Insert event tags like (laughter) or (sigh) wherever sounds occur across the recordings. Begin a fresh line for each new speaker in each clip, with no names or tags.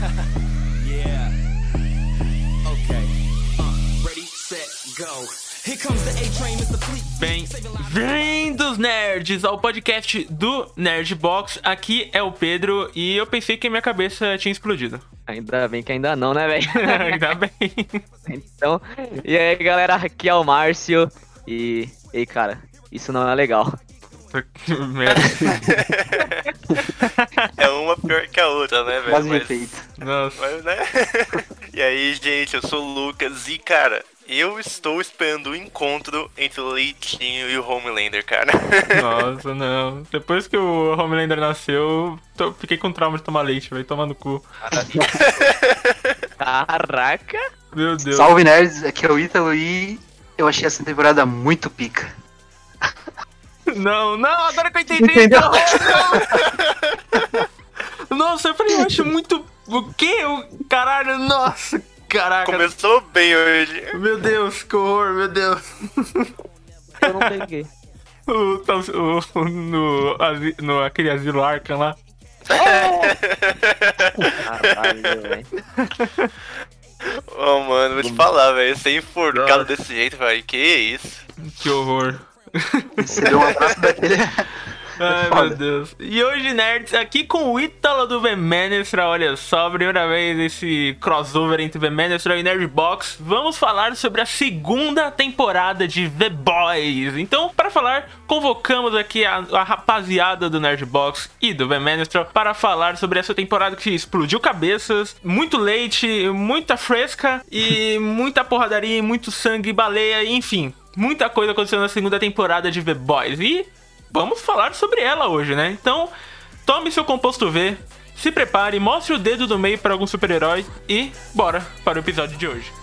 (laughs) yeah. Okay. Uh, ready, set, go. Here comes the A-Train, Mr. Fleet.
Bem-vindos, nerds, ao podcast do Nerdbox. Aqui é o Pedro e eu pensei que minha cabeça tinha explodido.
Ainda bem que ainda não, né, velho? (laughs)
Ainda bem.
Então, e aí, galera, aqui é o Márcio e. Ei, cara, isso não é legal. (laughs)
Merda.
É uma pior que a outra, né, velho?
Quase
Mas-
efeito.
Nossa.
mas, né? (laughs) E aí, gente, eu sou o Lucas e, cara, eu estou esperando o encontro entre o Leitinho e o Homelander, cara. (laughs)
Nossa, não. Depois que o Homelander nasceu, tô- fiquei com trauma de tomar leite, vai tomar no cu.
Caraca!
Meu Deus.
Salve nerds, aqui é o Ítalo e eu achei essa temporada muito pica.
Não, não, agora que eu entendi.
Entendeu?
Não, não. (laughs) Nossa, eu falei, eu acho muito. O quê? O caralho, nossa, caraca.
Começou bem hoje.
Meu Deus, que horror, meu Deus.
Eu não peguei. (laughs)
O, tá- o, no, no, aquele asilo Arkham lá.
Caralho, (laughs) velho.
Ô, mano, vou te falar, velho. Ser enforcado desse jeito, velho. Que isso?
Que horror. (laughs)
Deu um abraço daquele. (laughs)
Ai,
Foda.
meu Deus. E hoje, nerds, aqui com o Ítalo do Vemenestra, olha só, primeira vez esse crossover entre Vemenestra e Nerdbox, vamos falar sobre a segunda temporada de The Boys. Então, para falar, convocamos aqui a, a rapaziada do Nerdbox e do Vemenestra para falar sobre essa temporada que explodiu cabeças, muito leite, muita fresca e muita porradaria, muito sangue, baleia, enfim. Muita coisa aconteceu na segunda temporada de The Boys. E vamos falar sobre ela hoje, né? Então, tome seu composto V, se prepare, mostre o dedo do meio para algum super-herói e bora para o episódio de hoje.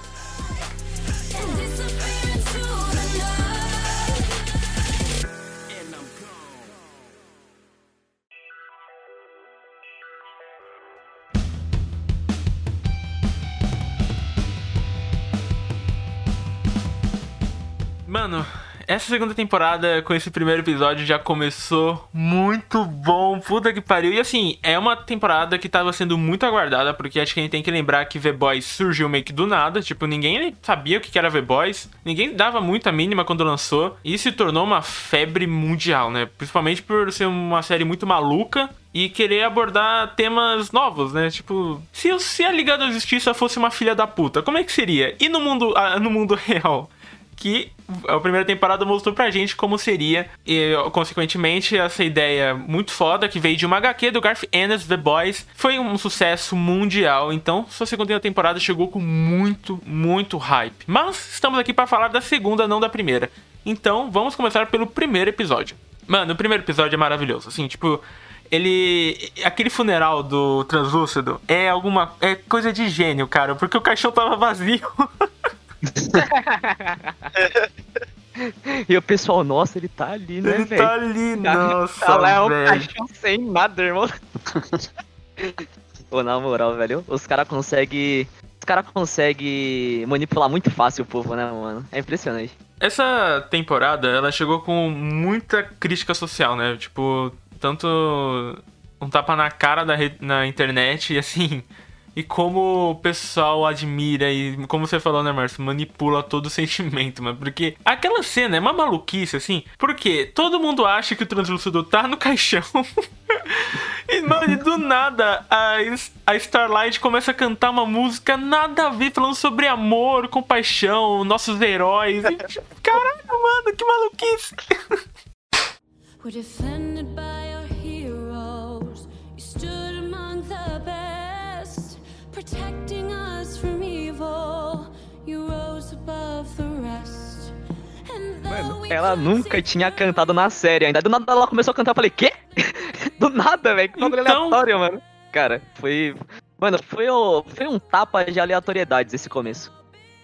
Mano, essa segunda temporada com esse primeiro episódio já começou muito bom, puta que pariu. E assim, é uma temporada que tava sendo muito aguardada, porque acho que a gente tem que lembrar que V-Boys surgiu meio que do nada, tipo, ninguém sabia o que era V-Boys, ninguém dava muita mínima quando lançou, e se tornou uma febre mundial, né? Principalmente por ser uma série muito maluca e querer abordar temas novos, né? Tipo, se, se a Liga da Justiça fosse uma filha da puta, como é que seria? E no mundo, ah, no mundo (laughs) real? Que a primeira temporada mostrou pra gente como seria. E, consequentemente, essa ideia muito foda que veio de uma HQ do Garth Ennis, The Boys, foi um sucesso mundial. Então, sua segunda temporada chegou com muito, muito hype. Mas estamos aqui para falar da segunda, não da primeira. Então, vamos começar pelo primeiro episódio. Mano, o primeiro episódio é maravilhoso. Assim, tipo, ele. Aquele funeral do Translúcido é alguma. É coisa de gênio, cara. Porque o caixão tava vazio. (laughs)
E o pessoal, nossa, ele tá ali, né,
Ele
velho?
tá ali,
Tá-
nossa,
tá lá é um caixão sem nada, irmão. (laughs) Pô, na moral, velho, os caras conseguem. Os caras conseguem manipular muito fácil o povo, né, mano? É impressionante.
Essa temporada, ela chegou com muita crítica social, né? Tipo, tanto um tapa na cara da na internet e assim, e como o pessoal admira e como você falou, né, Márcio, manipula todo o (laughs) sentimento, mano. Porque aquela cena é uma maluquice, assim, porque todo mundo acha que o translúcido tá no (laughs) caixão. E, mano, e do nada, a, a Starlight começa a cantar uma música nada a ver, falando sobre amor, compaixão, nossos heróis. E, (laughs) caralho, mano, que maluquice.
We're defended by protecting us from evil. You rose above the rest.
Mano, ela nunca tinha cantado na série ainda. Do nada ela começou a cantar, eu falei, quê? (laughs) Do nada, velho, que bagulho
Então-
aleatório, mano. Cara, foi. Mano, foi, o... foi um tapa de aleatoriedades esse começo.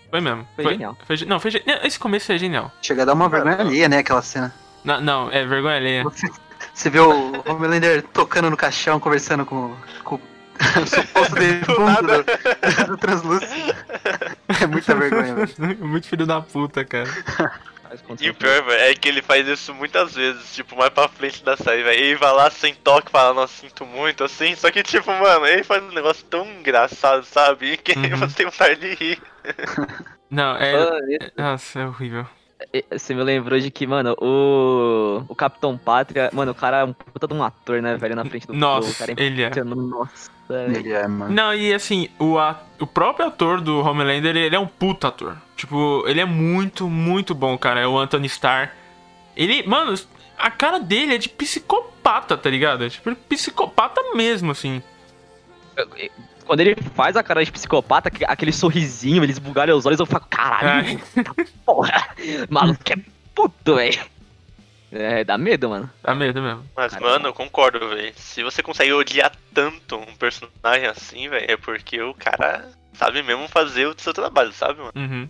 Foi mesmo.
Foi genial.
foi não, foi ge- não, esse começo é genial.
Chega a dar uma vergonha alheia, né? Aquela cena.
Não, não é vergonha alheia. (laughs)
Você vê o Homelander tocando no caixão, conversando com, com o suposto defunto do, do translúcido. É muita vergonha, velho.
Muito filho da puta, cara.
E o pior, velho, é que ele faz isso muitas vezes, tipo, mais pra frente da série, velho. Ele vai lá sem toque, fala, nossa, sinto muito, assim. Só que, tipo, mano, ele faz um negócio tão engraçado, sabe? Que
Uhum.
você tem vontade de rir.
Não, é. Nossa, é horrível.
Você me lembrou de que, mano, o. O Capitão Pátria. Mano, o cara é um puta de um ator, né, velho, na frente do
Nossa,
o cara é
ele é.
Nossa, velho.
Ele é, mano.
Não, e assim, o, a- o próprio ator do Homelander, ele é um puta ator. Tipo, ele é muito, muito bom, cara. É o Anthony Starr. Ele, mano, a cara dele é de psicopata, tá ligado? É Tipo, ele psicopata mesmo, assim.
Quando ele faz a cara de psicopata, aque- aquele sorrisinho, ele esbugalha os olhos, eu falo, caralho, porra, (laughs) maluco que é puto, velho. É, dá medo, mano.
dá medo mesmo.
Mas,
Caramba.
mano, eu concordo, velho. Se você consegue odiar tanto um personagem assim, velho, é porque o cara sabe mesmo fazer o seu trabalho, sabe, mano?
Uhum.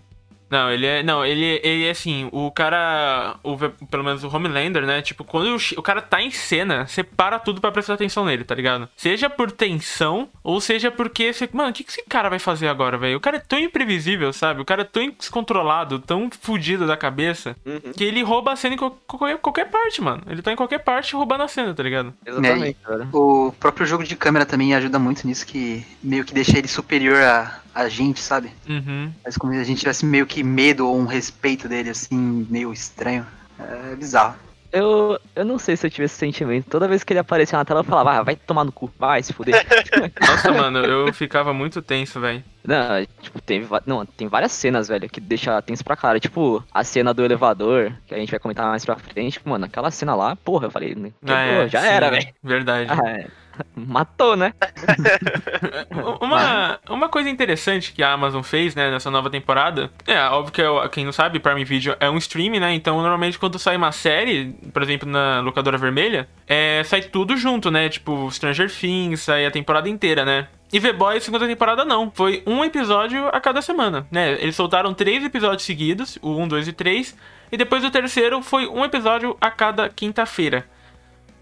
Não, ele é. Não, ele, ele é assim, o cara. O, pelo menos o Homelander, né? Tipo, quando o, o cara tá em cena, você para tudo pra prestar atenção nele, tá ligado? Seja por tensão, ou seja porque você. Mano, o que, que esse cara vai fazer agora, velho? O cara é tão imprevisível, sabe? O cara é tão descontrolado, tão fudido da cabeça, que ele rouba a cena em qual- qualquer, qualquer parte, mano. Ele tá em qualquer parte roubando a cena, tá ligado?
Exatamente, velho.
O próprio jogo de câmera também ajuda muito nisso, que meio que deixa ele superior a, a gente, sabe?
Uhum.
Mas como se a gente tivesse meio que medo ou um respeito dele, assim, meio estranho. É bizarro.
Eu, eu não sei se eu tive esse sentimento. Toda vez que ele aparecia na tela, eu falava, ah, vai tomar no cu, vai se fuder. (laughs)
Nossa, mano, eu ficava muito tenso, velho.
não, tipo, tem, va- não, tem várias cenas, velho, que deixa tenso pra cara. Tipo, a cena do elevador, que a gente vai comentar mais pra frente. Mano, aquela cena lá, porra, eu falei, quebrou,
Ah, é,
já
sim,
era, velho.
Verdade.
Ah, é. (laughs) Matou, né? (laughs)
Uma, uma coisa interessante que a Amazon fez, né, nessa nova temporada, é óbvio que é- quem não sabe, Prime Video é um stream, né? Então, normalmente quando sai uma série, por exemplo, na locadora vermelha, é, sai tudo junto, né? Tipo, Stranger Things, sai a temporada inteira, né? E The Boys, segunda temporada, não. Foi um episódio a cada semana, né? Eles soltaram três episódios seguidos, o 1, 2 e 3. E depois o terceiro foi um episódio a cada quinta-feira.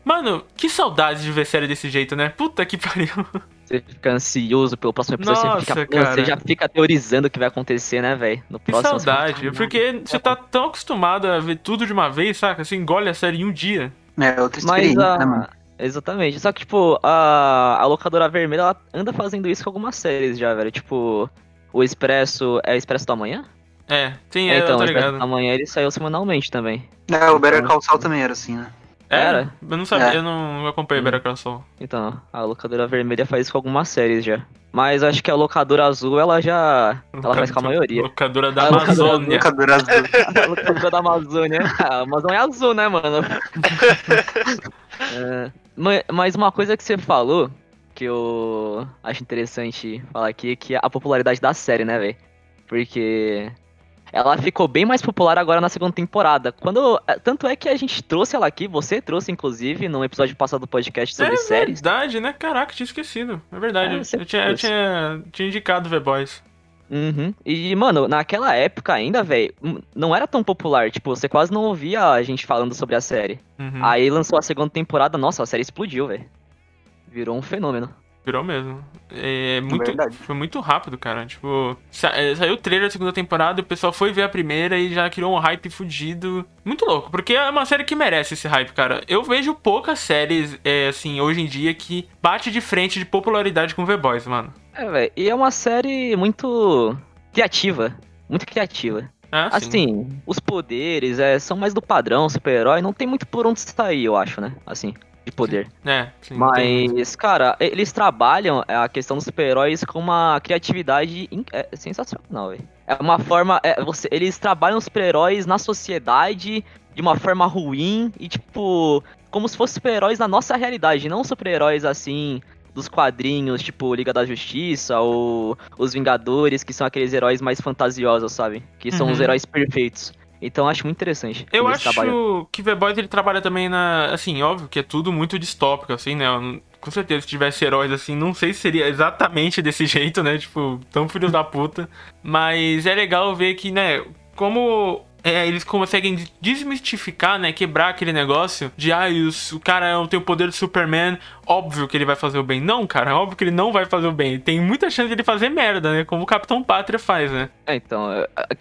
Mano, que saudade de ver série desse jeito, né? Puta que (laughs) pariu.
Você fica ansioso pelo próximo episódio,
Nossa,
você, fica,
cara.
você já fica teorizando o que vai acontecer, né, velho? No
Que
próximo. fala,
saudade.
"Caralho,
Porque você tá tão acostumado a ver tudo de uma vez, saca? Você engole a série em um dia.
É outra
Mas
experiência,
a...
né, mano?
Exatamente. Só que, tipo, a... a locadora vermelha, ela anda fazendo isso com algumas séries já, velho. Tipo, o Expresso. É o Expresso da Manhã?
É, tem,
É,
é,
então,
eu
o
tô
Expresso
ligado.
da Manhã ele saiu semanalmente também.
É, o Better Call Saul também era assim, né?
É,
Era?
Eu não sabia,
É.
eu não acompanhei
Hum.
Better Call Saul.
Então, a locadora vermelha faz isso com algumas séries já. Mas acho que a locadora azul, ela já. Ela faz com a maioria.
Locadora da
A locadora
Amazônia.
Locadora azul. (laughs)
A locadora da Amazônia. A Amazônia é azul, né, mano? (laughs) É, ma- mas uma coisa que você falou, que eu acho interessante falar aqui, é que é a popularidade da série, né, velho? Porque ela ficou bem mais popular agora na segunda temporada. Quando, é, tanto é que a gente trouxe ela aqui, você trouxe, inclusive, num episódio passado do podcast sobre
é
séries.
verdade, né? Caraca, tinha esquecido. É verdade.
É, você
eu, tinha, eu tinha, tinha indicado The Boys.
Uhum. E, mano, naquela época ainda, velho, não era tão popular. Tipo, você quase não ouvia a gente falando sobre a série.
Uhum.
Aí lançou a segunda temporada, nossa, a série explodiu, velho. Virou um fenômeno.
Virou mesmo. É muito,
verdade.
foi muito rápido, cara. Tipo, sa- é, saiu o trailer da segunda temporada, o pessoal foi ver a primeira e já criou um hype fudido. Muito louco, porque é uma série que merece esse hype, cara. Eu vejo poucas séries, é, assim, hoje em dia que bate de frente de popularidade com The Boys, mano.
É, velho. E é uma série muito criativa. Muito criativa.
É, assim.
Assim, os poderes é, são mais do padrão, super-herói. Não tem muito por onde sair, eu acho, né? Assim, de poder.
É, sim.
Mas, cara, eles trabalham é, a questão dos super-heróis com uma criatividade é, sensacional, velho. É uma forma. é, você, eles trabalham os super-heróis na sociedade de uma forma ruim e, tipo, como se fossem super-heróis na nossa realidade, não super-heróis assim. Dos quadrinhos, tipo Liga da Justiça ou os Vingadores, que são aqueles heróis mais fantasiosos, sabe? Que são os
Uhum.
heróis perfeitos. Então acho muito interessante.
Eu acho
trabalham.
que The Boys ele trabalha também na. Assim, óbvio que é tudo muito distópico, assim, né? Com certeza, se tivesse heróis assim, não sei se seria exatamente desse (laughs) jeito, né? Tipo, tão filho da puta. Mas é legal ver que, né, como. é, eles conseguem desmistificar, né? Quebrar aquele negócio de, ah, os- o cara tem o poder do Superman, óbvio que ele vai fazer o bem. Não, cara, é óbvio que ele não vai fazer o bem. Tem muita chance de ele fazer merda, né? Como o Capitão Pátria faz, né?
É, então,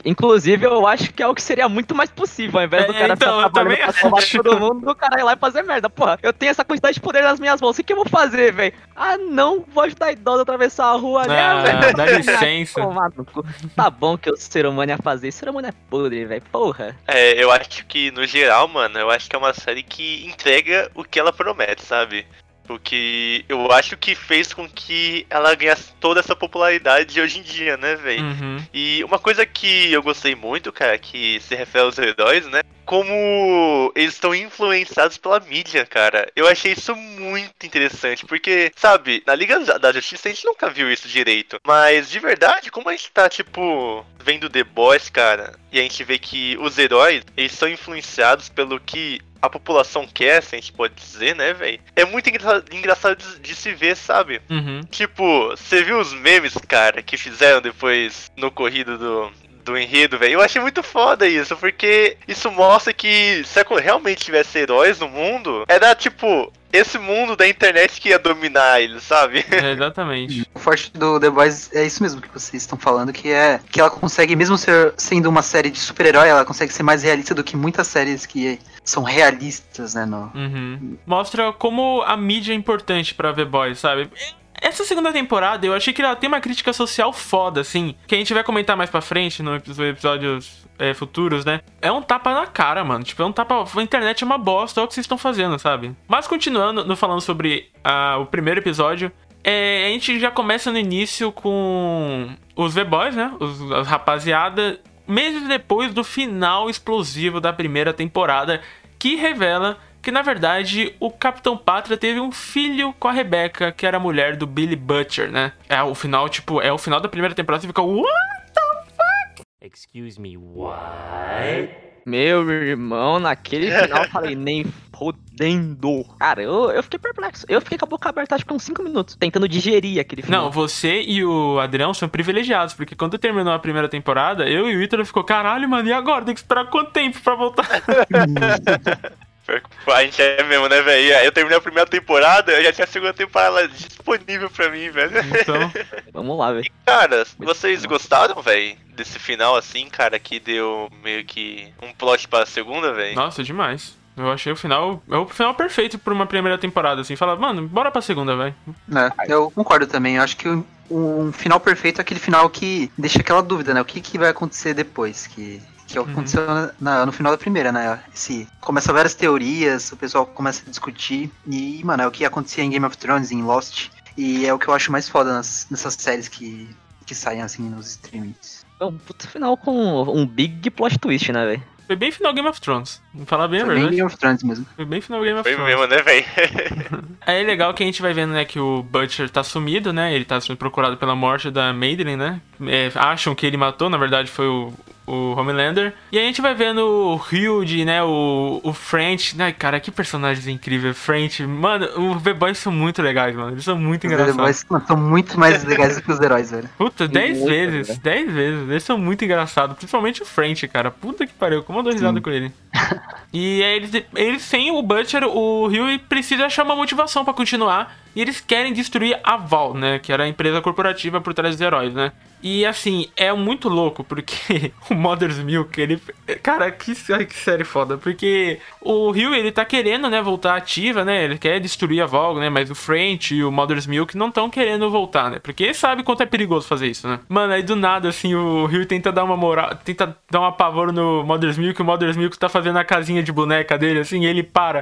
inclusive eu acho que é o que seria muito mais possível, ao invés do
É,
cara
então, eu
ficar
também
pra salvar todo mundo, do cara ir lá e fazer merda. Porra, eu tenho essa quantidade de poder nas minhas mãos, o que, eu vou fazer, velho? Ah, não, vou ajudar a idosa a atravessar a rua, né,
Ah,
velho?
dá licença. (laughs)
Tá bom que o ser humano ia fazer, o ser humano é podre, velho, porra.
É, eu acho que, no geral, mano, eu acho que é uma série que entrega o que ela promete, sabe? Porque eu acho que fez com que ela ganhasse toda essa popularidade hoje em dia, né, velho?
Uhum.
E uma coisa que eu gostei muito, cara, que se refere aos heróis, né? Como eles estão influenciados pela mídia, cara. Eu achei isso muito interessante, porque, sabe, na Liga da Justiça a gente nunca viu isso direito. Mas, de verdade, como a gente tá, tipo, vendo The Boys, cara, e a gente vê que os heróis, eles são influenciados pelo que a população quer, se a gente pode dizer, né, velho? É muito engra- engraçado de, de se ver, sabe?
Uhum.
Tipo, você viu os memes, cara, que fizeram depois no corrido do, do enredo, velho? Eu achei muito foda isso, porque isso mostra que se realmente tivesse heróis no mundo, era tipo, esse mundo da internet que ia dominar eles, sabe?
É, exatamente.
O forte do The Boys é isso mesmo que vocês estão falando, que é que ela consegue, mesmo ser, sendo uma série de super-herói, ela consegue ser mais realista do que muitas séries que são realistas, né? No...
Uhum. Mostra como a mídia é importante pra The Boys, sabe? Essa segunda temporada, eu achei que ela tem uma crítica social foda, assim. Que a gente vai comentar mais pra frente, nos episódios é, futuros, né? É um tapa na cara, mano. Tipo, é um tapa. A internet é uma bosta, olha o que vocês estão fazendo, sabe? Mas continuando, no falando sobre ah, o primeiro episódio. É, a gente já começa no início com os V-Boys, né? Os, a rapaziada. Meses depois do final explosivo da primeira temporada, que revela que na verdade o Capitão Pátria teve um filho com a Rebecca, que era a mulher do Billy Butcher, né? É o final, tipo, é o final da primeira temporada, você fica, what?
Excuse me, what?
Meu irmão, naquele final eu falei, nem fodendo. Cara, eu, eu fiquei perplexo. Eu fiquei com a boca aberta acho que uns 5 minutos, tentando digerir aquele final.
Não, você e o Adrião são privilegiados, porque quando terminou a primeira temporada, eu e o Ítalo ficou, caralho, mano, e agora? Tem que esperar quanto tempo pra voltar? (laughs)
A gente é mesmo, né, velho? Eu terminei a primeira temporada, eu já tinha a segunda temporada disponível pra mim, velho.
Então, (laughs)
Vamos lá, velho.
Cara, vocês gostaram, velho, desse final assim, cara, que deu meio que um plot pra segunda, velho?
nossa, demais. Eu achei o final, é o final perfeito pra uma primeira temporada, assim. Fala, mano, bora pra segunda, velho.
né? Eu concordo também. Eu acho que o- um final perfeito é aquele final que deixa aquela dúvida, né? O que, que vai acontecer depois? Que, que é o que
Uhum.
aconteceu na- na- no final da primeira, né? Esse, começa várias teorias, o pessoal começa a discutir. E, mano, é o que acontecia em Game of Thrones, em Lost. E é o que eu acho mais foda nas- nessas séries que, que saem assim nos streamings.
É um puta final com um big plot twist, né, velho?
Foi bem final Game of Thrones. Vamos falar bem a
Foi bem
verdade.
Game of Thrones mesmo.
Foi bem final Game of
Foi
Thrones.
mesmo, né, velho? (laughs)
É legal que a gente vai vendo, né, que o Butcher tá sumido, né? Ele tá sendo procurado pela morte da Madeline, né? É, acham que ele matou, na verdade foi o, o Homelander. E a gente vai vendo o Hilde, né? O, o French. Ai, cara, que personagens incríveis. French. Mano, os V-Boys são muito legais, mano. Eles são muito
Os
engraçados.
Mano, são muito mais legais do que os heróis, velho.
Puta, 10
Muito,
vezes,
velho.
10 vezes. Eles são muito engraçados. Principalmente o French, cara. Puta que pariu. Como eu dou risada com ele. E aí eles, eles sem o Butcher, o Rio precisa achar uma motivação pra continuar. E eles querem destruir a Val, né? Que era a empresa corporativa por trás dos heróis, né? E assim, é muito louco, porque (laughs) o Mother's Milk, ele. Cara, que, que série foda. Porque o Rio, ele tá querendo, né, voltar ativa, né? Ele quer destruir a Val, né? Mas o French e o Mother's Milk não estão querendo voltar, né? Porque ele sabe quanto é perigoso fazer isso, né? Mano, aí do nada, assim, o Rio tenta dar uma moral. Tenta dar um apavoro no Mother's Milk, e o Mother's Milk tá fazendo a casinha de boneca dele, assim, e ele para.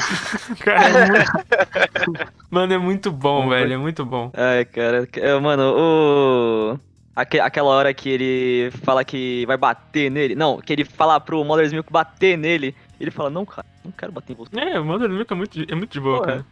(laughs) Cara, é muito... (laughs) Mano, é muito bom, velho. É muito bom.
Ai, cara. é, Mano, o. aque- Aquela hora que ele fala que vai bater nele. Não, que ele fala pro Mother's Milk bater nele. Ele fala, não, cara, não quero bater em você.
É, o Mother's Milk é muito, de- é muito de boa,
Pô,
cara.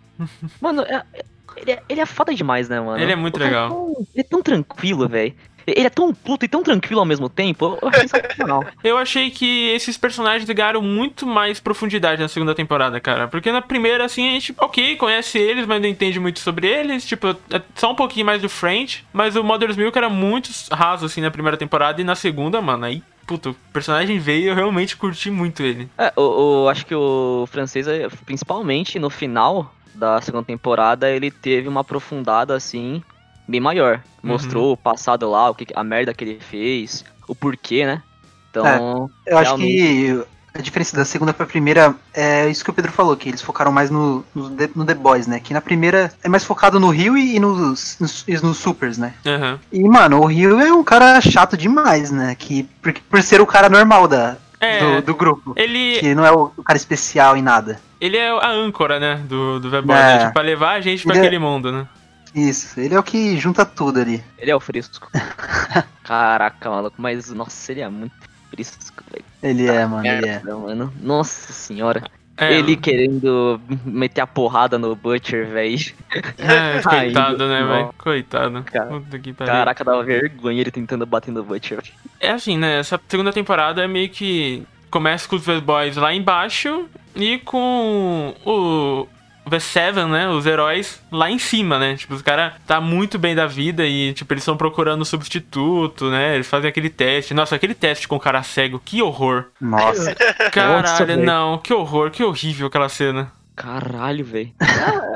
Mano, é- é- ele, é, ele é foda demais, né, mano?
Ele é muito
O cara
legal.
tão- ele é tão tranquilo, velho. Ele é tão puto e tão tranquilo ao mesmo tempo. Eu achei sensacional. (laughs)
Eu achei que esses personagens ganharam muito mais profundidade na segunda temporada, cara. Porque na primeira, assim, a gente, ok, conhece eles, mas não entende muito sobre eles. Tipo, é só um pouquinho mais do French. Mas o Mother's Milk era muito raso, assim, na primeira temporada. E na segunda, mano, aí, puto, o personagem veio e eu realmente curti muito ele.
É, o, o- acho que o francês, é, principalmente no final, da segunda temporada, ele teve uma aprofundada assim, bem maior. Mostrou o passado lá, o que, a merda que ele fez, o porquê, né? Então,
Eu acho que a diferença da segunda pra primeira é isso que o Pedro falou, que eles focaram mais no, no, The, no The Boys, né? Que na primeira é mais focado no Rio e nos, nos, e nos Supers, né?
Aham.
E, mano, o Rio é um cara chato demais, né? Que, por, por ser o cara normal da,
É.
do, do grupo.
Ele,
Que não é o, o cara especial em nada.
ele é a âncora, né, do, do The Boys,
É.
né? Tipo, pra levar a gente pra
Ele é-
aquele mundo, né?
Isso, ele é o que junta tudo ali.
ele é o fresco. (laughs) Caraca, maluco, mas nossa, ele é muito fresco, velho.
Ele é, mano, ele é.
Mano. Nossa senhora.
É,
Ele querendo meter a porrada no Butcher, velho.
É, (laughs) coitado, né, velho? Coitado.
Cara-. Caraca, dava vergonha ele tentando bater no Butcher.
É assim, né? Essa segunda temporada é meio que. Começa com os The Boys lá embaixo e com o The Seven, né? Os heróis lá em cima, né? Tipo, os caras tá muito bem da vida e, tipo, eles estão procurando um substituto, né? Eles fazem aquele teste. Nossa, aquele teste com o cara cego, que horror.
Nossa. (laughs)
Caralho,
velho.
não, que horror, que horrível aquela cena.
Caralho, velho.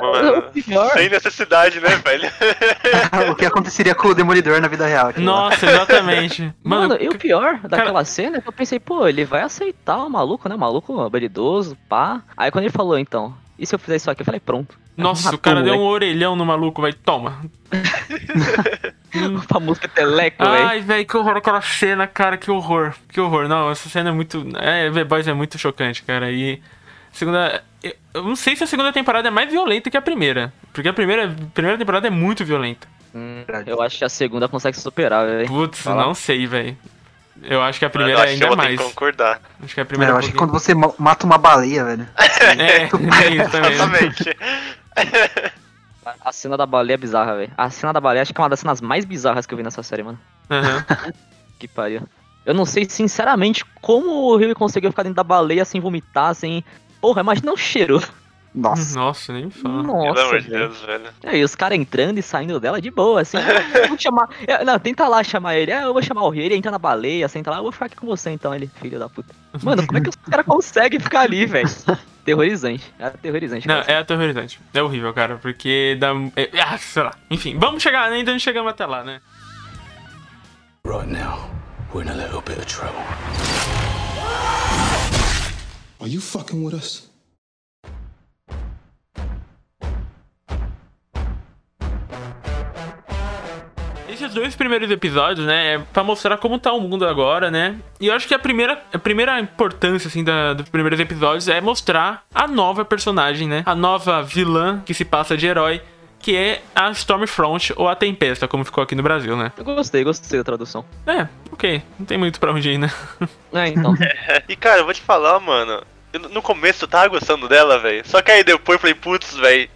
Mano, (laughs)
pior.
sem necessidade, né, velho? (laughs)
o que aconteceria com o Demolidor na vida real. aquilo lá.
Nossa, exatamente.
Mano,
Mano,
e o pior daquela cena é que eu pensei, pô, ele vai aceitar o maluco, né? O maluco habilidoso, pá. Aí quando ele falou, então, e se eu fizer isso aqui? Eu falei, pronto.
nossa, o
Matou,
cara deu um orelhão no maluco, vai, toma. (laughs)
O famoso peteleco, velho.
Ai, velho, que horror aquela cena, cara, que horror. Que horror. Não, essa cena é muito. É, The Boys é muito chocante, cara. E. Segunda. Eu eu não sei se a segunda temporada é mais violenta que a primeira. Porque a primeira, a primeira temporada é muito violenta.
Hum, eu acho que a segunda consegue superar, velho.
Putz,
Fala.
não sei, velho. Eu acho que a
Mano,
primeira é
acho que eu
ainda mais.
que concordar.
Acho que a
É,
primeira
eu
é um
acho que quando você ma- mata uma baleia, velho. (laughs)
É, (laughs) é isso também.
Exatamente.
A cena da baleia é bizarra, velho. A cena da baleia acho que é uma das cenas mais bizarras que eu vi nessa série, mano.
Aham. (laughs)
Que pariu. Eu não sei, sinceramente, como o Rio conseguiu ficar dentro da baleia sem vomitar, sem. Porra, imagina o cheiro.
Nossa.
Nossa, nem fala.
Pelo
Nossa,
amor de
velho.
Deus, velho.
E aí, os caras entrando e saindo dela de boa, assim. Vou chamar. (laughs) eu- não, tenta lá chamar ele. Ah, eu vou chamar o Rio. Ele entra na baleia, senta lá. Eu vou ficar aqui com você então, ele, filho da puta. Mano, como é que os (laughs) caras conseguem ficar ali, velho? Terrorizante. É aterrorizante.
Não, é aterrorizante. É horrível, cara, porque dá. É, ah, sei lá. Enfim, vamos chegar, ainda não chegamos até lá, né?
Right now, we're in a little bit of trouble.
Are you fucking with us?
Esses dois primeiros episódios, né, é pra mostrar como tá o mundo agora, né? E eu acho que a primeira, a primeira importância, assim, da, dos primeiros episódios é mostrar a nova personagem, né? A nova vilã que se passa de herói, que é a Stormfront, ou a Tempesta, como ficou aqui no Brasil, né?
Eu gostei, gostei da tradução.
É, ok, não tem muito pra onde ir, né? (laughs)
É, então. (laughs)
E cara, eu vou te falar, mano. eu- no começo eu tava gostando dela, velho. Só que aí depois eu falei, putz, velho.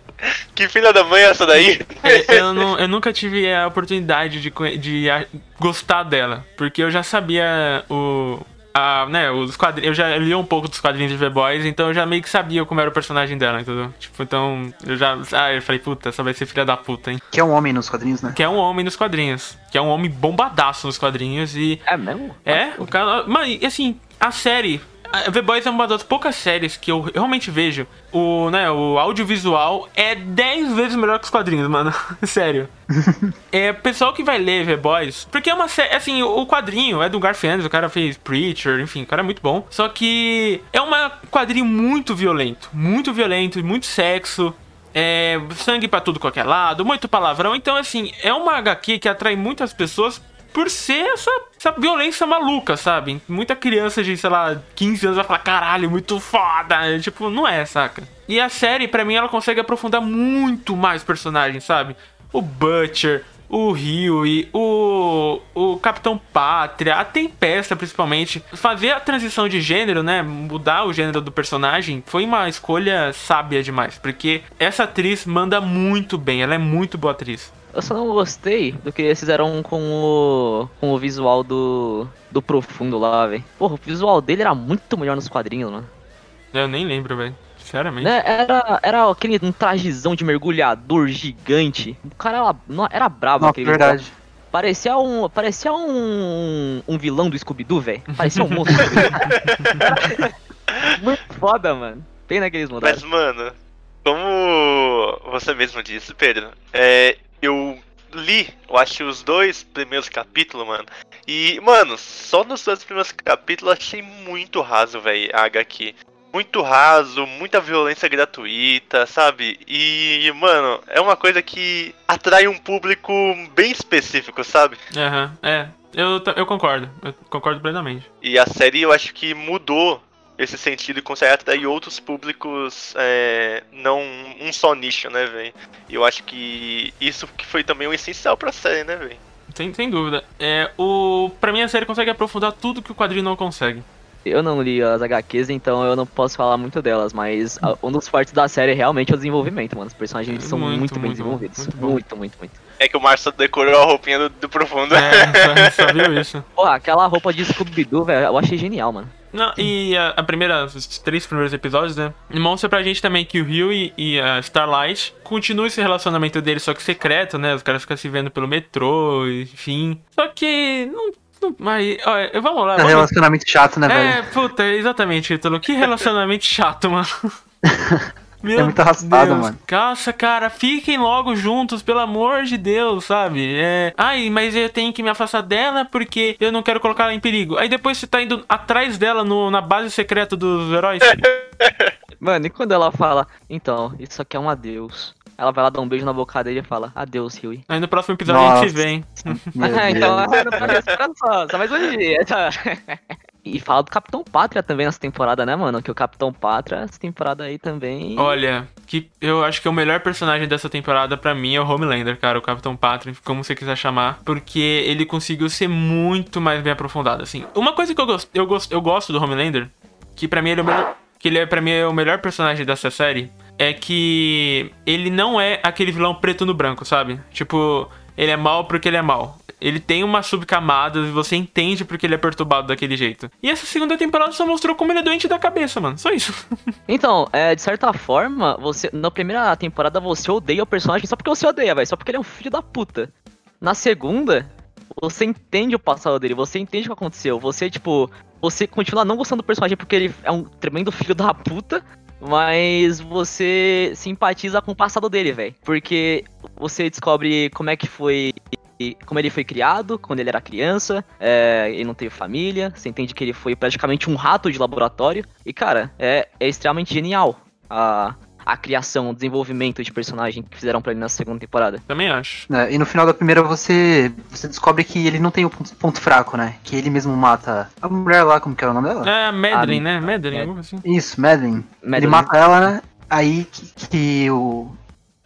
Que filha da mãe é essa daí?
É, eu, não- eu nunca tive a oportunidade de, de a- gostar dela, porque eu já sabia o. A, né, os quadrinhos. Eu já li um pouco dos quadrinhos de The Boys, então eu já meio que sabia como era o personagem dela, entendeu? Tipo, então. Eu já. Ah, eu falei, puta, essa vai ser filha da puta, hein?
Que é um homem nos quadrinhos, né?
Que é um homem nos quadrinhos. Que é um homem bombadaço nos quadrinhos e.
É mesmo?
É, o cara. Mano, e assim, a série. A The Boys é uma das poucas séries que eu realmente vejo. O, né, o audiovisual é 10 vezes melhor que os quadrinhos, mano. (laughs) Sério. (laughs) é, pessoal que vai ler The Boys. Porque é uma série. Assim, o quadrinho é do Ennis, o cara fez Preacher, enfim, o cara é muito bom. Só que é um quadrinho muito violento. Muito violento, muito sexo. É, sangue pra tudo qualquer lado, muito palavrão. Então, assim, é uma HQ que atrai muitas pessoas por ser essa, essa violência maluca, sabe? Muita criança de, sei lá, 15 anos vai falar, caralho, muito foda. Tipo, não é, saca? E a série, pra mim, ela consegue aprofundar muito mais personagens, sabe? O Butcher, o Rio e o, o Capitão Pátria, a Tempesta principalmente. Fazer a transição de gênero, né? Mudar o gênero do personagem foi uma escolha sábia demais. Porque essa atriz manda muito bem, ela é muito boa atriz.
Eu só não gostei do que eles fizeram com o, com o visual do, do Profundo lá, velho. Porra, o visual dele era muito melhor nos quadrinhos, mano.
Eu nem lembro, velho. Sinceramente.
Né? Era, era aquele um trajezão de mergulhador gigante. O cara era, era brabo
Não,
aquele
verdade.
visual. Parecia um, parecia um, um vilão do Scooby-Doo, velho. Parecia um (laughs) monstro. Muito foda, mano. Pena que eles mudaram.
Mas, mano, como você mesmo disse, Pedro, é, eu li, eu acho, os dois primeiros capítulos, mano. E, mano, só nos dois primeiros capítulos eu achei muito raso, velho, a HQ. Muito raso, muita violência gratuita, sabe? E, mano, é uma coisa que atrai um público bem específico, sabe?
Aham, é. Eu, eu concordo, eu concordo plenamente.
E a série eu acho que mudou esse sentido e consegue atrair outros públicos, é, não um só nicho, né, velho? E eu acho que isso que foi também o essencial pra série, né, velho?
Sem, sem dúvida. É, o, pra mim a série consegue aprofundar tudo que o quadrinho não consegue.
Eu não li as HQs, então eu não posso falar muito delas, mas a- um dos fortes da série é realmente o desenvolvimento, mano. Os personagens são
Muito,
muito, bem
muito,
desenvolvidos.
muito.
Muito, muito, muito.
É que o Marcelo decorou a roupinha do, do profundo.
É, viu isso.
Porra, aquela roupa de Scooby-Doo, velho, eu achei genial, mano.
Não, e a, a primeira, os três primeiros episódios, né? Mostra pra gente também que o Rio e, e a Starlight continuam esse relacionamento deles, só que secreto, né? Os caras ficam se vendo pelo metrô, enfim. Só que. Não. mas, ó, vamos lá.
É
Vamos...
relacionamento chato, né,
É,
velho?
puta, exatamente, Ítalo. Que relacionamento chato, mano. (laughs) Meu
É muito arrastado,
Deus.
mano.
Nossa, cara, fiquem logo juntos, pelo amor de Deus, sabe? É. Ai, mas eu tenho que me afastar dela porque eu não quero colocar ela em perigo. Aí depois você tá indo atrás dela no- na base secreta dos heróis. (laughs)
Mano, e quando ela fala, então, isso aqui é um adeus. Ela vai lá dar um beijo na boca dele e fala, adeus, Huey.
Aí no próximo episódio a gente se
Nossa.
vê, hein?
Ah, então, só, só mais um dia. E fala do Capitão Pátria também nessa temporada, né, mano? Que o Capitão Pátria, essa temporada aí também.
Olha, que eu acho que o melhor personagem dessa temporada pra mim é o Homelander, cara, o Capitão Patrick, como você quiser chamar, porque ele conseguiu ser muito mais bem aprofundado, assim. Uma coisa que eu gosto, eu gosto, eu gosto do Homelander, que pra mim ele é o melhor, que ele é para mim é o melhor personagem dessa série, é que ele não é aquele vilão preto no branco, sabe? Tipo, ele é mal porque ele é mal. Ele tem uma subcamada e você entende porque ele é perturbado daquele jeito. E essa segunda temporada só mostrou como ele é doente da cabeça, mano. Só isso. (laughs)
Então, é, de certa forma, você na primeira temporada você odeia o personagem só porque você odeia, velho. Só porque ele é um filho da puta. Na segunda, você entende o passado dele, você entende o que aconteceu. Você, tipo, você continua não gostando do personagem porque ele é um tremendo filho da puta. Mas você simpatiza com o passado dele, velho. Porque você descobre como é que foi. Como ele foi criado quando ele era criança, é, ele não teve família, você entende que ele foi praticamente um rato de laboratório. E, cara, é, é extremamente genial a, a criação, o desenvolvimento de personagem que fizeram pra ele na segunda temporada.
Também acho.
É, e no final da primeira você, você descobre que ele não tem o ponto, ponto fraco, né? Que ele mesmo mata a mulher lá, como que era o nome dela?
É, a Madeline,
Ah,
né? Madeline,
é.
alguma coisa assim.
Isso, Madeline. Ele mata ela, né? Aí que, que o,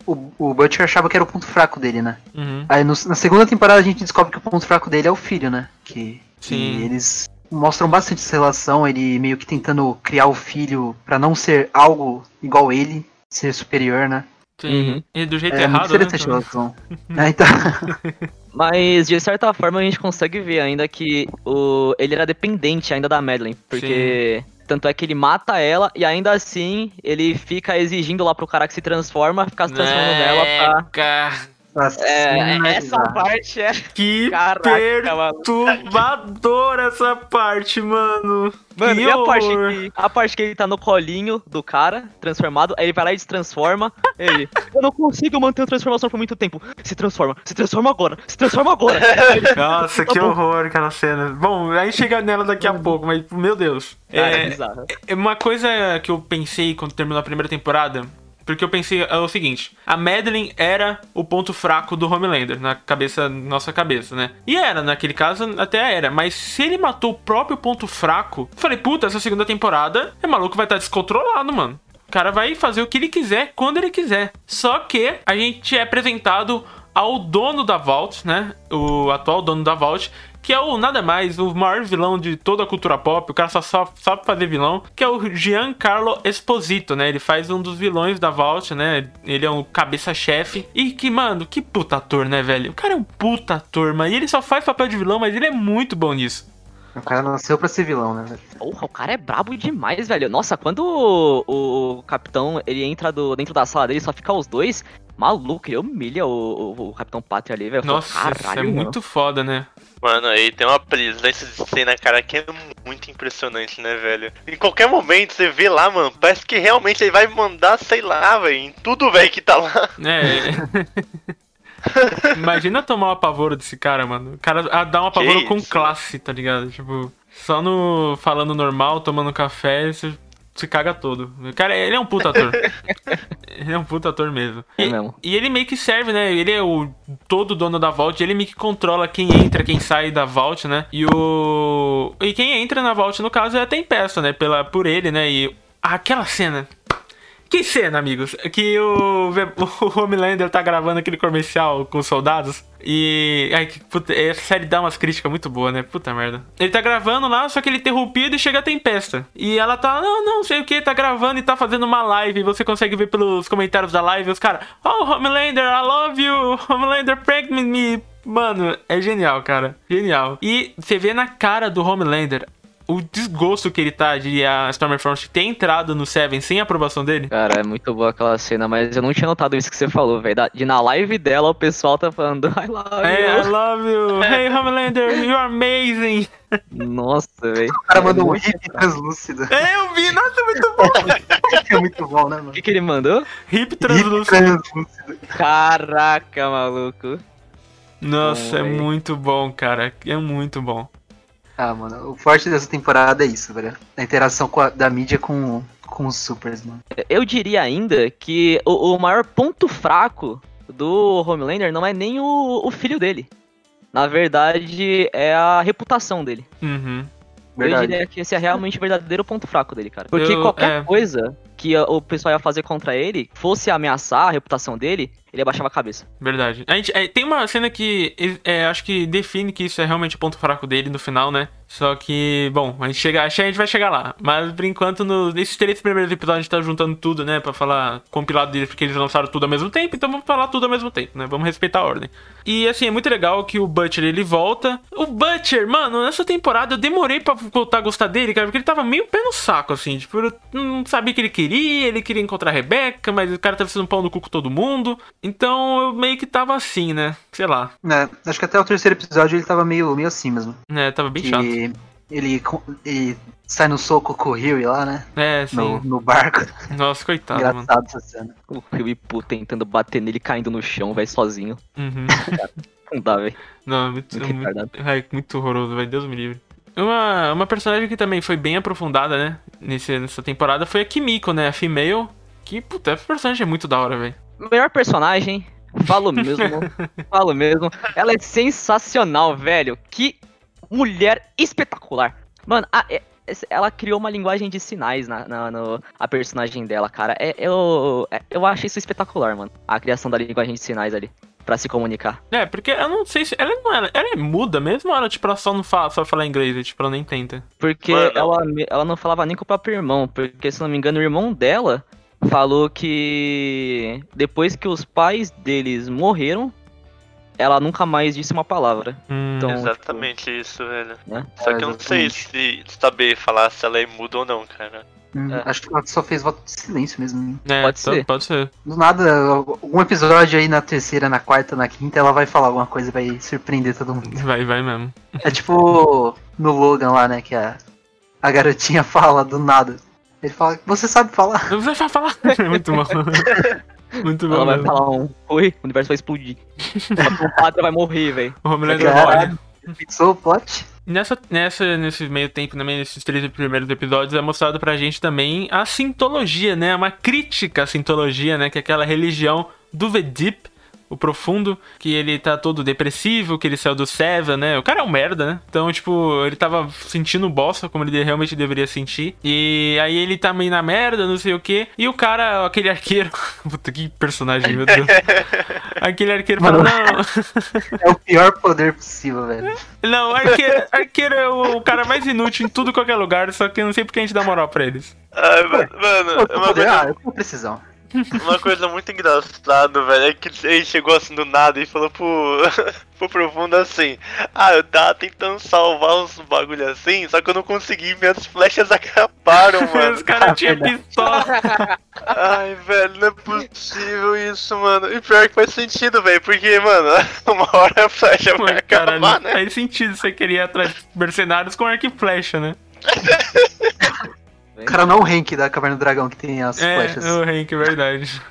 o, o Butcher achava que era o ponto fraco dele, né?
Uhum.
Aí no- na segunda temporada a gente descobre que o ponto fraco dele é o filho, né? Que, que
Sim.
eles mostram bastante essa relação, ele meio que tentando criar o filho pra não ser algo igual ele, ser superior, né?
Sim.
Uhum.
E do jeito
É muito
errado, né?
interessante a relação. (laughs) É, então, (laughs)
Mas, de certa forma, a gente consegue ver ainda que o, ele era dependente ainda da Madeline. Porque. Tanto é que ele mata ela e ainda assim ele fica exigindo lá pro cara que se transforma ficar se transformando nela pra.
Caraca,
É,
né,
essa parte é.
Que
Caraca, mano.
perturbadora essa parte, mano.
Mano,
Que
e a parte,
horror.
que, a parte que ele tá no colinho do cara, transformado, aí ele vai lá e se transforma. Ele, (laughs) eu não consigo manter a transformação por muito tempo. Se transforma, se transforma agora, se transforma agora. (laughs)
Nossa,
Tá
que
bom.
horror aquela cena. Bom, aí chega nela daqui a pouco, mas meu Deus.
Cara, é
É,
bizarro.
é uma coisa que eu pensei quando terminou a primeira temporada, porque eu pensei é o seguinte: a Madeline era o ponto fraco do Homelander na cabeça, nossa cabeça, né? E era, naquele caso até era, mas se ele matou o próprio ponto fraco, falei, puta, essa segunda temporada é maluco vai estar descontrolado, mano. O cara vai fazer o que ele quiser, quando ele quiser. Só que a gente é apresentado ao dono da Vault, né? O atual dono da Vault, que é o nada mais, o maior vilão de toda a cultura pop. O cara só só- sabe fazer vilão, que é o Giancarlo Esposito, né? Ele faz um dos vilões da Vault, né? Ele é um cabeça-chefe. E que, mano, que puta ator, né, velho? O cara é um puta ator, mas ele só faz papel de vilão, mas ele é muito bom nisso.
o cara nasceu pra ser vilão, né? velho?
Porra, o cara é brabo demais, velho. Nossa, quando o, o capitão ele entra do, dentro da sala dele, só fica os dois. Maluco, ele humilha o, o, o Capitão Pátria ali, velho.
Nossa, isso é
Caralho, mano.
muito foda, né?
Mano, aí tem uma presença de cena, cara, que é muito impressionante, né, velho? Em qualquer momento você vê lá, mano, parece que realmente ele vai mandar, sei lá, velho, em tudo, velho, que tá lá.
É. (laughs) Imagina tomar um apavoro desse cara, mano. O cara ah, dá um apavoro com
isso?
classe, tá ligado? Tipo, só no falando normal, tomando café, você se caga todo. Cara, ele é um puta ator. (laughs) ele é um puta ator mesmo.
É
E,
mesmo.
e ele meio que serve, né? Ele é o todo dono da Vault, ele meio que controla quem entra, quem sai da Vault, né? E o e quem entra na Vault no caso é a Tempesta, né? Pela por ele, né? E aquela cena que cena, amigos? Que o, (laughs) o Homelander tá gravando aquele comercial com os soldados. E. Ai, que puta, essa série dá umas críticas muito boas, né? Puta merda. Ele tá gravando lá, só que ele é interrompido e chega a tempesta. E ela tá, não, não sei o que, tá gravando e tá fazendo uma live. E você consegue ver pelos comentários da live os caras, oh, Homelander, I love you, Homelander, pregnant me. Mano, é genial, cara. Genial. E você vê na cara do Homelander o desgosto que ele tá de a Stormfront ter entrado no Seven sem a aprovação dele.
Cara, é muito boa aquela cena, mas eu não tinha notado isso que você falou, velho. De na live dela o pessoal tá falando, (laughs) I love
Hey, I
you.
love you. (laughs) Hey, Homelander, you're amazing.
Nossa, velho.
O cara mandou um hip translúcido.
É, eu vi, nossa, muito bom. (laughs)
é muito bom, né, mano?
O que, que ele mandou?
Hip
Hip
translúcido.
translúcido.
Caraca, maluco.
Nossa, é muito bom, cara. É muito bom.
Ah, mano, o forte dessa temporada é isso, velho. A interação com a- da mídia com, com os supers, mano.
Eu diria ainda que o, o maior ponto fraco do Homelander não é nem o, o filho dele. Na verdade, é a reputação dele.
Uhum.
Eu
Verdade.
diria que esse é realmente o verdadeiro ponto fraco dele, cara. Porque
Eu-
qualquer
é.
coisa que o pessoal ia fazer contra ele fosse ameaçar a reputação dele, ele abaixava a cabeça.
Verdade. A gente, é, tem uma cena que é, acho que define que isso é realmente o ponto fraco dele no final, né? Só que, bom, a gente, chega, a gente vai chegar lá. Mas por enquanto, no, nesses três primeiros episódios, a gente tá juntando tudo, né? Pra falar compilado deles, porque eles lançaram tudo ao mesmo tempo, então vamos falar tudo ao mesmo tempo, né? Vamos respeitar a ordem. E assim, é muito legal que o Butcher ele volta. O Butcher, mano, nessa temporada eu demorei pra voltar a gostar dele, cara, porque ele tava meio pé no saco, assim. Tipo, eu não sabia o que ele queria, ele queria encontrar a Rebeca, mas o cara tava sendo um pau no cu com todo mundo. Então eu meio que tava assim, né? Sei lá.
É, acho que até o terceiro episódio ele tava meio, meio assim mesmo.
né? Tava bem chato.
que ele, co- ele sai no soco com o Rio lá, né?
É, sim.
No, no barco.
Nossa, coitado, mano.
Engraçado essa cena.
O Rio Ipu tentando bater nele caindo no chão, vai sozinho.
Uhum. (laughs)
Não dá, velho.
Não, muito,
Muito
muito,
retardado.
ai, muito horroroso, vai Deus me livre. Uma, uma personagem que também foi bem aprofundada, né? Nesse, nessa temporada foi a Kimiko, né? A female. Que, puta, essa personagem é muito da hora, velho.
Melhor personagem, falo mesmo, (laughs) falo mesmo. Ela é sensacional, velho. Que mulher espetacular. Mano, a- é- ela criou uma linguagem de sinais na, na- no- a personagem dela, cara. É, eu, é- eu acho isso espetacular, mano. A criação da linguagem de sinais ali. Pra se comunicar.
É, porque eu não sei se. Ela não ela, ela é muda mesmo ou ela, tipo, ela só não fala, só fala inglês, tipo, ela nem tenta?
Porque
Mano.
ela, ela não falava nem com o próprio irmão. Porque, se não me engano, o irmão dela falou que depois que os pais deles morreram, ela nunca mais disse uma palavra.
Hum,
Então,
Exatamente isso, velho.
né?
Só
É,
que eu não sei se saber falar se ela é muda ou não, cara.
Hum,
É.
Acho que ela só fez voto de silêncio mesmo.
é,
pode
tá-
ser.
Pode ser.
Do nada, algum episódio aí na terceira, na quarta, na quinta, ela vai falar alguma coisa e vai surpreender todo mundo.
Vai, vai mesmo.
É tipo no Logan lá, né? Que a, a garotinha (laughs) fala do nada. Ele fala, você sabe falar?
Você vai falar? (laughs) Muito bom. (laughs) Muito bom.
Ela vai falar um Oi, o universo vai explodir. o padre vai morrer, velho.
O Homelander
Caralho.
morre.
Fixou o plot?
Nessa, nessa, nesse meio tempo, também, nesses três primeiros episódios, é mostrado pra gente também a sintologia, né? Uma crítica à sintologia, né? Que é aquela religião do Vedip, o profundo, que ele tá todo depressivo, que ele saiu do Seven, né? O cara é um merda, né? Então, tipo, ele tava sentindo bosta, como ele realmente deveria sentir. E aí ele tá meio na merda, não sei o quê. E o cara, aquele arqueiro. (laughs) Puta, que personagem, meu Deus. (laughs) Aquele arqueiro fala,
Mano.
não. (laughs)
É o pior poder possível, velho.
Não, arqueiro, arqueiro é o cara mais inútil em tudo e qualquer lugar, só que eu não sei porque a gente dá moral pra eles.
Ai, ma- mano,
Pô,
uma
poder, ah,
coisa,
eu tenho precisão.
Uma coisa muito engraçada, velho, é que ele chegou assim do nada e falou pro, (laughs) pro profundo assim: Ah, eu tava tentando salvar uns bagulho assim, só que eu não consegui, minhas flechas (laughs) acabaram, mano.
Os caras tinham (laughs) pistola.
Ai, velho, não é possível isso, mano. E pior que faz sentido, velho, porque, mano, uma hora a flecha vai
Pô, Caralho,
acabar, né?
faz sentido você querer ir atrás de mercenários com arco e flecha, né?
O cara não é o Hank da Caverna do Dragão que tem as
É,
flechas.
o Hank, é verdade.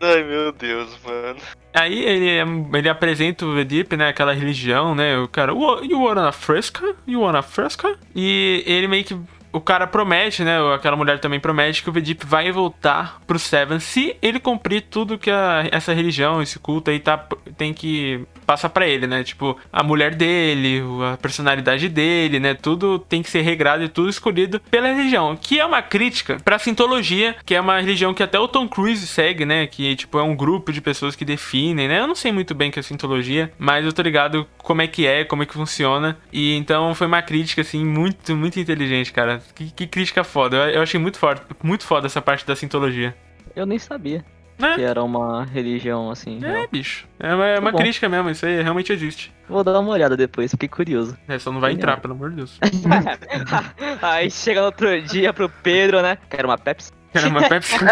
Ai, meu Deus, mano.
Aí ele, ele apresenta o Vedip, né? Aquela religião, né? O cara, "Wha- you wanna fresca? You wanna fresca? E ele meio que. O cara promete, né? Aquela mulher também promete que o Vedip vai voltar pro Seven se ele cumprir tudo que a- essa religião, esse culto aí tá, tem que passar pra ele, né? Tipo, a mulher dele, a personalidade dele, né? Tudo tem que ser regrado e tudo escolhido pela religião. Que é uma crítica pra Sintologia, que é uma religião que até o Tom Cruise segue, né? Que, tipo, é um grupo de pessoas que definem, né? Eu não sei muito bem que é Sintologia, mas eu tô ligado como é que é, como é que funciona. E então foi uma crítica, assim, muito, muito inteligente, cara. Que, que crítica foda. Eu, eu achei muito foda, muito foda essa parte da Sintologia.
Eu nem sabia
Né?
que era uma religião assim.
É,
real.
bicho. É uma, é uma
bom.
crítica mesmo, isso aí realmente existe.
Vou dar uma olhada depois, fiquei curioso.
É, só não vai entrar, pelo amor de Deus. (laughs)
Aí chega no outro dia pro Pedro, né? Quero uma Pepsi.
Era uma Pepsi. (laughs)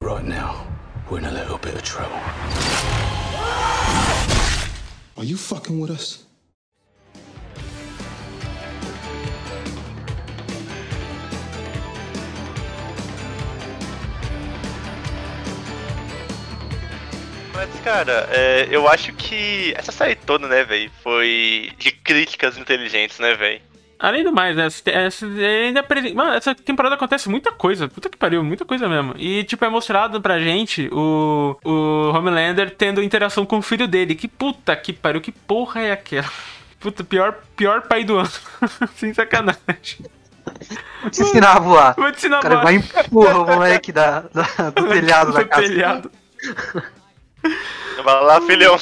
Right now, we're in a little bit of trouble.
Are you fucking with us?
Mas, cara, é, eu acho que essa série toda, né, velho, foi de críticas inteligentes, né, velho?
Além do mais, né? essa- essa- ainda Mano, essa temporada acontece muita coisa. Puta que pariu, muita coisa mesmo. E, tipo, é mostrado pra gente o, o Homelander tendo interação com o filho dele. Que puta que pariu, que porra é aquela? (laughs) Puta, pior, pior pai do ano. (laughs) Sem sacanagem.
Vou te ensinar a voar.
Vou te ensinar
O cara
a
vai empurra o moleque da, da- do (laughs) telhado da
Do
casa.
telhado.
Vai lá, filhão.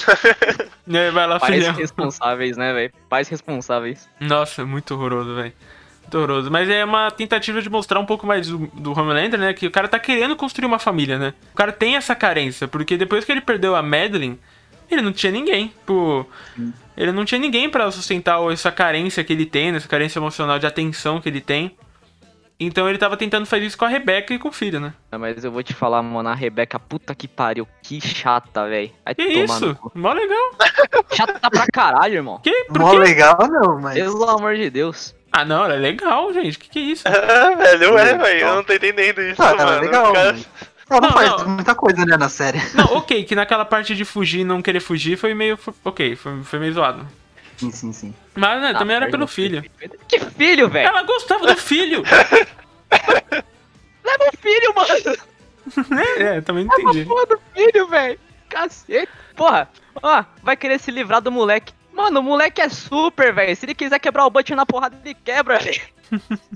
É, vai lá,
Pais
filhão.
responsáveis, né, velho? Pais responsáveis.
Nossa, muito horroroso, velho. Muito horroroso. Mas é uma tentativa de mostrar um pouco mais do, do Homelander, né? Que o cara tá querendo construir uma família, né? O cara tem essa carência, porque depois que ele perdeu a Madeline, ele não tinha ninguém. Pô, ele não tinha ninguém pra sustentar essa carência que ele tem, né, essa carência emocional de atenção que ele tem. Então ele tava tentando fazer isso com a Rebecca e com o filho, né?
Ah, Mas eu vou te falar, mano, a Rebeca, puta que pariu, que chata, velho.
Que isso?
no.
Mó legal.
Chata pra caralho, irmão.
Que? Por
Mó
quê?
legal não, mas.
Pelo amor de Deus.
Ah, não, ela é legal, gente. Que que é isso? (laughs)
Ah, velho, é, velho, eu não tô entendendo isso,
Ah,
mano.
ela é legal.
Cara-
Ela não,
Não,
faz
não.
muita coisa, né, na série.
Não, ok, que naquela parte de fugir e não querer fugir foi meio. ok, foi, foi meio zoado.
Sim, sim, sim.
Mas né,
Ah,
também era pelo filho.
Que filho, velho?
Ela gostava do filho! (laughs)
Leva o filho, mano. (laughs)
é, também não entendi.
Porra do filho, velho. Cacete. Porra, ó, vai querer se livrar do moleque. Mano, o moleque é super, velho. Se ele quiser quebrar o Butcher na porrada, ele quebra, (laughs) velho.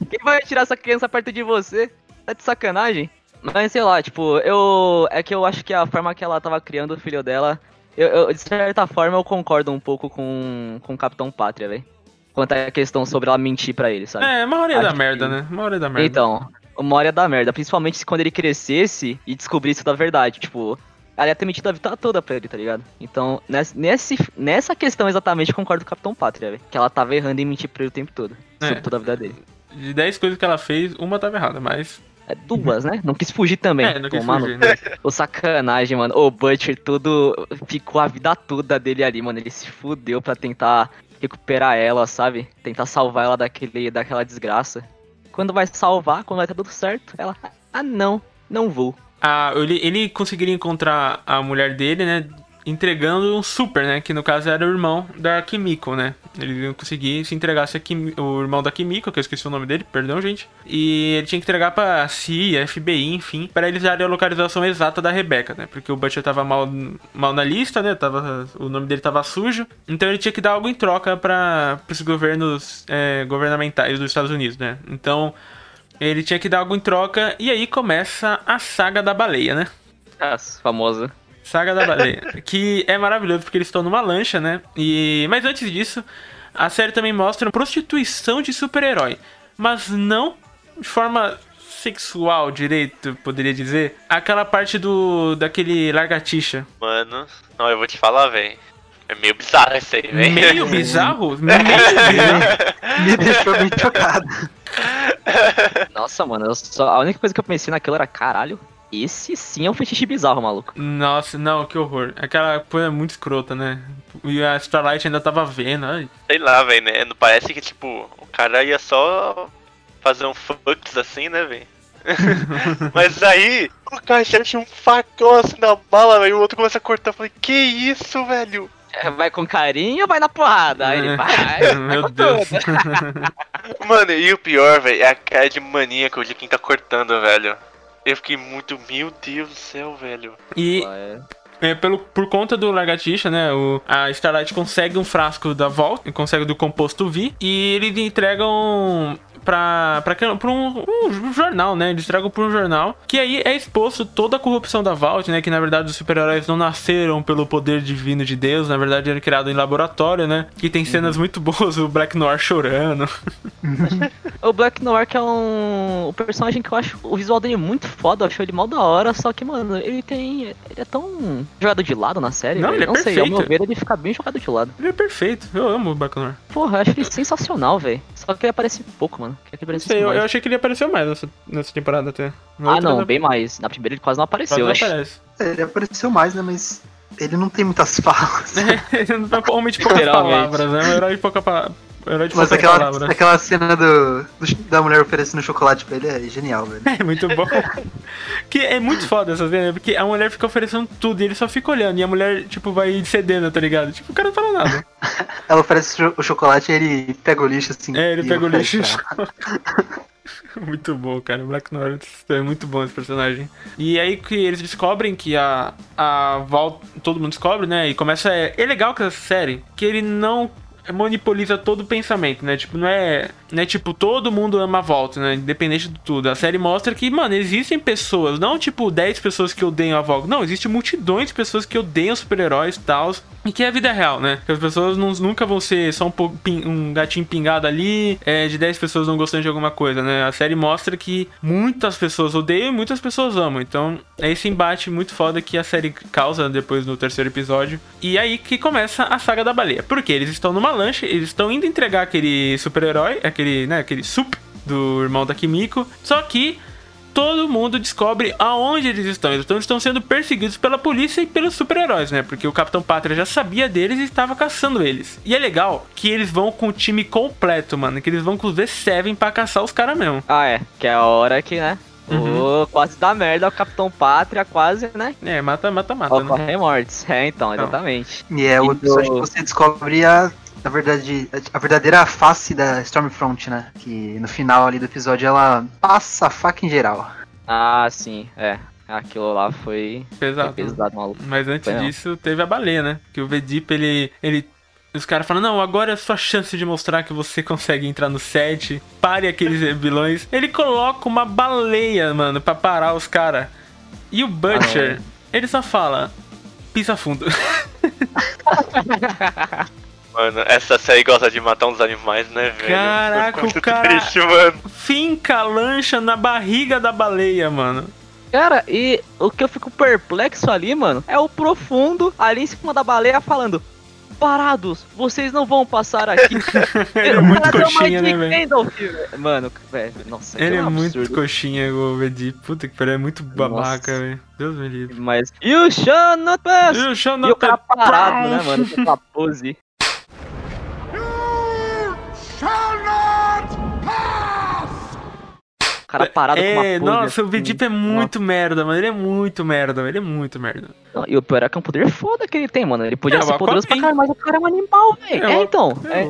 Quem vai tirar essa criança perto de você? Tá de sacanagem? Mas sei lá, tipo, eu. É que eu acho que a forma que ela tava criando o filho dela. Eu, eu, de certa forma, eu concordo um pouco com, com o Capitão Pátria, velho. Quanto à questão sobre ela mentir pra ele, sabe?
É, uma hora da
Acho
merda,
que-
né? Uma hora da merda.
Então, uma hora dar merda. Principalmente se quando ele crescesse e descobrisse da verdade. Tipo, ela ia ter mentido a vida toda pra ele, tá ligado? Então, nessa, nesse, nessa questão exatamente, eu concordo com o Capitão Pátria, velho. Que ela tava errando em mentir pra ele o tempo todo.
É.
Sobre toda a vida dele.
De 10 coisas que ela fez, uma tava errada, mas.
É duas, né? Não quis fugir também.
É, não quis
no
fugir, né?
O sacanagem, mano. O Butcher tudo ficou a vida toda dele ali, mano. Ele se fudeu pra tentar recuperar ela, sabe? Tentar salvar ela daquele, daquela desgraça. Quando vai salvar, quando vai estar tudo certo, ela. Ah, não, não vou.
Ah, ele, ele conseguiria encontrar a mulher dele, né? Entregando um super, né? Que no caso era o irmão da Kimiko, né? Ele não conseguia se entregasse a Kimi- o irmão da Kimiko, que eu esqueci o nome dele, perdão, gente. E ele tinha que entregar pra CIA, FBI, enfim, pra eles darem a localização exata da Rebecca, né? Porque o Butcher tava mal, mal na lista, né? Tava, o nome dele tava sujo. Então ele tinha que dar algo em troca pra, pros governos é, governamentais dos Estados Unidos, né? Então ele tinha que dar algo em troca. E aí começa a saga da baleia, né?
Ah, famosa.
Saga da Baleia. que é maravilhoso porque eles estão numa lancha, né? E Mas antes disso, a série também mostra prostituição de super-herói. Mas não de forma sexual direito, poderia dizer. Aquela parte do. daquele largatixa.
Mano, não, eu vou te falar, velho. É meio bizarro isso aí, velho.
Meio bizarro? Meio bizarro. (laughs)
Me deixou bem chocado. (laughs)
Nossa, mano, eu só- a única coisa que eu pensei naquilo era, caralho, esse sim é um fetiche bizarro, maluco.
Nossa, não, que horror. Aquela coisa é muito escrota, né? e a Starlight ainda tava vendo. Ai,
Sei lá, velho, né? Não parece que, tipo, o cara ia só fazer um fucks assim, né, velho? (laughs) Mas aí, o cara tinha um facão assim na bala, velho, e o outro começa a cortar. Eu falei, que isso, velho?
É, Vai com carinho ou vai na porrada? Aí ele vai. (laughs) vai
Meu
com
Deus. (laughs)
Mano, e o pior, velho, é a cara de maníaco de quem tá cortando, velho. Eu fiquei muito, meu Deus do céu, velho.
E
Vai.
é, pelo, por conta do lagartixa, né? O, a Starlight consegue um frasco da Vault, consegue do composto V, e eles entregam pra, pra, pra um, um jornal, né? Eles entregam pra um jornal, que aí é exposto toda a corrupção da Vault, né? Que na verdade os super-heróis não nasceram pelo poder divino de Deus, na verdade eram criados em laboratório, né? Que tem cenas muito boas, o Black Noir chorando. (laughs)
O Black Noir que é um o personagem que eu acho o visual dele muito foda, eu acho ele mal da hora, só que, mano, ele tem. Ele é tão jogado de lado na série,
Não,
velho.
ele é
Não sei, ao meu
perfeito.
ver, ele fica bem jogado de lado.
Ele é perfeito, eu amo o Black Noir.
Porra, eu acho ele sensacional, velho. Só que ele aparece pouco, mano. Que ele
Não sei, eu, eu achei que ele apareceu mais nessa, nessa temporada até. Na
Ah, não, bem mais. Na primeira ele quase não
quase
apareceu,
não
eu acho.
aparece.
É, Ele apareceu mais, né? Mas ele não tem muitas (laughs) falas. (laughs)
Ele não tem (laughs) de poucas palavras, né? Um herói de pouca
Mas aquela,
palavras.
aquela cena do, do- da mulher oferecendo chocolate pra ele é genial, velho. (laughs)
É muito bom. que é muito foda essa cena, porque a mulher fica oferecendo tudo e ele só fica olhando. E a mulher, tipo, vai cedendo, tá ligado? Tipo, o cara não fala nada. (laughs)
Ela oferece o chocolate e ele pega o lixo assim.
É, ele pega o lixo. (laughs) muito bom, cara. Black Noir é muito bom esse personagem. E aí que eles descobrem que a, a Val. Todo mundo descobre, né? E começa. É, é legal que essa série, que ele não monopoliza todo o pensamento, né? Tipo, não é, não é tipo, todo mundo ama Volta, né? Independente de tudo. A série mostra que, mano, existem pessoas, não tipo 10 pessoas que odeiam a Volta. Não, existe multidões de pessoas que odeiam super-heróis e tal. E que é a vida real, né? Que as pessoas não- nunca vão ser só um, um gatinho pingado ali, é, de 10 pessoas não gostando de alguma coisa, né? A série mostra que muitas pessoas odeiam e muitas pessoas amam. Então, é esse embate muito foda que a série causa depois no terceiro episódio. E aí que começa a saga da baleia. Porque eles estão numa lancha, eles estão indo entregar aquele super-herói, aquele, né, aquele sup do irmão da Kimiko. Só que todo mundo descobre aonde eles estão. Então eles estão sendo perseguidos pela polícia e pelos super-heróis, né? Porque o Capitão Pátria já sabia deles e estava caçando eles. E é legal que eles vão com o time completo, mano. Que eles vão com os V7 pra caçar os caras mesmo.
Ah, é. Que é a hora que, né?
Uhum.
Ô, quase dá merda, o Capitão Pátria quase, né?
É, mata, mata, mata, né?
Ocorre mortes. É, então, exatamente.
E é o
E
episódio
do-
que você descobre a, a, verdade, a verdadeira face da Stormfront, né? Que no final ali do episódio ela passa a faca em geral.
Ah, sim, é. Aquilo lá foi, foi
Pesado.
pesado, maluco.
Mas antes
Foi não.
disso, teve a baleia, né? Que o Vedip, ele. ele os caras falam, não, agora é a sua chance de mostrar que você (laughs) consegue entrar no set, pare aqueles vilões. Ele coloca uma baleia, mano, pra parar os caras. E o Butcher,
Ah,
ele só fala, pisa fundo. (laughs) (laughs)
Mano, essa série gosta de matar uns animais, né, velho?
Caraca, o cara-
triste, mano.
Finca a lancha na barriga da baleia, mano.
Cara, e o que eu fico perplexo ali, mano, é o profundo ali em cima da baleia falando. Parados, vocês não vão passar aqui. (laughs)
Ele é
O
muito coxinha, né, velho?
Mano, velho, nossa,
Ele é
um
muito
absurdo.
coxinha, o Vedip. Puta que pariu, é muito babaca, velho. Deus me livre.
Mas. You shall not pass!
E o chão
E o cara parado, né, mano? Com uma pose. Cara parado com uma
É,
pose.
nossa, o
assim.
Vedip é muito merda, mano. Ele é muito merda, ele é muito merda.
Não, e o pior é que é um poder foda que ele tem, mano. Ele podia
É,
ser
o
poderoso pra caralho, mas o cara é um animal, velho.
É,
É,
o-
então.
É,
É,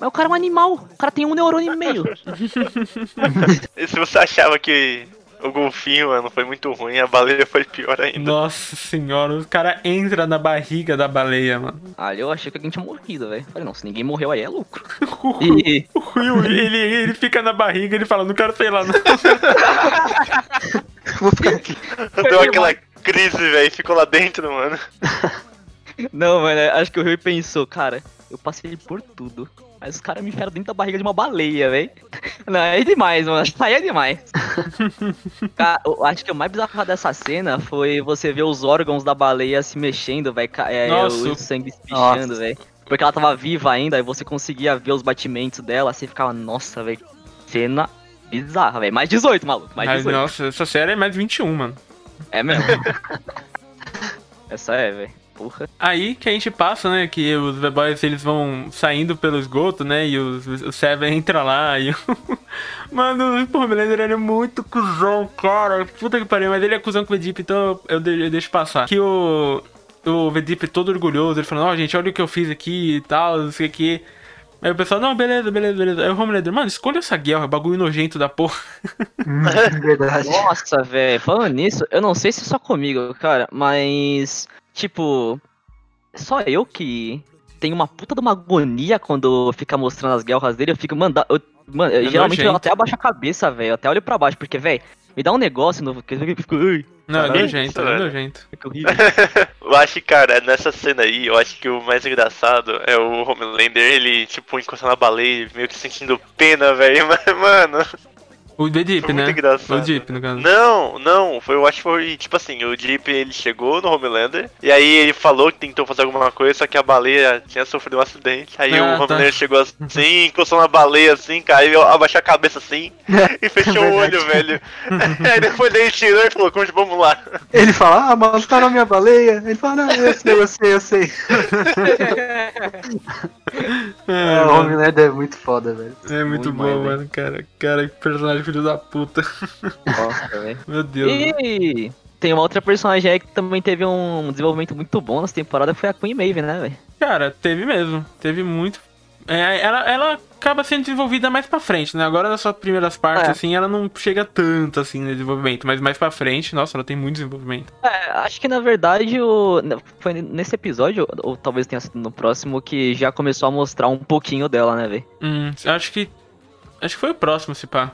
mas o cara é um animal. O cara tem um neurônio e meio. (laughs)
E se você achava que o golfinho, mano, foi muito ruim, a baleia foi pior ainda.
Nossa senhora, o cara entra na barriga da baleia, mano.
Ali eu achei que alguém tinha morrido, velho. Falei, não, se ninguém morreu aí é lucro. (laughs)
O Will,
E
o Will, ele, ele fica na barriga, ele fala, não quero sei lá, não. (laughs)
Vou ficar aqui.
Deu aquela crise, velho, ficou lá dentro, mano. (laughs)
Não, mano, acho que o Rui pensou, cara, eu passei por tudo. Mas os caras me enfiaram dentro da barriga de uma baleia, velho. Não, é demais, mano. Aí é demais. (laughs) Cara, eu acho que o mais bizarro dessa cena foi você ver os órgãos da baleia se mexendo, velho. É, o sangue espichando, velho. Porque ela tava viva ainda, e você conseguia ver os batimentos dela, você ficava, nossa, velho. Cena bizarra, velho. Mais 18, maluco. Mais
Mas,
18.
nossa, essa série é mais 21, mano.
É mesmo. (laughs) Essa é, velho. Porra.
Aí que a gente passa, né? Que os The Boys eles vão saindo pelo esgoto, né? E os, o Seven (laughs) entra lá e. o- (laughs) Mano, o Homelander ele é muito cuzão, cara. Puta que pariu, mas ele é cuzão com o Vedip, então eu, eu deixo passar. Que o. O Vedip todo orgulhoso, ele falando, ó, gente, olha o que eu fiz aqui e tal, não sei o que. Aí o pessoal, não, beleza, beleza, beleza. Aí o Homelander, mano, escolha essa guerra, bagulho nojento da porra.
Hum, verdade. (laughs)
Nossa, velho, falando nisso, eu não sei se é só comigo, cara, mas. Tipo. Só eu que tenho uma puta de uma agonia quando fica mostrando as guerras dele. Eu fico, mano, dá- eu, mano eu-
É
geralmente eu
nojento.
até abaixo a cabeça, velho. Eu até olho pra baixo, porque, velho, me dá um negócio no. Que eu fico, "Ai,
Não, é
Caralho,
nojento, é nojento.
que horrível. (laughs)
Eu acho que, cara, nessa cena aí, eu acho que o mais engraçado é o Homelander, ele, tipo, encostando na baleia, meio que sentindo pena, velho. (laughs) Mas, mano.
O Vedip,
Foi
né?
muito engraçado.
O Deep, no caso.
Não, não, foi, eu acho que foi, tipo assim, o Jeep ele chegou no Homelander, e aí ele falou que tentou fazer alguma coisa, só que a baleia tinha sofrido um acidente. Aí
Ah,
o
tá.
Homelander chegou (laughs) assim, encostou na baleia assim, caiu, abaixou a cabeça assim, e (laughs) fechou o olho, velho. (laughs) aí depois ele tirou e falou, "Conte, vamos lá.
Ele fala, ah, mano, tá na minha baleia. Ele fala, não, eu sei, eu sei, eu sei.
É,
É, o
mano.
Homelander é muito foda, velho.
É muito
Muito
bom,
demais,
mano, cara. Cara, que personagem filho da puta.
Nossa, velho. (laughs)
Meu Deus.
E tem uma outra personagem aí que também teve um desenvolvimento muito bom nessa temporada, foi a Queen Maeve, né, velho?
Cara, teve mesmo. Teve muito. É, ela, ela acaba sendo desenvolvida mais pra frente, né? Agora nas suas primeiras partes,
É.
assim, ela não chega tanto, assim, no desenvolvimento. Mas mais pra frente, nossa, ela tem muito desenvolvimento.
É, acho que na verdade o, foi nesse episódio, ou talvez tenha sido no próximo, que já começou a mostrar um pouquinho dela, né, velho?
Hum, acho que. Acho que foi o próximo, se pá.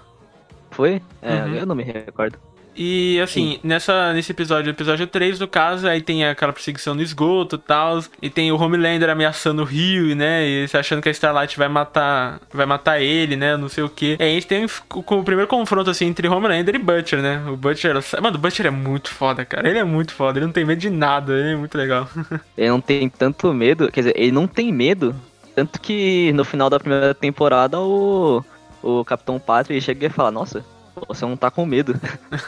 Foi? É,
Uhum.
eu não me recordo.
E assim, nessa, nesse episódio, episódio 3, no caso, aí tem aquela perseguição no esgoto e tal. E tem o Homelander ameaçando o Rio, né? E achando que a Starlight vai matar. Vai matar ele, né? Não sei o que. E aí a gente tem o, o primeiro confronto assim entre Homelander e Butcher, né? O Butcher. Mano, o Butcher é muito foda, cara. Ele é muito foda, ele não tem medo de nada, ele é muito legal. (laughs)
Ele não tem tanto medo, quer dizer, ele não tem medo, tanto que no final da primeira temporada o, o Capitão Pátria chega e fala, nossa, você não tá com medo.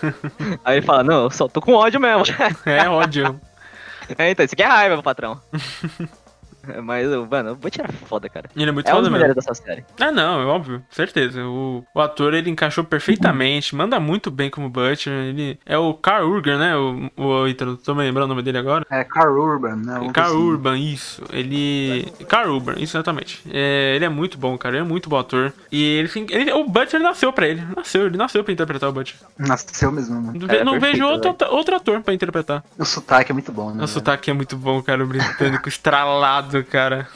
(laughs) Aí ele fala, não, eu só tô com ódio mesmo.
É ódio. (laughs)
é, então, isso aqui é raiva, meu patrão. (laughs) (laughs) Mas, mano, o Butcher é foda, cara.
Ele é muito
É
foda mesmo.
dessa série.
Ah, não, é óbvio, certeza. O, o ator ele encaixou perfeitamente, manda muito bem como Butcher. Ele é o Carl Urban, né? O, o Ítalo, tô me lembrando o nome dele agora.
É Carl Urban, né?
Carl
assim.
Urban, isso. Ele. Carl Urban, isso exatamente. É, ele é muito bom, cara. Ele é muito bom ator. E ele, tem- ele- o Butcher nasceu pra ele. Nasceu, ele nasceu pra interpretar o Butcher.
Nasceu mesmo, mano.
Não,
É,
não
perfeito,
vejo outro,
velho.
outro ator pra interpretar.
O sotaque é muito bom, né?
O
velho?
sotaque é muito bom, cara. O britânico estralado, cara.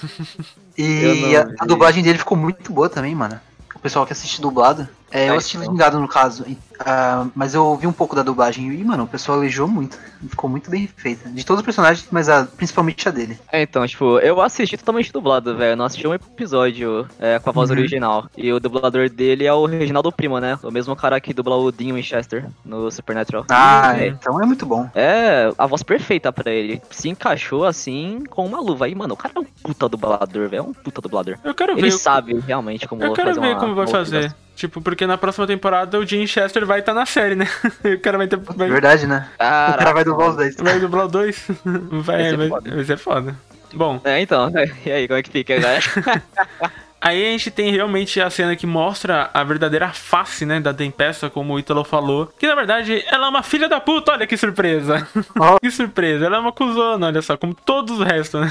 E (laughs)
não
a, a dublagem dele ficou muito boa também, mano. O pessoal que assiste dublado. É, eu
Ah,
assisti
então.
legendado no caso. e, ah, mas eu ouvi um pouco da dublagem e, mano, o pessoal elogiou muito. Ficou muito bem feita. De todos os personagens, mas a- principalmente a dele.
É, então, tipo, eu assisti totalmente dublado, velho. Eu não assisti um episódio é, com a voz
Uhum.
original. E o dublador dele é o Reginaldo Primo, né? O mesmo cara que dubla o Dean Winchester no Supernatural.
Ah,
E,
então é muito bom.
É, a voz perfeita pra ele. Se encaixou assim com uma luva. Aí, mano, o cara é um puta dublador, velho. É um puta dublador.
Eu quero
Ele
ver.
sabe realmente como
Eu quero
fazer
ver
uma,
como vai fazer. Tipo, porque na próxima temporada o Jim Chester vai estar na série, né? (laughs) o cara vai ter. Vai,
Verdade, né? o
Caraca,
cara vai dublar os dois.
vai dublar dois. (laughs) Vai,
Vai ser
vai,
foda.
vai ser foda. Bom,
É, então. E aí, como é que fica agora? (laughs)
Aí a gente tem realmente a cena que mostra a verdadeira face, né, da Tempesta, como o Ítalo falou. Que na verdade ela é uma filha da puta, olha que surpresa.
Ó.
que surpresa, ela é uma cuzona, olha só, como todos os restos, né?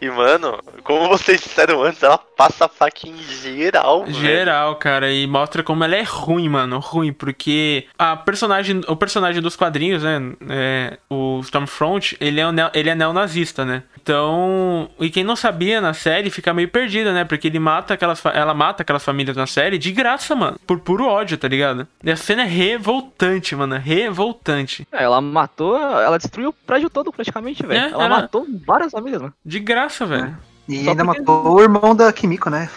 E, mano, como vocês disseram antes, ela passa a faca em geral, velho.
Geral, cara, e mostra como ela é ruim, mano, ruim, porque a personagem, o personagem dos quadrinhos, né, é, o Stormfront, ele é, um ele é neonazista, né? Então, e quem não sabia na série fica meio perdida, né? Porque ele mata aquelas, ela mata aquelas famílias na série de graça, mano, por puro ódio, tá ligado? E a cena é revoltante, mano, revoltante.
É, ela matou, ela destruiu o prédio todo praticamente, velho.
É,
ela
ela-
matou várias famílias, mano.
De graça, velho.
E
Só
ainda
porque-
matou o irmão da Kimiko, né?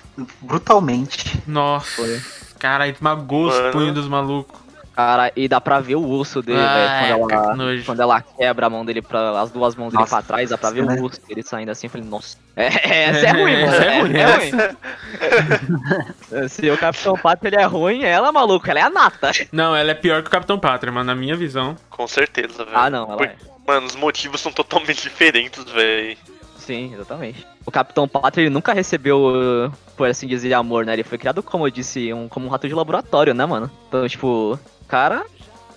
Brutalmente.
Nossa.
Foi.
Cara, esmagou os punhos dos malucos.
Cara, e dá pra ver o osso dele,
Ah,
velho.
é,
Quando,
que
ela- quando ela quebra a mão dele pra. As duas mãos dele
Nossa,
pra trás, dá pra ver
né?
o osso dele saindo assim. Eu falei, nossa. É, essa é ruim, mano.
Essa é ruim,
é ruim. (laughs) Se o Capitão Pato ele é ruim, ela, maluco, ela é a nata.
Não, ela é pior que o Capitão Pátria, mano, na minha visão.
Com certeza, velho.
Ah, não, ela
Por-
é.
Mano, os motivos são totalmente (laughs) diferentes, velho.
Sim, exatamente. O Capitão Pátria ele nunca recebeu, por assim dizer, amor, né? Ele foi criado, como eu disse, um, como um rato de laboratório, né, mano? Então, tipo, o cara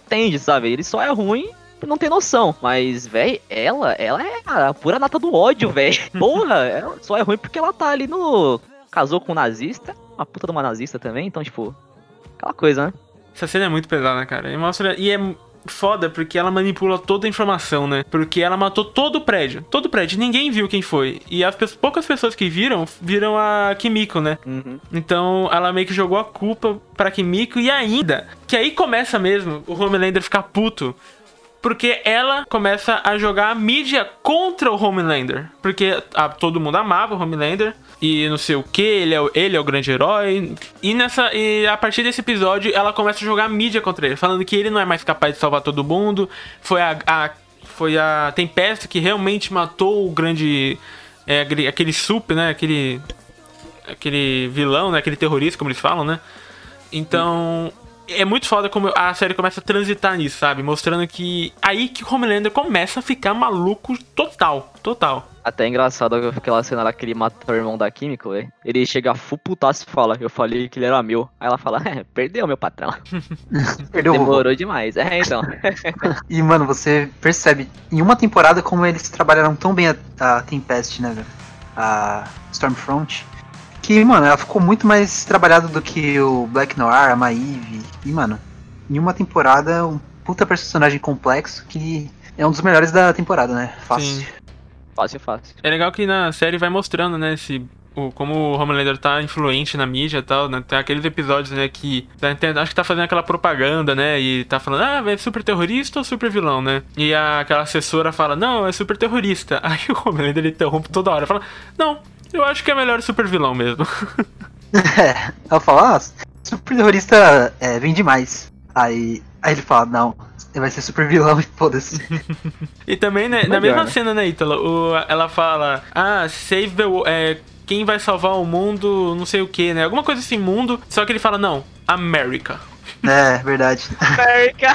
entende, sabe? Ele só é ruim não ter noção. Mas, véi, ela, ela é a pura nata do ódio, véi. (laughs) Porra, ela só é ruim porque ela tá ali no. Casou com um nazista, uma puta de uma nazista também, então, tipo, aquela coisa, né?
Essa cena é muito pesada, cara. E mostra. E é foda porque ela manipula toda a informação, né? Porque ela matou todo o prédio. Todo o prédio. Ninguém viu quem foi. E as poucas pessoas que viram, viram a Kimiko, né?
Uhum.
Então ela meio que jogou a culpa pra Kimiko e ainda. Que aí começa mesmo o Homelander ficar puto. Porque ela começa a jogar a mídia contra o Homelander. Porque ah, todo mundo amava o Homelander. E não sei o que, ele é, ele é o grande herói. E nessa. E a partir desse episódio, ela começa a jogar a mídia contra ele. Falando que ele não é mais capaz de salvar todo mundo. Foi a. a- foi a Tempesta que realmente matou o grande. é, aquele sup, né? Aquele aquele vilão, né? Aquele terrorista, como eles falam, né? Então, é muito foda como a série começa a transitar nisso, sabe? Mostrando que aí que o Homelander começa a ficar maluco total, total.
Até é engraçado aquela cena lá que ele mata o irmão da Químico, velho. Ele chega full putaço e fala, eu falei que ele era meu. Aí ela fala, é, perdeu meu patrão. (laughs)
Perdeu.
Demorou demais. É, então. (laughs)
E, mano, você percebe em uma temporada como eles trabalharam tão bem a, a Tempest, né, velho? A Stormfront. Que, mano, ela ficou muito mais trabalhada do que o Black Noir, a Maeve. E, mano, em uma temporada, um puta personagem complexo que é um dos melhores da temporada, né? Fácil.
Sim.
fácil, fácil.
É legal que na série vai mostrando, né, esse, o, como o Homelander tá influente na mídia e tal, né? Tem aqueles episódios, né, que tá, tem- acho que tá fazendo aquela propaganda, né, e tá falando, ah, é super terrorista ou super vilão, né? E a, aquela assessora fala, não, é super terrorista. (laughs) Aí o Homelander ele interrompe toda hora, fala, não, eu acho que é melhor super vilão mesmo. (laughs)
É, ela fala, ah, super terrorista é, vem demais. Aí, aí ele fala, não, vai ser super vilão e foda-se. (laughs)
E também, né, na mesma
né?
cena, né, Ítalo, o- ela fala, ah, save the é, quem vai salvar o mundo, não sei o que, né? Alguma coisa assim, mundo. Só que ele fala, não, America.
é, verdade.
América!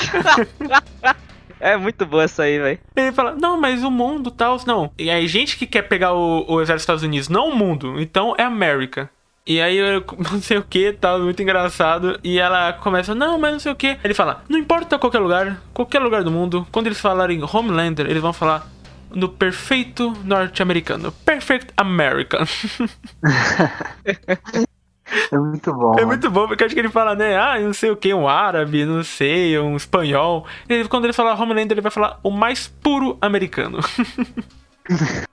(laughs) é muito boa essa aí, velho.
Ele fala, não, mas o mundo tal, não. E aí, gente que quer pegar o, o exército dos Estados Unidos, não o mundo, então é América. E aí, eu (laughs) não sei o que, tal, muito engraçado. E ela começa, não, mas não sei o que. Ele fala, não importa qualquer lugar, qualquer lugar do mundo. Quando eles falarem Homelander, eles vão falar no perfeito norte-americano. Perfect American. (laughs) (laughs)
É muito bom.
É
mano.
muito bom, porque acho que ele fala, né? Ah, não sei o que, um árabe, não sei, um espanhol. E quando ele falar Homelander, ele vai falar o mais puro americano. (laughs)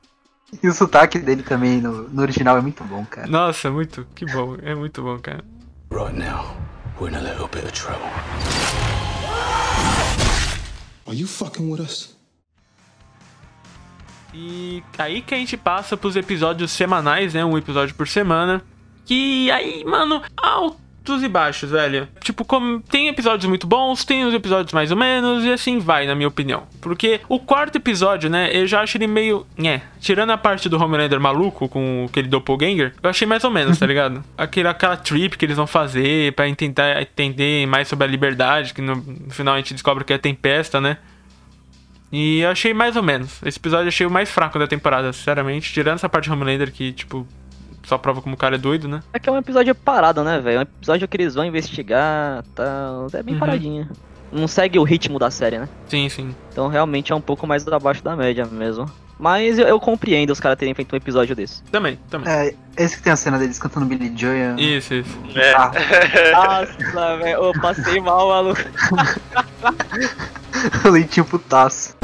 E o sotaque dele também no, no original é muito bom, cara.
Nossa, muito, que bom, é muito bom, cara.
Right now, we're in a little bit of trouble.
Are you fucking with us?
E aí que a gente passa pros episódios semanais, né? Um episódio por semana. Que aí, mano, altos e baixos, velho. Tipo, como tem episódios muito bons, tem os episódios mais ou menos, e assim vai, na minha opinião. Porque o quarto episódio, né, eu já acho ele meio. É, tirando a parte do Homelander maluco com aquele doppelganger, eu achei mais ou menos, tá ligado? (laughs) Aquela, aquela trip que eles vão fazer pra tentar entender mais sobre a liberdade, que no, no final a gente descobre que é tempesta, né? E eu achei mais ou menos. Esse episódio eu achei o mais fraco da temporada, sinceramente. Tirando essa parte de Homelander que, tipo, só prova como o cara é doido, né?
É que é um episódio parado, né, velho? É um episódio que eles vão investigar, tal. É bem
Uhum.
paradinho. Não segue o ritmo da série, né?
Sim, sim.
Então realmente é um pouco mais abaixo da média mesmo. Mas eu, eu compreendo os caras terem feito um episódio desse.
Também, também.
É, esse que tem a cena deles cantando Billy Joy.
Isso, isso.
É.
Ah, (laughs)
Nossa, velho, eu passei mal, maluco. (laughs)
o leitinho putaço.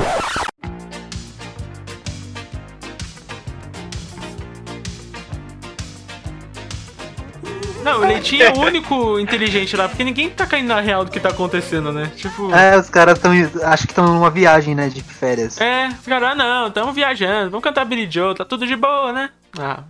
Não, o Leitinho é o único inteligente lá, porque ninguém tá caindo na real do que tá acontecendo, né? Tipo.
É, os caras estão. Acho que estão numa viagem, né? De férias.
É, os caras, ah, não, tamo viajando, vamos cantar Billy Joe, tá tudo de boa, né? Ah.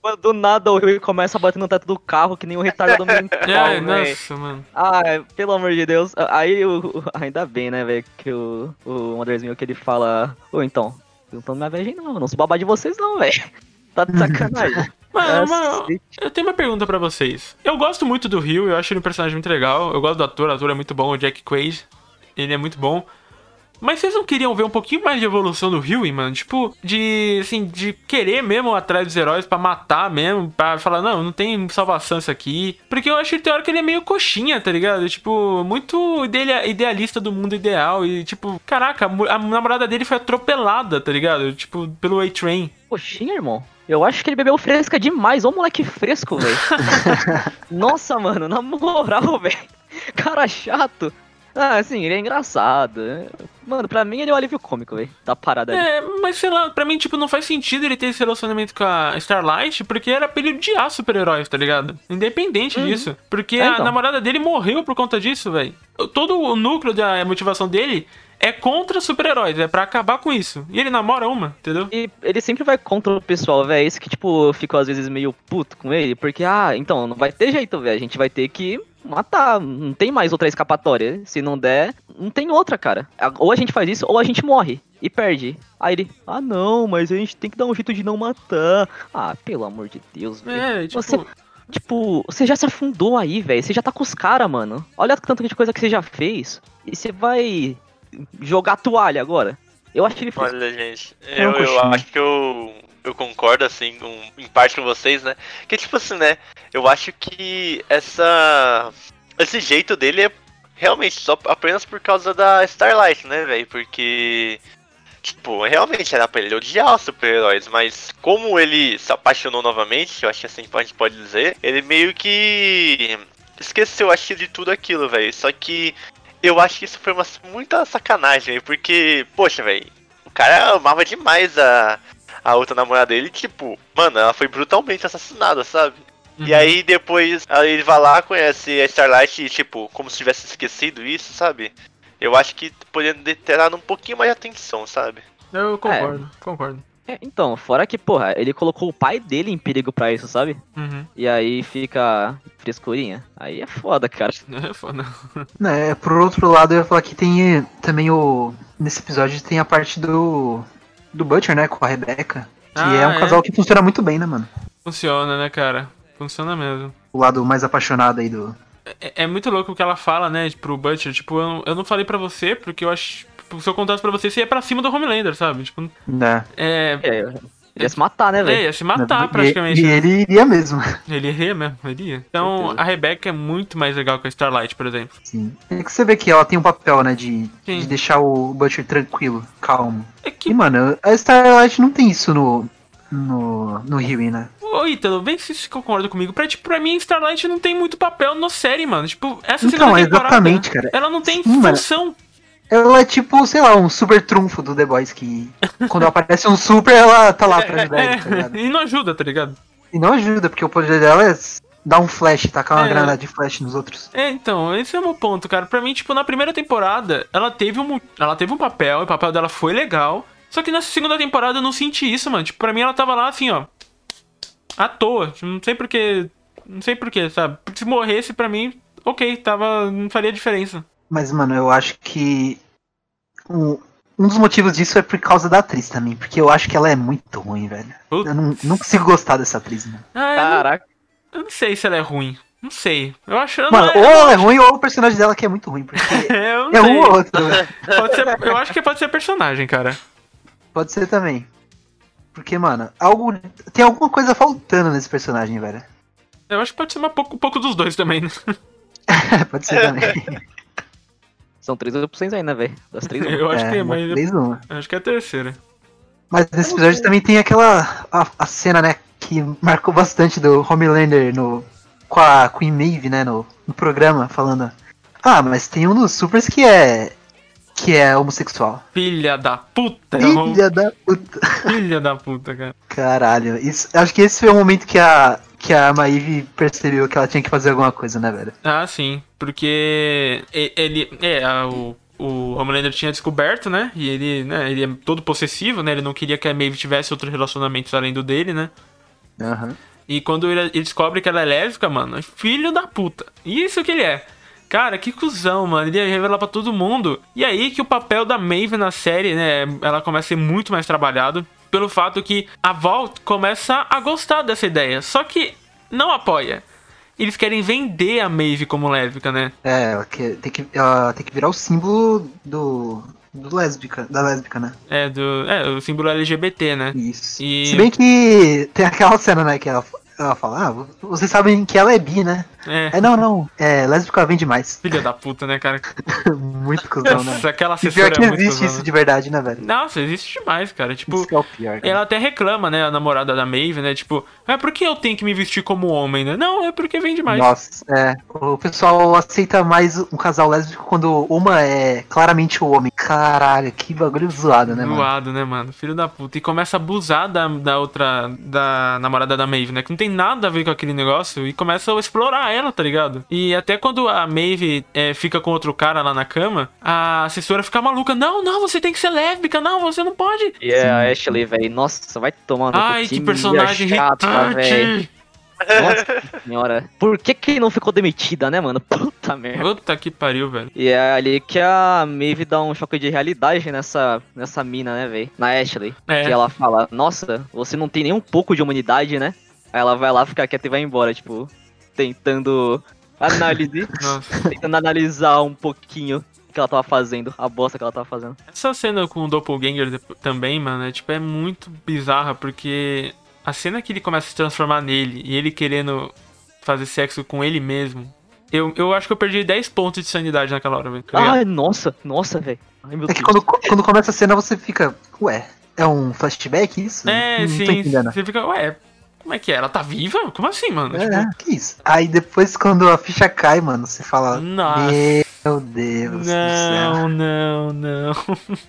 Quando do nada o Rio começa a bater no teto do carro que nem um retardado (laughs) mental,
Ai,
véi.
nossa, mano.
Ai, pelo amor de Deus. Aí, o, o- ainda bem, né, velho, que o, o Andrezinho que ele fala... Ô, então, eu não tô na viagem não, eu não sou babá de vocês não, velho. (laughs) Tá de sacanagem. (laughs)
Mano, eu tenho uma pergunta pra vocês. Eu gosto muito do Rio, eu acho ele um personagem muito legal. Eu gosto do ator, o ator é muito bom, o Jack Quaid. Ele é muito bom. Mas vocês não queriam ver um pouquinho mais de evolução do Huey, mano? Tipo, de, assim, de querer mesmo atrás dos heróis pra matar mesmo, pra falar, não, não tem salvação isso aqui. Porque eu acho que tem hora que ele é meio coxinha, tá ligado? Tipo, muito idea- idealista do mundo ideal. E, tipo, caraca, a namorada dele foi atropelada, tá ligado? Tipo, pelo A-Train.
Coxinha, irmão? Eu acho que ele bebeu fresca demais. Ô, moleque fresco, velho. (laughs) Nossa, mano, na moral, velho. Cara chato. Ah, assim, ele é engraçado. Mano, pra mim ele é o alívio cômico, velho. Da parada ali.
É, mas sei lá, pra mim, tipo, não faz sentido ele ter esse relacionamento com a Starlight, porque era pra ele odiar super-heróis, tá ligado? Independente disso. Porque
É,
a
então.
namorada dele morreu por conta disso, velho. Todo o núcleo da motivação dele é contra super-heróis, é pra acabar com isso. E ele namora uma, entendeu?
E ele sempre vai contra o pessoal, velho. Isso que, tipo, eu fico às vezes meio puto com ele. Porque, ah, então, não vai ter jeito, velho. A gente vai ter que matar. Não tem mais outra escapatória. Se não der, não tem outra, cara. Ou a gente faz isso, ou a gente morre. E perde. Aí ele, ah, não, mas a gente tem que dar um jeito de não matar. Ah, pelo amor de Deus, velho.
É, tipo.
Você- Tipo, você já se afundou aí, velho. Você já tá com os caras, mano. Olha tanto de coisa que você já fez. E você vai jogar toalha agora. Eu acho ele fresco.
Olha, gente,
É
eu, eu acho que eu, eu concordo, assim, com, em parte com vocês, né? Que, tipo assim, né? Eu acho que essa. Esse jeito dele é realmente só apenas por causa da Starlight, né, velho? Porque. Tipo, realmente era pra ele odiar os super-heróis, mas como ele se apaixonou novamente, eu acho que assim a gente pode dizer, ele meio que esqueceu, acho de tudo aquilo, velho. Só que eu acho que isso foi uma muita sacanagem, porque, poxa, velho, o cara amava demais a, a outra namorada dele, tipo, mano, ela foi brutalmente assassinada, sabe?
Uhum.
E aí depois aí ele vai lá, conhece a Starlight e, tipo, como se tivesse esquecido isso, sabe? Eu acho que poderia ter dado um pouquinho mais de atenção, sabe?
Eu concordo, concordo.
É, então, fora que, porra, ele colocou o pai dele em perigo pra isso, sabe?
Uhum.
E aí fica frescurinha. Aí é foda, cara. (laughs)
É foda.
Né, por outro lado, eu ia falar que tem eh, também o. Nesse episódio tem a parte do. Do Butcher, né? Com a Rebecca. Que
Ah,
é um
é?
casal que funciona muito bem, né, mano?
Funciona, né, cara? Funciona mesmo.
O lado mais apaixonado aí do.
É, é muito louco o que ela fala, né, pro Butcher. Tipo, eu, não- eu não falei pra você, porque eu acho. tipo, Se eu contasse pra você, você ia pra cima do Homelander, sabe? Tipo,
Né?
é.
É, ele ia se matar, né,
É,
velho?
ia se matar
E-
praticamente.
E,
né?
ele iria mesmo. (laughs)
Ele iria mesmo, ele ia. Então, a Rebecca é muito mais legal que a Starlight, por exemplo.
Sim. É que você vê que ela tem um papel, né? De,
Sim.
de deixar o Butcher tranquilo, calmo.
É
E,
que.
mano, a Starlight não tem isso no. No. No Huey, né?
Ô, Ítalo, vem se você concorda comigo. Pra, tipo, pra mim, Starlight não tem muito papel na série, mano. Tipo, essa
Então,
segunda temporada.
exatamente, cara.
Ela não tem
Sim, mano. Ela é tipo, sei lá, um super trunfo do The Boys que. quando aparece um super, ela tá lá pra ajudar ele, tá ligado?
É, e não ajuda, tá ligado?
E não ajuda, porque o poder dela é dar um flash, tacar uma
É.
granada de flash nos outros.
É, então, esse é o meu ponto, cara. Pra mim, tipo, na primeira temporada, ela teve um, ela teve um papel, o papel dela foi legal. Só que nessa segunda temporada eu não senti isso, mano. Tipo, pra mim ela tava lá assim, ó. À toa. Não sei porquê. Não sei porquê, sabe? Se morresse, pra mim, ok, tava. Não faria diferença.
Mas, mano, eu acho que. Um, um dos motivos disso é por causa da atriz também, porque eu acho que ela é muito ruim, velho.
Putz.
Eu não, não consigo gostar dessa atriz, mano.
Ah, eu, não,
Caraca.
eu não sei se ela é ruim. Não sei. Eu acho. Eu
Mano,
não,
ou
eu
ela
não
é ruim ou o personagem dela que é muito ruim, porque (laughs)
eu não
é
sei.
um ou outro. (laughs)
Pode ser, eu acho que pode ser personagem, cara.
Pode ser também. Porque, mano, algo. Tem alguma coisa faltando nesse personagem, velho.
Eu acho que pode ser uma pouco, um pouco dos dois também, né? (laughs)
Pode ser também.
São três opções aí, né, velho? Das três, (laughs) uma.
Eu acho que é,
uma
mas.
vez uma.
eu Acho que é a terceira.
Mas nesse episódio também tem aquela. A, a cena, né? Que marcou bastante do Homelander no. Com a Queen Maeve, né? No, no programa, falando. Ah, mas tem um dos supers que é. Que é homossexual.
Filha da puta. é
Filha da puta.
Filha da puta, cara.
Caralho. Isso, acho que esse foi o momento que a. Que a Maeve percebeu que ela tinha que fazer alguma coisa, né, velho?
Ah, sim. Porque ele. É, o, o Homelander tinha descoberto, né? E ele, né? Ele é todo possessivo, né? Ele não queria que a Maeve tivesse outros relacionamentos além do dele, né?
Aham.
E quando ele, ele descobre que ela é lésbica, mano, é filho da puta. Isso que ele é. Cara, que cuzão, mano. Ele ia revelar pra todo mundo. E aí que o papel da Maeve na série, né, ela começa a ser muito mais trabalhado. Pelo fato que a Val começa a gostar dessa ideia. Só que não apoia. Eles querem vender a Maeve como lésbica, né?
É, ela que- tem que, ela tem que virar o símbolo do, do lésbica, da lésbica, né?
É, do. É, o símbolo LGBT, né?
Isso.
E-
Se bem que tem aquela cena, né, que ela, ela fala, ah, vocês sabem que ela é bi, né?
É.
É, não, não, é, lésbica vende mais.
Filha da puta, né, cara? (laughs)
Muito cuzão, né?
Aquela
E pior
assessora
que
é
existe
cuzona.
isso de verdade, né, velho?
Nossa, existe demais, cara. Tipo,
Isso que é o pior. né?
ela até reclama, né, a namorada da Maeve, né? Tipo, é por que eu tenho que me vestir como homem, né? Não, é porque vem demais.
Nossa, é. O pessoal aceita mais um casal lésbico quando uma é claramente o homem. Caralho, que bagulho zoado, né, mano?
Zoado, né, mano? Filho da puta. E começa a abusar da, da outra. Da namorada da Maeve, né? Que não tem nada a ver com aquele negócio. E começa a explorar ela, tá ligado? E até quando a Maeve é, fica com outro cara lá na cama, a assessora fica maluca. Não, não, você tem que ser lésbica. Não, você não pode.
E é a Ashley, velho. Nossa, vai tomando.
Ai, que personagem irritante.
Nossa senhora. Por que que não ficou demitida, né, mano? (laughs) Puta merda.
Puta que pariu, velho.
E é ali que a Maeve dá um choque de realidade nessa, nessa mina, né, velho? Na Ashley.
É.
Que ela fala, nossa, você não tem nem um pouco de humanidade, né? Aí ela vai lá, fica quieta e vai embora, tipo, tentando análise, (laughs) tentando analisar um pouquinho o que ela tava fazendo, a bosta que ela tava fazendo.
Essa cena com o Doppelganger também, mano, é tipo, é muito bizarra, porque a cena que ele começa a se transformar nele e ele querendo fazer sexo com ele mesmo. Eu, eu acho que eu perdi 10 pontos de sanidade naquela hora, velho.
Ai, nossa, nossa, velho. Ai, meu
É que quando, quando começa a cena você fica, ué, é um flashback isso?
é,
não,
sim. Você fica, ué, como é que é? Ela tá viva? Como assim, mano? Tipo,
É, que isso? Aí depois quando a ficha cai, mano, você fala,
Nossa.
meu Deus do céu.
Não, não, não.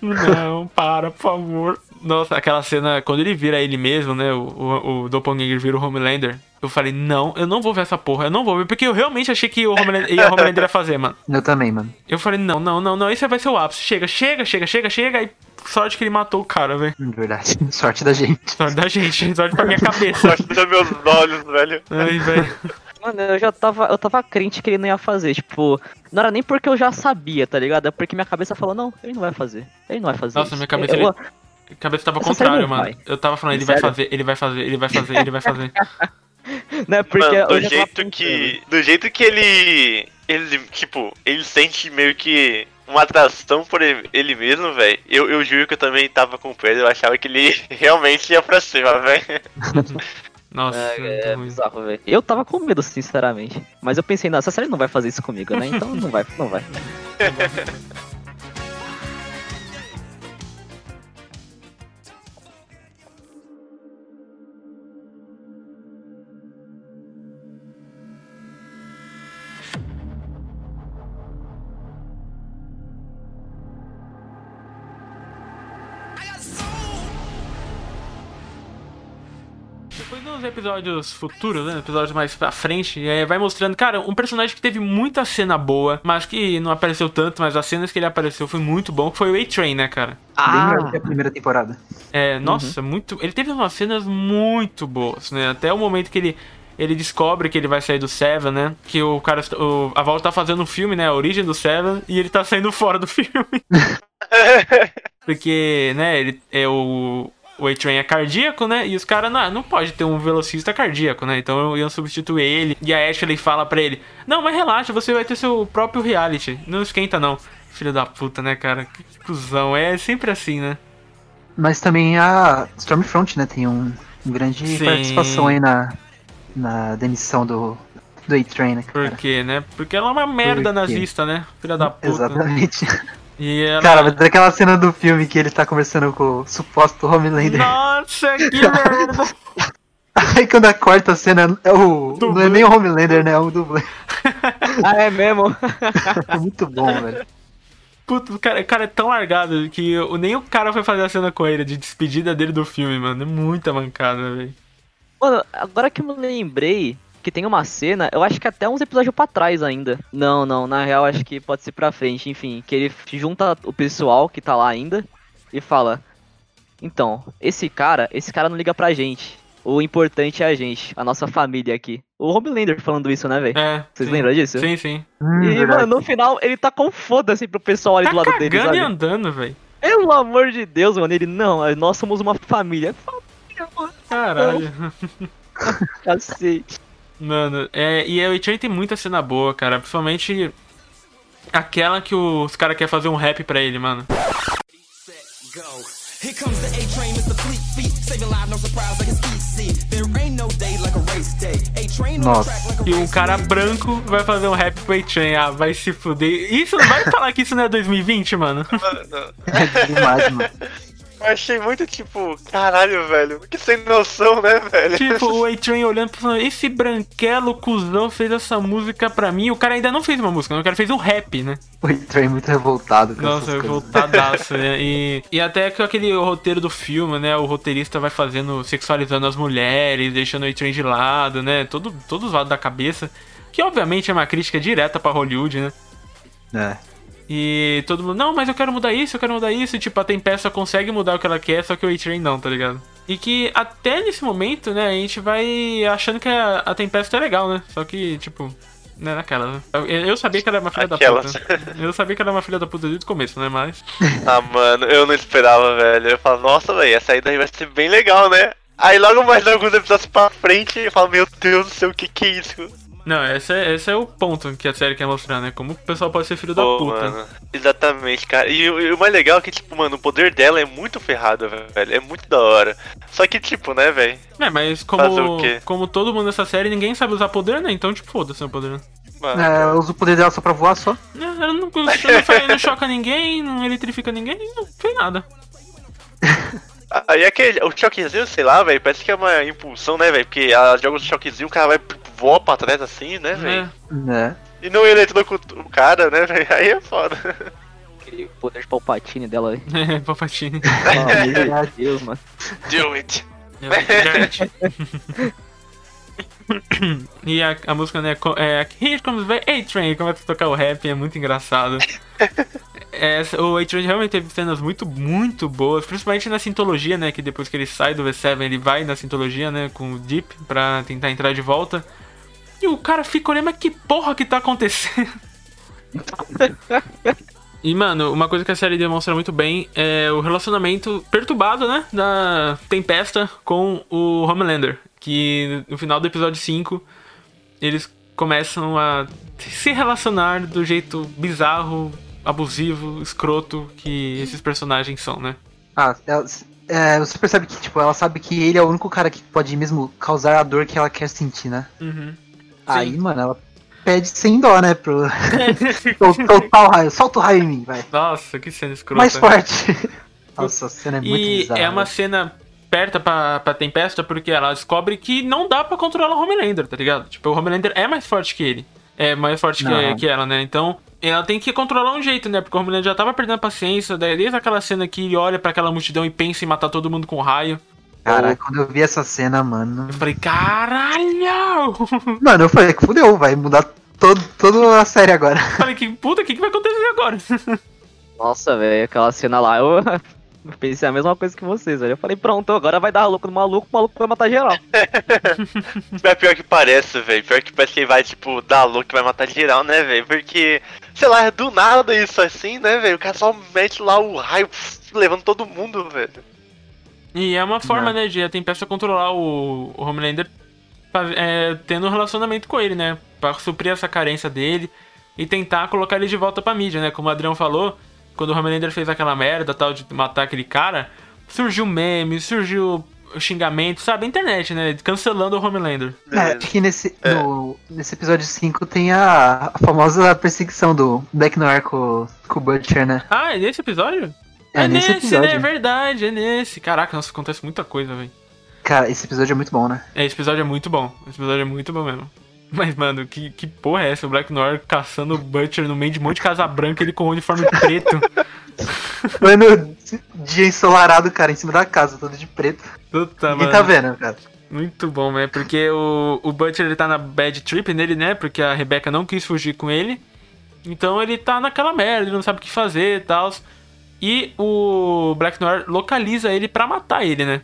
(laughs) Não, para, por favor. Nossa, aquela cena, quando ele vira ele mesmo, né? O, o, o Doppelganger vira o Homelander. Eu falei, não, eu não vou ver essa porra, eu não vou ver. Porque eu realmente achei que o Homelander, o Homelander ia fazer, mano.
Eu também, mano.
Eu falei, não, não, não, não, esse vai ser o ápice. Chega, chega, chega, chega, chega. E sorte que ele matou o cara, velho.
De (laughs) verdade. Sorte da gente.
Sorte da gente, sorte pra minha (laughs) cabeça.
Sorte dos meus olhos, velho.
Ai, velho.
Mano, eu já tava, eu tava crente que ele não ia fazer, tipo, não era nem porque eu já sabia, tá ligado? É porque minha cabeça falou, não, ele não vai fazer. Ele não vai fazer.
Nossa,
isso.
minha cabeça,
Eu-
ele- A cabeça tava ao contrário,
não
mano.
vai.
Eu tava falando, ele vai
Sério?
fazer, ele vai fazer, ele vai fazer, ele vai fazer. (laughs)
Né, porque
Mano,
eu
do jeito que. Do jeito que ele. Ele, tipo, ele sente meio que uma atração por ele mesmo, velho. Eu, eu juro que eu também tava com o Pedro, eu achava que ele (laughs) realmente ia pra cima, velho. (laughs)
Nossa,
É, é bizarro, velho. Eu tava com medo, sinceramente. Mas eu pensei, não, essa série não vai fazer isso comigo, né? Então não vai, não vai. (laughs)
nos episódios futuros, né? Episódios mais pra frente, é, vai mostrando, cara, um personagem que teve muita cena boa, mas que não apareceu tanto, mas as cenas que ele apareceu foi muito bom, que foi o A-Train, né, cara?
Bem
Ah,
que a primeira temporada.
É, nossa, muito. Ele teve umas cenas muito boas, né? Até o momento que ele. Ele descobre que ele vai sair do Seven, né? Que o cara. O, a Val tá fazendo um filme, né? A origem do Seven, e ele tá saindo fora do (laughs) filme. (laughs) Porque, né, ele é o. O A-Train é cardíaco, né? E os caras, não, não pode ter um velocista cardíaco, né? Então iam substituir ele. E a Ashley fala pra ele: Não, mas relaxa, você vai ter seu próprio reality. Não esquenta, não. Filho da puta, né, cara? Que cuzão. É sempre assim, né?
Mas também a Stormfront, né, tem um, um grande
Sim.
participação aí na, na demissão do, do A-Train, né, cara?
Por quê, né? Porque ela é uma merda nazista, né? Filha da puta.
Exatamente. (laughs)
E ela...
Cara, mas daquela cena do filme que ele tá conversando com o suposto Homelander.
Nossa, que (laughs) merda!
Aí quando a quarta cena é o. Não
Dublê.
é nem o Homelander, né? É o dublê. (laughs)
ah, é mesmo?
É muito bom, velho.
Puta, o cara, o cara é tão largado que o- nem o cara foi fazer a cena com ele de despedida dele do filme, mano. É muita mancada, velho.
Mano, agora que eu me lembrei que tem uma cena, eu acho que até uns episódios pra trás ainda. Não, não, na real acho que pode ser pra frente, enfim, que ele junta o pessoal que tá lá ainda e fala: "Então, esse cara, esse cara não liga pra gente. o importante é a gente, a nossa família aqui. O Homelander falando isso, né, velho?
É.
Vocês
sim.
lembram disso?
Sim, sim.
Hum,
E,
verdade.
mano, no final, ele tá com foda-se pro pessoal ali
Tá
do lado dele,
cagando e
sabe?
andando, velho.
Pelo amor de Deus, mano, ele, não, nós somos uma família. Família, mano,
Caralho. (laughs)
cacete.
Mano, é, e a A-Train tem muita cena boa, cara. Principalmente aquela que os caras querem fazer um rap pra ele, mano.
Nossa.
E um cara branco vai fazer um rap pro A-Train. Ah, vai se fuder. Isso não vai falar que isso não é 2020, mano?
Mano,
É demais, mano. (laughs)
eu achei muito tipo, caralho, velho. Que sem noção, né, velho?
Tipo, (laughs) o A-Train olhando e falando, esse branquelo cuzão fez essa música pra mim. O cara ainda não fez uma música, né? o cara fez um rap, né?
O Trey muito revoltado com
Nossa,
essas coisas.
voltadaço, né? (laughs) E, e até que aquele roteiro do filme, né? O roteirista vai fazendo, sexualizando as mulheres, deixando o A-Train de lado, né? Todo, todos os lados da cabeça. Que obviamente é uma crítica direta pra Hollywood, né?
É.
E todo mundo, não, mas eu quero mudar isso, eu quero mudar isso. E, tipo, a Tempesta consegue mudar o que ela quer, só que o A-Train não, tá ligado? E que até nesse momento, né, a gente vai achando que a, a Tempesta é legal, né? Só que, tipo, né, naquela, né? Eu, eu sabia que ela era uma filha
Aquelas.
da puta. Eu sabia que ela era uma filha da puta desde o começo, né? Mas. (laughs)
Ah, mano, eu não esperava, velho. Eu falo, nossa, velho, essa aí daí vai ser bem legal, né? Aí logo mais alguns episódios pra frente, eu falo, meu Deus do céu, o que que é isso?
Não, esse é, esse é o ponto que a série quer mostrar, né? Como o pessoal pode ser filho da
Pô,
puta.
mano, exatamente, cara. E, o- e o mais legal é que, tipo, mano, o poder dela é muito ferrado, velho. É muito da hora. Só que, tipo, né, velho?
É, mas
Fazer o
como,
quê?
como todo mundo nessa série, ninguém sabe usar poder, né? Então, tipo, foda-se o poder.
Mano,
É, ela usa o poder dela só pra voar só.
É, Ela não, (laughs) não, faz- não choca ninguém, não eletrifica ninguém, não fez nada. (laughs)
Aí aquele, o choquezinho, sei lá, velho, parece que é uma impulsão, né, velho? Porque ela joga o choquezinho, o cara vai voar pra trás assim, né, velho?
É.
Né?
E não eletrocuta o cara, né, velho? Aí é foda.
Aquele poder de palpatine dela aí. (laughs)
É, Palpatine.
Oh, meu (laughs) Deus, mano.
Do it. (laughs)
e a, a música, né, é Here Comes the A-Train, começa a tocar o rap, é muito engraçado. Essa- o A-Train realmente teve cenas muito, muito boas, principalmente na sintologia, né, que depois que ele sai do V7, ele vai na sintologia, né, com o Deep, pra tentar entrar de volta. E o cara fica olhando, mas que porra que tá acontecendo? E, mano, uma coisa que a série demonstra muito bem é o relacionamento perturbado, né? Da Tempesta com o Homelander. Que no final do episódio 5, eles começam a se relacionar do jeito bizarro, abusivo, escroto que esses personagens são, né?
Ah, é, você percebe que, tipo, ela sabe que ele é o único cara que pode mesmo causar a dor que ela quer sentir, né?
Uhum.
Aí, mano, ela pede sem dó, né? Pro. (laughs) Sol- soltar o raio. Solta o raio em mim, vai.
Nossa, que cena escrota.
Mais forte. (laughs) Nossa, a cena é muito
E
bizarra.
é uma
velho.
cena perto pra, pra Tempesta porque ela descobre que não dá pra controlar o Homelander, tá ligado? Tipo, o Homelander é mais forte que ele. É mais forte que, que ela, né? Então, ela tem que controlar um jeito, né? Porque o Homelander já tava perdendo a paciência, daí desde aquela cena que ele olha pra aquela multidão e pensa em matar todo mundo com raio.
Cara, quando eu vi essa cena, mano.
Eu falei, caralho! (laughs)
Mano, eu falei que fudeu, vai mudar todo, toda a série agora.
Eu falei, que puta, o que, que vai acontecer agora? (laughs)
Nossa, velho, aquela cena lá, eu eu pensei a mesma coisa que vocês, velho. Eu falei, pronto, agora vai dar louco no maluco, o maluco vai matar geral. (laughs)
É pior que parece, velho. Pior que parece que ele vai, tipo, dar louco que vai matar geral, né, velho? Porque, sei lá, é do nada isso assim, né, velho? O cara só mete lá o raio, pff, levando todo mundo, velho.
E é uma forma,
Não.
né, de a Tempesta controlar o, o Homelander faz- é, tendo um relacionamento com ele, né? Pra suprir essa carência dele e tentar colocar ele de volta pra mídia, né? Como o Adrião falou, quando o Homelander fez aquela merda tal de matar aquele cara, surgiu meme, surgiu xingamento, sabe? A internet, né? Cancelando o Homelander.
É, acho que nesse, no- nesse episódio 5 tem a, a famosa perseguição do Black Noir com, com o Butcher, né?
Ah, é nesse episódio?
É, nesse
né? É
episódio.
verdade, é nesse. Caraca, nossa, acontece muita coisa, velho.
Cara, esse episódio é muito bom, né?
É, esse episódio é muito bom. Esse episódio é muito bom mesmo. Mas, mano, que, que porra é essa? O Black Noir caçando o Butcher no meio de um monte de casa branca, ele com o uniforme preto. (laughs)
Foi no dia ensolarado, cara, em cima da casa, todo de preto.
Puta,
Ninguém
mano.
tá vendo, cara.
Muito bom, né? Porque o, o Butcher, ele tá na bad trip nele, né? Porque a Rebecca não quis fugir com ele. Então ele tá naquela merda, ele não sabe o que fazer e tal. E o Black Noir localiza ele pra matar ele, né?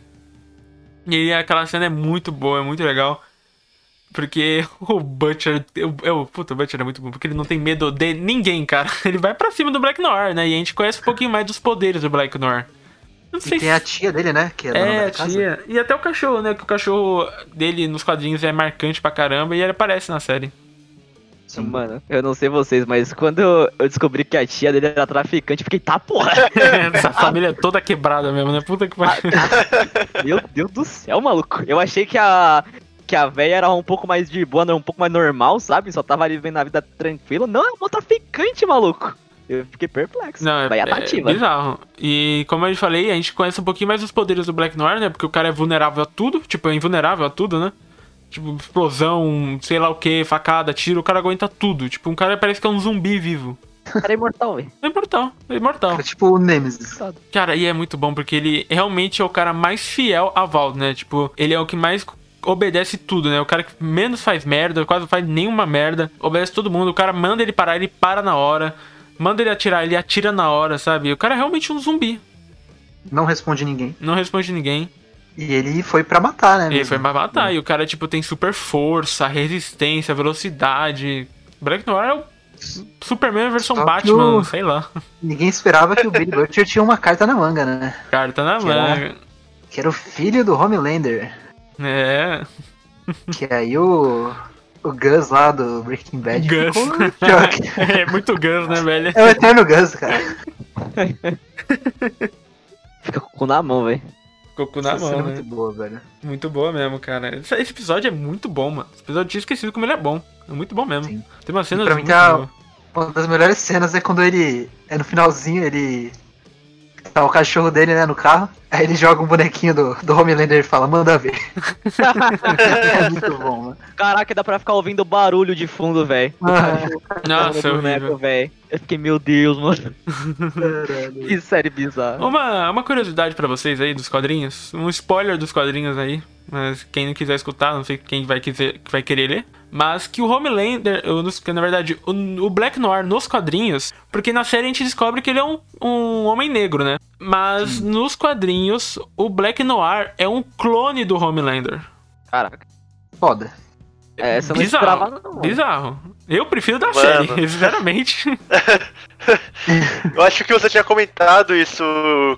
E aquela cena é muito boa, é muito legal. Porque (laughs) o Butcher. Eu, eu, puta, o Butcher é muito bom. Porque ele não tem medo de ninguém, cara. (laughs) Ele vai pra cima do Black Noir, né? E a gente conhece um pouquinho mais dos poderes do Black Noir. Não
E
sei
tem a tia dele, né? Que é,
É,
casa.
tia. E até o cachorro, né? Que o cachorro dele nos quadrinhos é marcante pra caramba e ele aparece na série.
Mano, eu não sei vocês, mas quando eu eu descobri que a tia dele era traficante, eu fiquei, tá porra! (laughs)
Essa família é toda quebrada mesmo, né? Puta que pariu.
Meu Deus do céu, maluco. Eu achei que a. Que a véia era um pouco mais de boa, era um pouco mais normal, sabe? Só tava ali vivendo a vida tranquila. Não, é uma traficante, maluco. Eu fiquei perplexo.
Não, é,
Véia
é
nativa.
bizarro. E como eu falei, a gente conhece um pouquinho mais dos poderes do Black Noir, né? Porque o cara é vulnerável a tudo, tipo, é invulnerável a tudo, né? Tipo, explosão, sei lá o que, facada, tiro, o cara aguenta tudo. Tipo, um cara parece que é um zumbi vivo.
Era imortal, velho.
É imortal, é imortal.
É tipo o Nemesis.
Cara, e é muito bom porque ele realmente é o cara mais fiel a Val, né? Tipo, ele é o que mais obedece tudo, né? O cara que menos faz merda, quase não faz nenhuma merda, obedece todo mundo. O cara manda ele parar, ele para na hora. Manda ele atirar, ele atira na hora, sabe? O cara é realmente um zumbi.
Não responde ninguém.
Não responde ninguém.
E ele foi pra matar, né?
Ele
mesmo?
foi pra matar. E o cara, tipo, tem super força, resistência, velocidade. Black Noir é o Superman versão
Só
Batman,
o-
sei lá.
Ninguém esperava que o Billy Butcher tinha uma carta na manga, né?
Cara, tá na
Que era-
manga.
Que era o filho do Homelander.
É.
Que aí o. O Gus lá do Breaking Bad
Gus. (laughs)
choque.
é muito Gus, né, velho?
É o eterno Gus, cara. (laughs)
Fica com o cu na mão, velho.
Ficou com na
Essa cena
mão,
é
né?
muito boa, velho.
Muito boa mesmo, cara. Esse, esse episódio é muito bom, mano. Esse episódio eu tinha esquecido como ele é bom. É muito bom mesmo.
Sim.
Tem uma cena
pra mim
muito
tá-
boa.
Uma das melhores cenas é quando ele. É no finalzinho, ele. Tá o cachorro dele, né, no carro. Aí ele joga um bonequinho do, do Homelander e fala, manda ver. (laughs) é muito bom, mano.
Caraca, dá pra ficar ouvindo barulho de fundo, velho. (laughs)
Nossa, é horrível.
velho. Eu fiquei, meu Deus, mano. Que série bizarra.
Uma, uma curiosidade pra vocês aí dos quadrinhos. Um spoiler dos quadrinhos aí. Mas quem não quiser escutar, não sei quem vai, quiser, vai querer ler. Mas que o Homelander, que na verdade, o, Black Noir nos quadrinhos, porque na série a gente descobre que ele é um, um homem negro, né? Mas nos quadrinhos, o Black Noir é um clone do Homelander.
Caraca.
Foda.
É, essa eu não
Bizarro.
esperava, não.
Bizarro. Eu prefiro da
Mano.
série, (laughs) sinceramente. (laughs)
Eu acho que você tinha comentado isso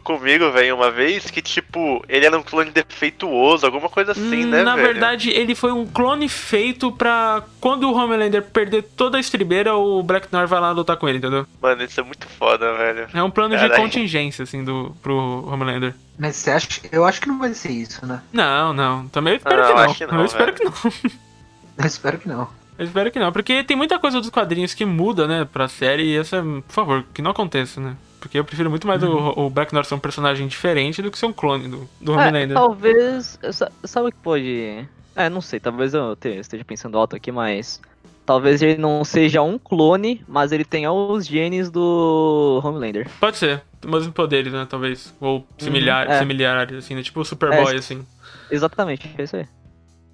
comigo, velho, uma vez, que tipo, ele era um clone defeituoso, alguma coisa assim, né,
Na
velho?
verdade, ele foi um clone feito pra quando o Homelander perder toda a estribeira, o Black Noir vai lá lutar com ele, entendeu?
Mano, isso é muito foda, velho.
É um plano de
Caralho.
contingência, assim, do, pro Homelander.
Mas você acha. Eu acho que não vai ser isso, né?
Não, não. Também eu espero
Ah,
que
eu
não.
acho que não,
eu espero que não. (laughs) (laughs)
Eu espero que não.
Eu espero que não. Porque tem muita coisa dos quadrinhos que muda, né, pra série. E essa, por favor, que não aconteça, né? Porque eu prefiro muito mais o, o Black Noir ser um personagem diferente do que ser um clone do, do
É,
Homelander.
talvez. sa- Sabe o que pode. É, não sei, talvez eu te- esteja pensando alto aqui, mas. Talvez ele não seja um clone, mas ele tenha os genes do Homelander.
Pode ser. Os mesmos poderes, né, talvez. Ou similar,
é.
similares, assim, né? Tipo o Superboy,
É,
assim.
Exatamente, é isso aí.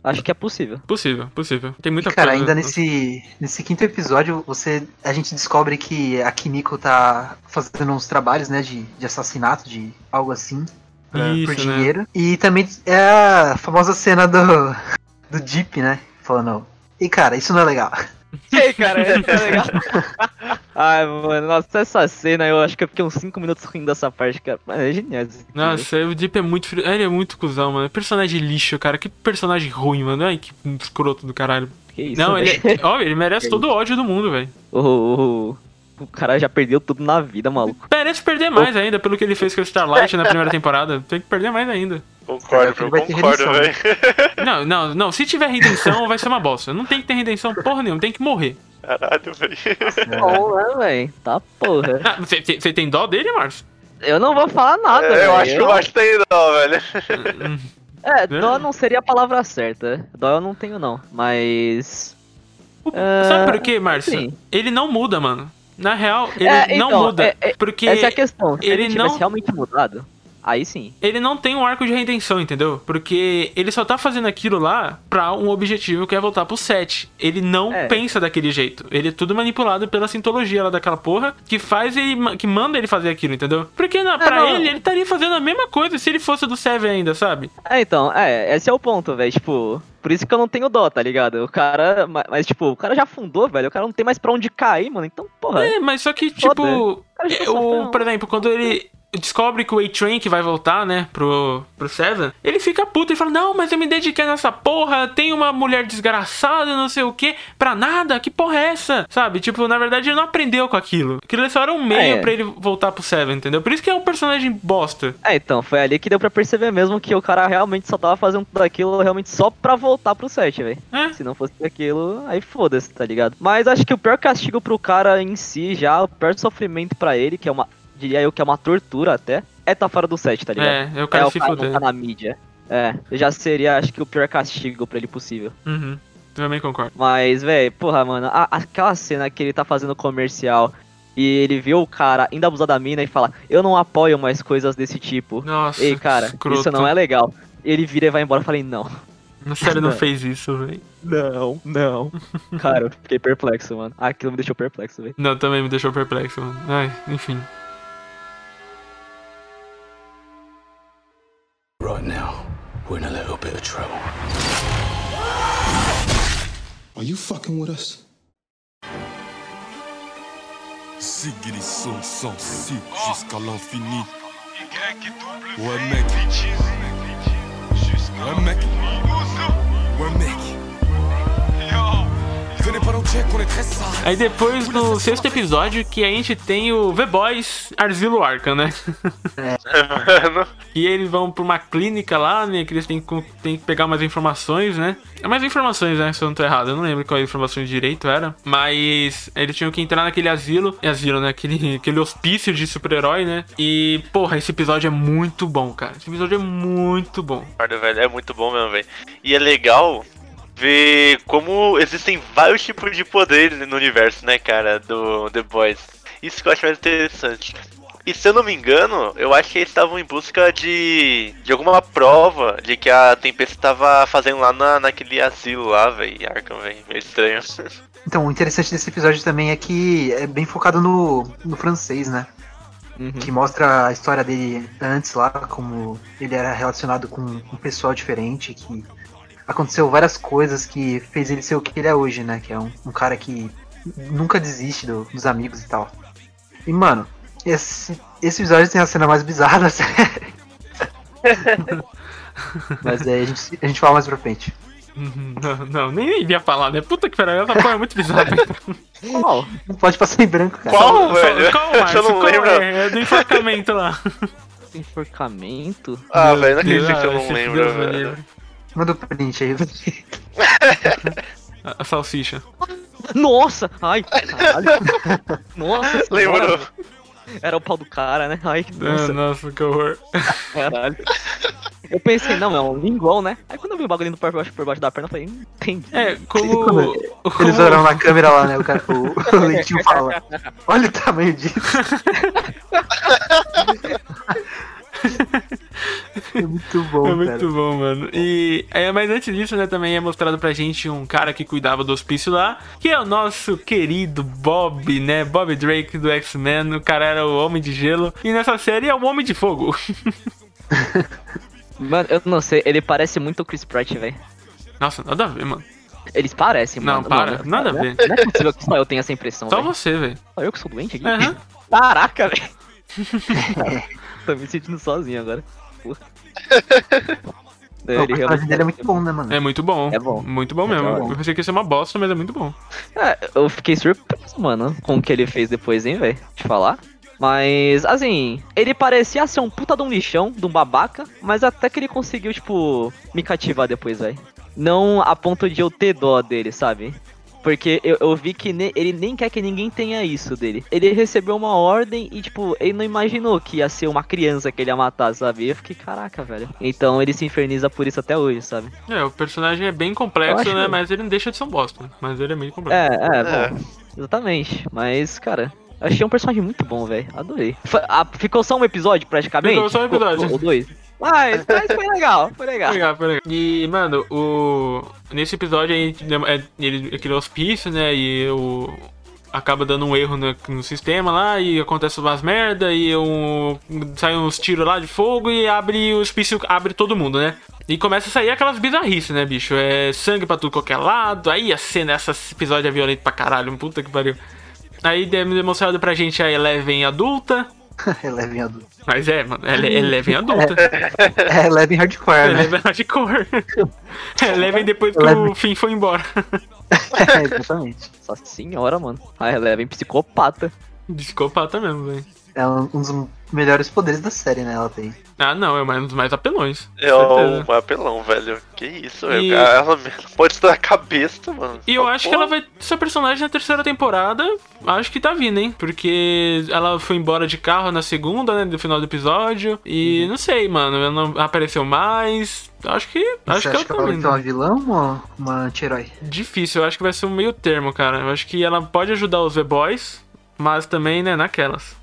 Acho que é possível.
Possível, possível. Tem muita
E, cara,
coisa.
ainda nesse, nesse quinto episódio, você, a gente descobre que a Kimiko tá fazendo uns trabalhos, né, de, de assassinato, de algo assim, pra-
Isso,
por
né?
dinheiro. E também é a famosa cena do, (laughs) do Jeep, né, falando, e cara, isso não é legal.
Ei, cara, é legal. (laughs) Ai, mano, nossa, essa cena eu acho que eu fiquei uns 5 minutos rindo dessa parte, cara. Mano, é genial.
Nossa, o Deep é muito frio. Ele é muito cuzão, mano. Personagem lixo, cara. Que personagem ruim, mano. Ai, que escroto do caralho.
Que isso,
Não,
velho.
ele. Ó, ele merece todo o ódio do mundo, velho.
O, o, o cara já perdeu tudo na vida, maluco.
Merece perder mais ainda pelo que ele fez com o Starlight na primeira (laughs) temporada. Tem que perder mais ainda.
Concordo, eu concordo, velho.
Não, não, não. Se tiver redenção, vai ser uma bosta. Não tem que ter redenção porra nenhuma. Tem que morrer.
Caralho, velho.
Bom, né, velho? Tá porra.
Ah, Você você tem dó dele, Márcio?
Eu não vou falar nada,
É, eu acho que eu acho que tem dó, velho.
É, dó não seria a palavra certa. Dó eu não tenho, não. Mas. Ah,
Sabe por quê, Márcio?
sim.
Ele não muda, mano. Na real, ele
É,
não
então,
muda.
é- é-
porque
Essa é a questão. Se
ele
ele, tivesse
não-
realmente mudado. Aí sim.
ele não tem um arco de redenção, entendeu? Porque ele só tá fazendo aquilo lá pra um objetivo que é voltar pro set. Ele não
É.
pensa daquele jeito. Ele é tudo manipulado pela sintologia lá daquela porra que faz ele. que manda ele fazer aquilo, entendeu? Porque na, pra
não.
ele, ele estaria fazendo a mesma coisa se ele fosse do Seven ainda, sabe?
É, então, é, esse é o ponto, velho. Tipo, por isso que eu não tenho dó, tá ligado? O cara. ma- Mas, tipo, o cara já fundou, velho. O cara não tem mais pra onde cair, mano. Então, porra.
É, mas só que, tipo. é,
tá
o,
sofrendo.
por exemplo, quando ele descobre que o A-Train que vai voltar, né, pro, pro Seven, ele fica puto e fala: Não, mas eu me dediquei nessa porra, tem uma mulher desgraçada, não sei o que, pra nada, que porra é essa? Sabe? Tipo, na verdade ele não aprendeu com aquilo. Aquilo só era um meio
É.
pra ele voltar pro Seven, entendeu? Por isso que é um personagem bosta.
É, então, foi ali que deu pra perceber mesmo que o cara realmente só tava fazendo tudo aquilo realmente só pra voltar pro set, velho.
É.
Se não fosse aquilo, aí foda-se, tá ligado? Mas acho que o pior castigo pro cara em si, já, o pior sofrimento pra ele, que é uma. Diria eu que é uma tortura até, é tá fora do set, tá ligado?
É, é o cara
é
se
o cara
fuder.
não tá na mídia. É, já seria, acho que, o pior castigo pra ele possível.
Uhum. Também concordo.
Mas, velho, porra, mano, a- aquela cena que ele tá fazendo comercial e ele vê o cara ainda abusar da mina e fala, eu não apoio mais coisas desse tipo.
Nossa,
Ei, cara,
escroto.
isso não é legal. Ele vira e vai embora. Eu falei, não.
Na série não (laughs)
Não.
fez isso, velho.
Não, não. Cara, eu fiquei perplexo, mano. Aquilo me deixou perplexo, velho.
Não, também me deixou perplexo, mano. Ai, enfim.
Right now, we're in a little bit of trouble.
Are you fucking with us?
Ziggy son sensible ah. jusqu'à l'infini. Ouais mec. Ouais mec. Ouais mec.
Aí depois no sexto episódio que a gente tem o V-Boys Arzilo Arca, né?
Mano,
E eles vão pra uma clínica lá, né? Que eles têm, que- têm que pegar mais informações, né? É mais informações, né? Se eu não tô errado. Eu não lembro qual informações direito era. Mas eles tinham que entrar naquele asilo. É asilo, né? Aquele, aquele hospício de super-herói, né? E, porra, esse episódio é muito bom, cara. Esse episódio é muito bom.
É muito bom mesmo, velho. E é legal ver como existem vários tipos de poderes no universo, né, cara, do The Boys. Isso que eu acho mais interessante. E se eu não me engano, eu acho que eles estavam em busca de, de alguma prova de que a Tempesta estava fazendo lá na, naquele asilo lá, velho. Arkham, velho. Meio estranho. (laughs)
Então, o interessante desse episódio também é que é bem focado no, no francês, né?
Uhum.
Que mostra a história dele antes lá, como ele era relacionado com um pessoal diferente, que aconteceu várias coisas que fez ele ser o que ele é hoje, né? Que é um, um cara que nunca desiste do- dos amigos e tal. E, mano, esse, esse episódio tem a cena mais bizarra da série. (laughs) Mas é, a, gente, a gente fala mais pra frente.
Uhum, Não, não, nem ia falar, né? Puta que pariu, essa porra é muito bizarra.
Qual?
Não pode passar em branco, cara.
Qual, velho?
Qual,
eu
Márcio?
não
Qual
lembro.
é? É do enforcamento lá.
Enforcamento?
Ah, velho, não acredito que eu não lembro, velho.
Manda o print aí.
A, a salsicha.
Nossa! Ai, caralho. (laughs) Nossa,
Lembrou.
Era o pau do cara, né? Ai,
Ah,
nossa,
Nossa, que horror.
caralho. Eu pensei, não, é um lingual, né? Aí quando eu vi o bagulho indo por baixo, por baixo da perna, eu falei, hum, entendi.
É, como. como
Eles olham na câmera lá, né? O, cara, o, (laughs) o Leitinho fala: Olha o tamanho disso. (laughs) é muito bom,
É
cara.
muito bom, mano. E é, mas antes disso, né, também é mostrado pra gente um cara que cuidava do hospício lá, que é o nosso querido Bob, né? Bob Drake do X-Men. O cara era o Homem de Gelo. E nessa série é o Homem de Fogo. (laughs)
Mano, eu não sei, ele parece muito o Chris Pratt, velho.
Nossa, nada a ver, mano.
Eles parecem,
Não,
mano.
para,
Não,
nada a
é-
ver.
Não é possível que só eu tenha essa impressão,
Só
velho.
você, velho.
Só eu que sou doente aqui?
Aham.
Caraca, velho. (laughs) Tô me sentindo sozinho agora. Porra. (laughs)
o personagem dele é muito bom, né, mano?
É muito bom.
É bom.
Muito bom
É
mesmo.
bom.
Eu pensei que ia ser uma bosta, mas é muito bom.
É, eu fiquei surpreso, mano, com o que ele fez depois, hein, velho? Te falar. Mas, assim, ele parecia ser um puta de um lixão, de um babaca, mas até que ele conseguiu, tipo, me cativar depois, velho. Não a ponto de eu ter dó dele, sabe? Porque eu, eu vi que ne- ele nem quer que ninguém tenha isso dele. Ele recebeu uma ordem e, tipo, ele não imaginou que ia ser uma criança que ele ia matar, sabe? E eu fiquei, caraca, velho. Então ele se inferniza por isso até hoje, sabe?
É, o personagem é bem complexo, né? Mas ele não deixa de ser um bosta. Mas ele é meio complexo.
É, é,
É.
bom. Exatamente. Mas, cara, Achei um personagem muito bom, velho. Adorei. Fa- ah, ficou só um episódio, praticamente?
Ficou só um episódio.
Ou dois. Mas, mas foi legal, foi legal.
Legal, foi legal. E, mano, o. Nesse episódio aí, é, ele aquele hospício, né? E o. Acaba dando um erro no, no sistema lá e acontece umas merda e um, sai uns tiros lá de fogo e abre o hospício, abre todo mundo, né? E começa a sair aquelas bizarrices, né, bicho? É sangue pra tudo qualquer lado. Aí a cena, esse episódio é violento pra caralho, puta que pariu. Aí de- demonstrado pra gente a Eleven adulta. (laughs)
Eleven adulto.
Mas é, mano, Ele- Eleven adulta.
É, Eleven (laughs) hardcore, né?
Eleven hardcore. (laughs) Eleven depois que
Eleven.
o Finn foi embora.
É, exatamente.
Nossa senhora, mano. A Eleven psicopata.
Psicopata mesmo, velho.
É um dos melhores poderes da série, né? Ela tem.
Ah, não, é um dos mais apelões.
É um apelão, velho. Que isso, velho.
E-
Ela pode estar a cabeça, mano.
E eu
Só
acho que ela vai ser personagem na terceira temporada. Acho que tá vindo, hein? Porque ela foi embora de carro na segunda, né? No final do episódio. E
Uhum.
não sei, mano. Ela não apareceu mais. Acho que. Acho
Você
que
acha que
tá
ela vai ser uma vilã ou uma anti-herói?
Difícil, eu acho que vai ser um meio termo, cara. Eu acho que ela pode ajudar os V-Boys, mas também, né, naquelas.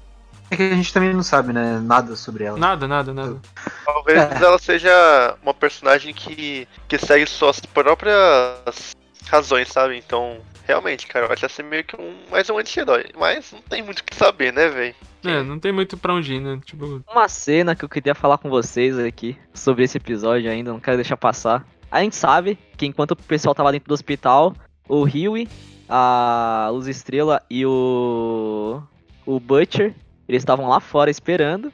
É que a gente também não sabe, né? Nada sobre ela.
Nada, nada, nada.
Talvez
É.
ela seja uma personagem que, que segue suas próprias razões, sabe? Então, realmente, cara, vai ser meio que um mais um anti-herói. Mas não tem muito o que saber, né, velho?
É, não tem muito pra onde ir, né? Tipo,
Uma cena que eu queria falar com vocês aqui sobre esse episódio ainda, não quero deixar passar. A gente sabe que enquanto o pessoal tava dentro do hospital, o Huey, a Luz Estrela e o. o Butcher, eles estavam lá fora esperando.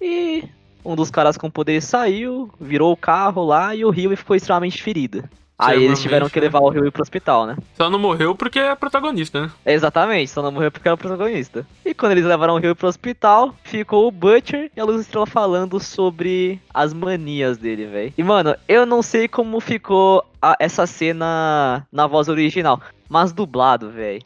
E um dos caras com poder saiu, virou o carro lá e o Huey ficou extremamente ferido. Aí eles tiveram que levar o Huey pro hospital, né?
só não morreu porque é protagonista, né?
Exatamente, só não morreu porque era protagonista. E quando eles levaram o Rio pro hospital, ficou o Butcher e a Luz Estrela falando sobre as manias dele, velho. E, mano, eu não sei como ficou a- essa cena na voz original, mas dublado, velho.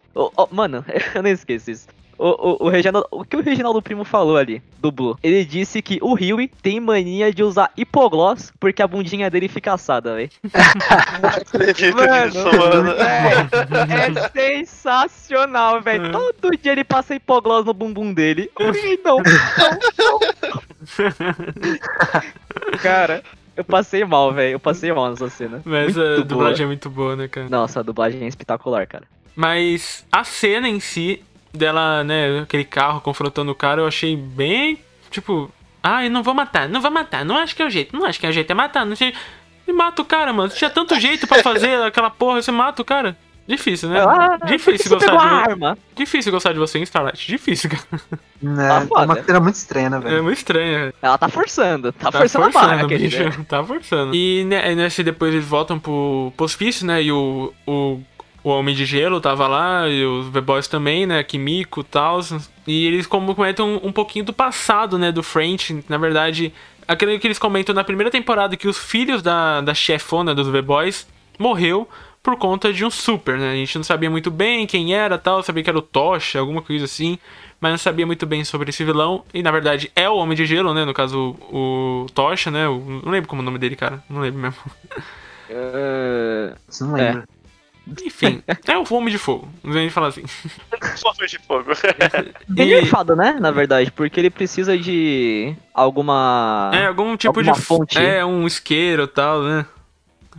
mano, (laughs) eu não esqueço isso. O, o, o, Reginaldo, o que o Reginaldo Primo falou ali, dublou? Ele disse que o Huey tem mania de usar hipogloss porque a bundinha dele fica assada, velho.
Acredito
Mano,
nisso, mano.
É, é sensacional, velho. Todo dia ele passa hipogloss no bumbum dele. Ui, Não, não, não. (laughs) Cara, eu passei mal, velho. Eu passei mal nessa cena.
Mas
Muito
a
boa.
dublagem é muito boa, né, cara?
Nossa, a dublagem é espetacular, cara.
Mas a cena em si, dela, né, aquele carro confrontando o cara, eu achei bem, tipo, ah, eu não vou matar, não vou matar, não acho que é o jeito, não acho que é o jeito, é matar, não sei. E mata o cara, mano. Tinha tanto (laughs) jeito pra fazer aquela porra, você mata o cara. Difícil, né?
Ah,
Difícil gostar de
arma.
Difícil gostar de você em Starlight. Difícil, cara.
Né?
Tá
é uma cena muito estranha, né,
É
velho?
muito estranho, velho.
Ela tá forçando. Tá,
Tá
forçando, a barra,
bicho.
querida. (laughs)
Tá forçando. E né, nesse depois eles voltam pro, pro hospício, né? E o, o, o Homem de Gelo tava lá, e os V-Boys também, né? Kimiko e tal. E eles como comentam um, um pouquinho do passado, né? Do French. Na verdade, aquele que eles comentam na primeira temporada que os filhos da, da chefona dos V-Boys morreu por conta de um super, né? A gente não sabia muito bem quem era tal, sabia que era o Tocha, alguma coisa assim, mas não sabia muito bem sobre esse vilão. E na verdade é o Homem de Gelo, né? No caso, o, o Tocha, né? O- não lembro como é o nome dele, cara. Não lembro mesmo. (laughs)
Você não lembra.
Enfim, é o Homem de Fogo. Não nem falar assim. (laughs)
Forma de fogo.
Bem
E-
nerfado, né? Na verdade, porque ele precisa de alguma.
É, algum tipo
Alguma
de.
fonte.
É, um isqueiro e tal, né?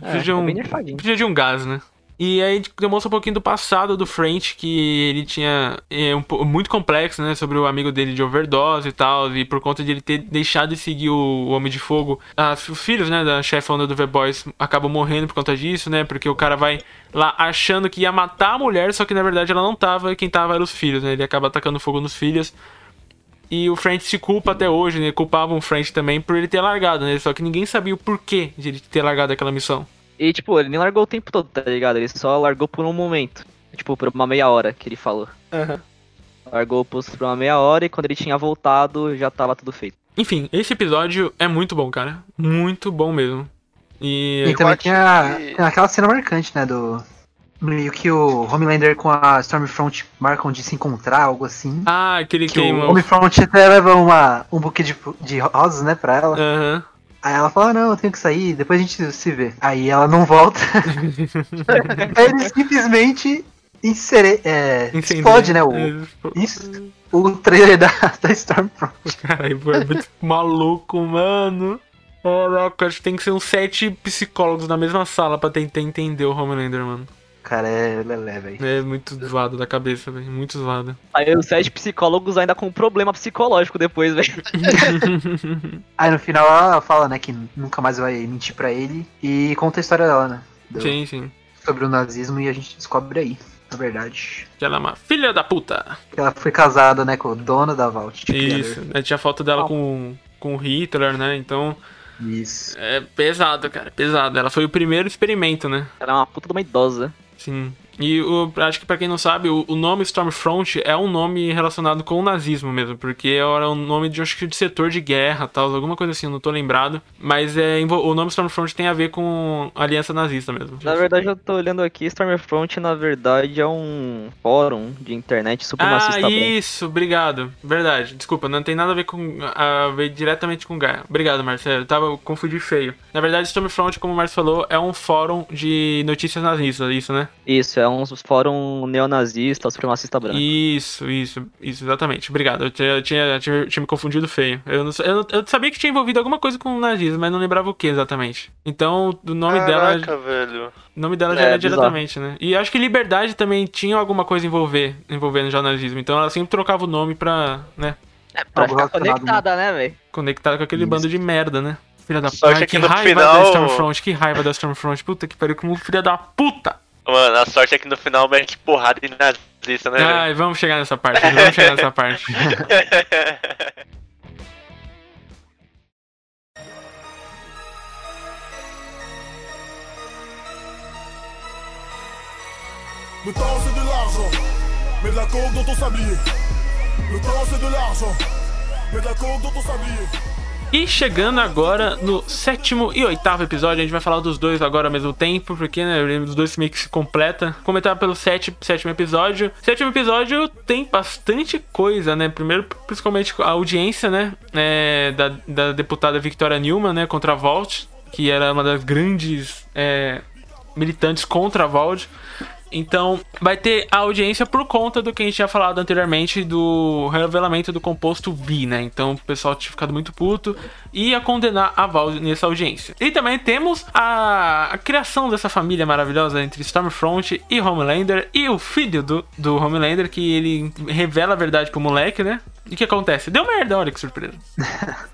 É,
Precisa de
é
um,
bem nerfadinho.
precisa de um gás, né? E aí demonstra um pouquinho do passado do French, que ele tinha é, um, muito complexo, né? Sobre o amigo dele de overdose e tal. E por conta de ele ter deixado de seguir o, o Homem de Fogo, as- os filhos, né, da chefona do V-Boys acabam morrendo por conta disso, né? Porque o cara vai lá achando que ia matar a mulher, só que na verdade ela não tava, e quem tava eram os filhos, né? Ele acaba atacando fogo nos filhos. E o French se culpa até hoje, né? Culpavam o French também por ele ter largado, né? Só que ninguém sabia o porquê de ele ter largado aquela missão.
E, tipo, ele nem largou o tempo todo, tá ligado? Ele só largou por um momento. Tipo, por uma meia hora que ele falou. Largou o posto por uma meia hora e quando ele tinha voltado, já tava tudo feito.
Enfim, esse episódio é muito bom, cara. Muito bom mesmo. E.
E também
acho
tem, a,
que-
aquela cena marcante, né? Do. Meio que o Homelander com a Stormfront marcam de se encontrar, algo assim.
Ah, aquele
Que
queima.
o Homefront até leva uma, um buquê de, de rosas, né, pra ela.
Aham.
Aí ela fala, não, eu tenho que sair, depois a gente se vê. Aí ela não volta. (laughs) Aí ele simplesmente insere, é, explode, né? O,
É,
isso, o trailer da, da Stormfront. (laughs)
Caralho, é muito maluco, mano. Caraca, acho que tem que ser uns sete psicólogos na mesma sala pra tentar entender o Homelander, mano.
Cara, é lelé, velho.
É muito zoado da cabeça, velho. Muito zoado.
Aí os sete psicólogos ainda com problema psicológico depois, velho. (laughs)
Aí no final ela fala, né, que nunca mais vai mentir pra ele e conta a história dela, né? do-
Sim, sim.
Sobre o nazismo e a gente descobre aí, na verdade.
Que ela é uma filha da puta.
que Ela foi casada, né, com o dono da Vault.
Isso. Né, Tinha foto dela com, com o Hitler, né? Então.
Isso.
É pesado, cara. Pesado. Ela foi o primeiro experimento, né?
Ela é uma puta de uma idosa.
Sim. E o, acho que pra quem não sabe, o, o nome Stormfront é um nome relacionado com o nazismo mesmo, porque era um nome de, acho que de setor de guerra, tal, alguma coisa assim, não tô lembrado. Mas é, o nome Stormfront tem a ver com a aliança nazista mesmo.
Na verdade, eu tô olhando aqui, Stormfront, na verdade, é um fórum de internet supremacista
Ah, isso, obrigado. Verdade, desculpa, não tem nada a ver com. a ver diretamente com guerra. Obrigado, Marcelo. Eu tava confundi feio. Na verdade, Stormfront, como o Marcelo falou, é um fórum de notícias nazistas, isso, né?
Isso, é um fórum neonazista, supremacista branco.
Isso, isso, isso, exatamente. Obrigado. Eu tinha, tinha, tinha, tinha me confundido feio. Eu, não, eu, eu sabia que tinha envolvido alguma coisa com o nazismo, mas não lembrava o que exatamente. Então, o nome dela.
Caraca, velho.
O nome dela já
É,
era diretamente, né? E acho que Liberdade também tinha alguma coisa envolver, envolvendo jornalismo. Então ela sempre trocava o nome pra, né,
É, pra ficar conectada, né, velho?
conectar com aquele
Isso.
bando de merda, né? Filha da puta.
que
Que
no
raiva
final-
da Stormfront, que raiva da Stormfront. Puta que pariu, como filha da puta!
Mano, a sorte é que no final mete porrada em nazista, né, velho?
Ai, vamos chegar nessa parte, vamos chegar nessa parte.
Le temps c'est de l'argent, mais de la coke dans ton sablier. Le temps c'est de l'argent, mais de la coke dans ton sablier.
E chegando agora no sétimo e oitavo episódio, a gente vai falar dos dois agora ao mesmo tempo, porque né, os dois meio que se completa. Comentar pelo sétimo, sétimo episódio. Sétimo episódio tem bastante coisa, né? Primeiro, principalmente a audiência, né? é, da, da deputada Victoria Newman, né? Contra a Vault, que era uma das grandes é, militantes contra a Vault. Então, vai ter a audiência por conta do que a gente tinha falado anteriormente do revelamento do composto B, né? Então, o pessoal tinha ficado muito puto e ia condenar a Val nessa audiência. E também temos a, a criação dessa família maravilhosa entre Stormfront e Homelander e o filho do, do Homelander, que ele revela a verdade pro moleque, né? E o que acontece? Deu merda, olha que surpresa. (laughs)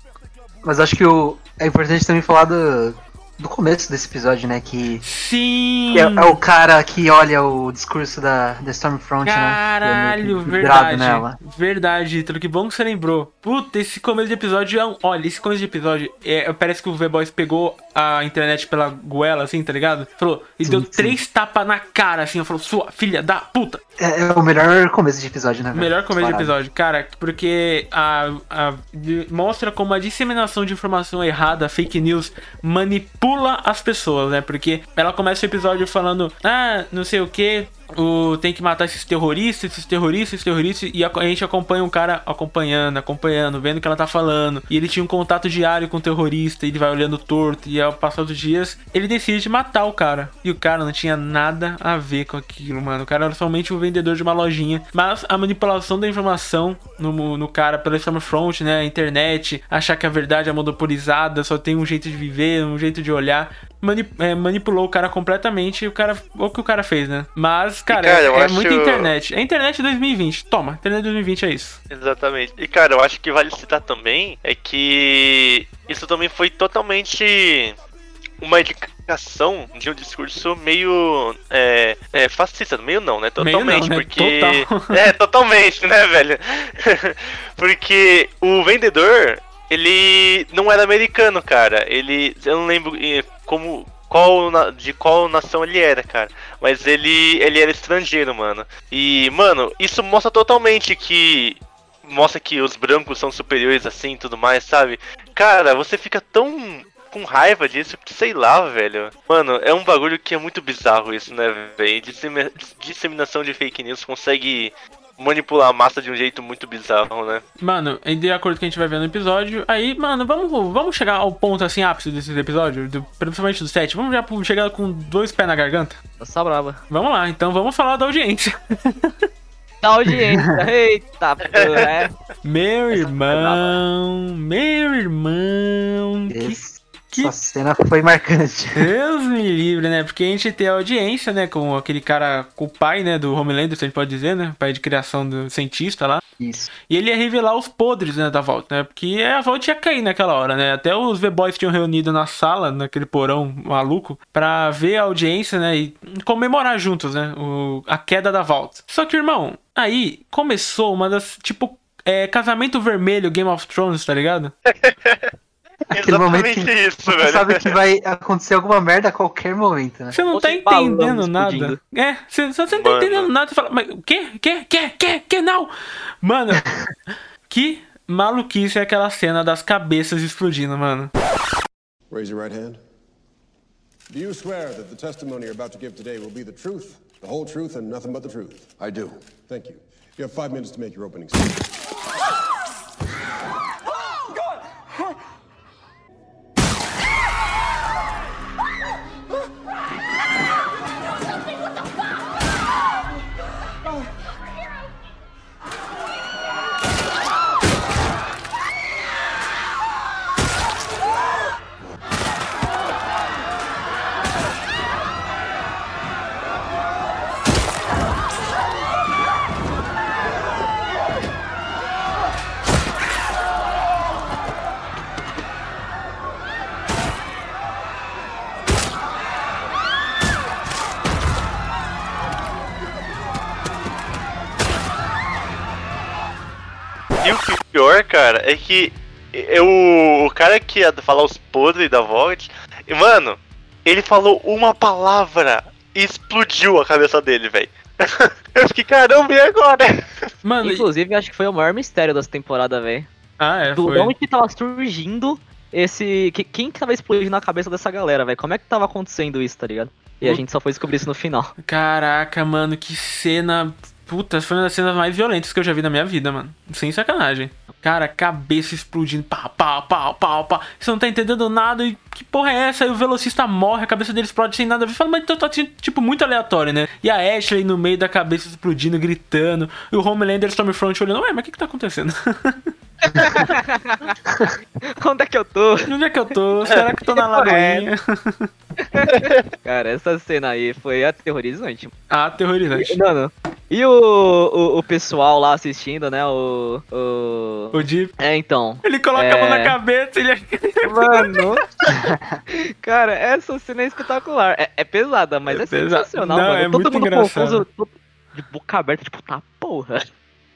Mas acho que o, é importante também falar do, do começo desse episódio, né? Que,
Sim!
que é, é o cara que olha o discurso da, da Stormfront, né?
Caralho,
é meio que vidrado
verdade.
Nela.
Verdade, Ítalo. Que bom que você lembrou. Puta, esse começo de episódio é um. Olha, esse começo de episódio é, parece que o V-Boys pegou a internet pela goela, assim, tá ligado? Falou, e
Sim,
deu
sim.
três tapas na cara, assim. Falou, sua filha da puta.
É, é o melhor começo de episódio, né? velho?
Melhor começo de
Disparado.
episódio, cara, porque a, a- de- mostra como a disseminação de informação errada, fake news, manipula as pessoas, né? Porque ela começa o episódio falando, ah, não sei o que, o, tem que matar esses terroristas, esses terroristas, esses terroristas, e a, a gente acompanha um cara acompanhando, acompanhando, vendo o que ela tá falando. E ele tinha um contato diário com o terrorista, ele vai olhando torto, e ao passar dos dias, ele decide matar o cara. E o cara não tinha nada a ver com aquilo, mano. O cara era somente um vendedor de uma lojinha. Mas a manipulação da informação no, no cara pela Stormfront, né? A internet, achar que a verdade é monopolizada, só tem um jeito de viver, um jeito de olhar. Mani- é, manipulou o cara completamente e o cara. O que o cara fez, né? Mas, cara,
cara,
é, é
acho-
muita internet. É internet 2020. Toma, internet 2020 é isso.
Exatamente. E cara, eu acho que vale citar também é que isso também foi totalmente uma indicação de um discurso meio é, é, fascista, meio não, né?
Meio não,
Totalmente,
né?
porque
Total. (laughs)
é totalmente, né, velho? (laughs) porque o vendedor ele não era americano, cara. Ele, eu não lembro eh, como qual de qual nação ele era, cara. Mas ele ele era estrangeiro, mano. E, mano, isso mostra totalmente que mostra que os brancos são superiores assim tudo mais, sabe? Cara, você fica tão com raiva disso, sei lá, velho. Mano, é um bagulho que é muito bizarro isso, né, velho? Dissemi- Disseminação de fake news consegue manipular a massa de um jeito muito bizarro, né?
Mano, e de acordo com o que a gente vai ver no episódio, aí, mano, vamos, vamos chegar ao ponto assim, ápice desse episódio, do- principalmente do 7. Vamos já chegar com dois pés na garganta?
Essa brava.
Vamos lá, então vamos falar da audiência. (laughs)
Da audiência. Eita, porra, é.
Meu irmão, meu irmão, que
Esse- Essa cena foi marcante.
Deus me livre, né? Porque a gente tem a audiência, né? Com aquele cara, com o pai, né? Do Homelander, se a gente pode dizer, né? Pai de criação do cientista lá.
Isso.
E ele ia revelar os podres, né? Da volta, né? Porque a volta ia cair naquela hora, né? Até os V-Boys tinham reunido na sala, naquele porão maluco, pra ver a audiência, né? E comemorar juntos, né? O, a queda da volta. Só que, irmão, aí começou uma das, tipo, é, casamento vermelho Game of Thrones, tá ligado? (laughs)
Aquele momento que
isso,
você
velho.
sabe que vai acontecer alguma merda a qualquer momento, né?
Você não
Ou
tá entendendo nada.
explodindo.
É, você, você não tá
Mano.
entendendo nada. Você fala, mas o quê? Quê? Quê? Quê? Quê? Não! Mano, (laughs) que maluquice é aquela cena das cabeças explodindo, mano.
Raise your right hand. Do you swear that the testimony you're about to give today will be the truth, the whole truth, and nothing but the truth?
I do.
Thank you. You have five minutes to make your opening statement. (laughs)
pior, cara, é que eu, o cara que ia falar os podres da Vault, e, mano, ele falou uma palavra e explodiu a cabeça dele, velho. (laughs) eu fiquei, caramba, e agora?
Mano, e-
Inclusive, acho que foi o maior mistério dessa temporada, velho.
ah, é,
Do
foi.
onde que tava surgindo esse. que- Quem que tava explodindo na cabeça dessa galera, velho? Como é que tava acontecendo isso, tá ligado? E a gente só foi descobrir isso no final.
Caraca, mano, que cena. Puta, foi uma das cenas mais violentas que eu já vi na minha vida, mano. Sem sacanagem. Cara, cabeça explodindo, pá, pá, pá, pá, pá. Você não tá entendendo nada e que porra é essa? Aí o velocista morre, a cabeça dele explode sem nada. Fala, mas então tá assim, tipo muito aleatório, né? E a Ashley no meio da cabeça explodindo, gritando. E o Homelander Stormfront olhando, ué, mas o que que tá acontecendo? (laughs) (laughs)
Onde é que eu tô?
Onde é que eu tô? Será que eu tô na (laughs) lagoinha? (laughs)
Cara, essa cena aí foi aterrorizante.
Aterrorizante.
Mano, e o, o, o pessoal lá assistindo, né? O. O.
O Deep,
É, então.
ele coloca a mão na
É.
cabeça, ele...
Mano. Cara, essa cena é espetacular. É, é pesada, mas
É
é,
pesada.
sensacional,
Não,
mano.
é
Todo
muito
mundo
engraçado.
confuso, de boca aberta, tipo, tá porra.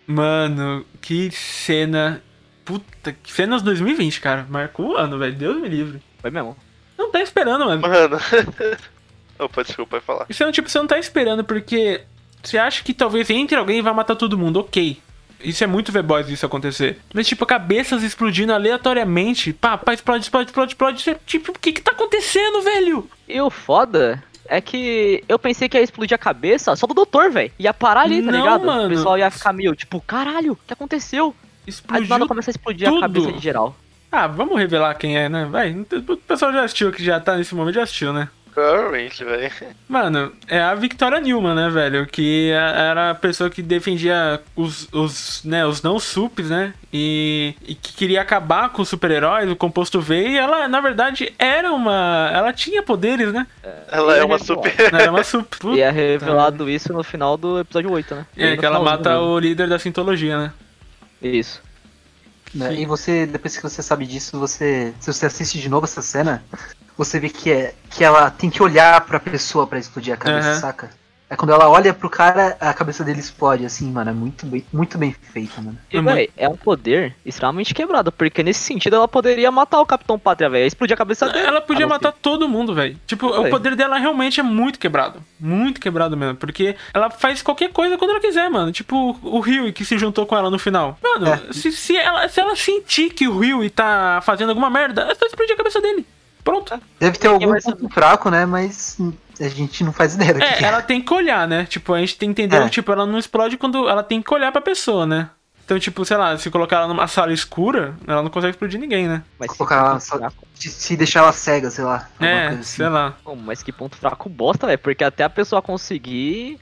Mano, que cena. Puta, que cenas 2020, cara. Marcou o ano, velho. Deus me livre.
Foi mesmo.
Não tá esperando, mano.
Mano. (laughs) Opa, desculpa, pode falar.
Isso é tipo, você não tá esperando porque você acha que talvez entre alguém e vai matar todo mundo, ok. Isso é muito V-Boys isso acontecer. Mas, tipo, cabeças explodindo aleatoriamente. Pá, pá, explode, explode, explode, explode. Você, Tipo, o que que tá acontecendo, velho?
E o foda é que eu pensei que ia explodir a cabeça só do doutor, velho. Ia parar ali, tá
Não,
ligado?
mano.
O pessoal ia ficar meio, tipo, caralho, o que aconteceu?
Explodiu.
nada começa a explodir
tudo.
a cabeça de geral.
Ah, vamos revelar quem é, né? Vai, o pessoal já assistiu, que já tá nesse momento, já assistiu, né?
Provavelmente, velho. (laughs)
Mano, é a Victoria Newman, né, velho? Que era a pessoa que defendia os, os, né, os não sups, né? E, e que queria acabar com os super-heróis, o composto V. E ela, na verdade, era uma. Ela tinha poderes, né?
Ela é uma super.
Ela era uma super.
E é revelado isso no final do episódio 8, né?
É, que ela mata
mesmo.
o líder da sintologia, né?
Isso.
Né? E você, depois que você sabe disso, você. Se você assiste de novo essa cena, você vê que, é, que ela tem que olhar pra pessoa pra explodir a cabeça,
Aham.
saca? É quando ela olha pro cara, a cabeça dele explode, assim, mano. É muito bem, muito bem feito, mano.
E,
É
véi, é um poder extremamente quebrado, porque nesse sentido ela poderia matar o Capitão Pátria, velho. Explodir a cabeça dele.
Ela podia
A não
matar todo mundo, velho. Tipo, o poder dela realmente é muito quebrado. Muito quebrado mesmo. Porque ela faz qualquer coisa quando ela quiser, mano. Tipo, o Rio que se juntou com ela no final. Mano,
É.
se, se, ela, se ela sentir que o Rio tá fazendo alguma merda, é só explodir a cabeça dele. Pronto.
Deve ter algum ponto fraco, né? Mas a gente não faz ideia do que,
É,
que é.
ela tem que olhar, né? Tipo, a gente tem que entender
É.
que, tipo, ela não explode quando ela tem que olhar pra pessoa, né? Então, tipo, sei lá, se colocar ela numa sala escura, ela não consegue explodir ninguém, né?
Mas
Colocar ela só-. Se, se deixar ela cega, sei lá.
É,
coisa assim.
sei lá.
Pô, mas que ponto fraco bosta, velho. Porque até a pessoa conseguir.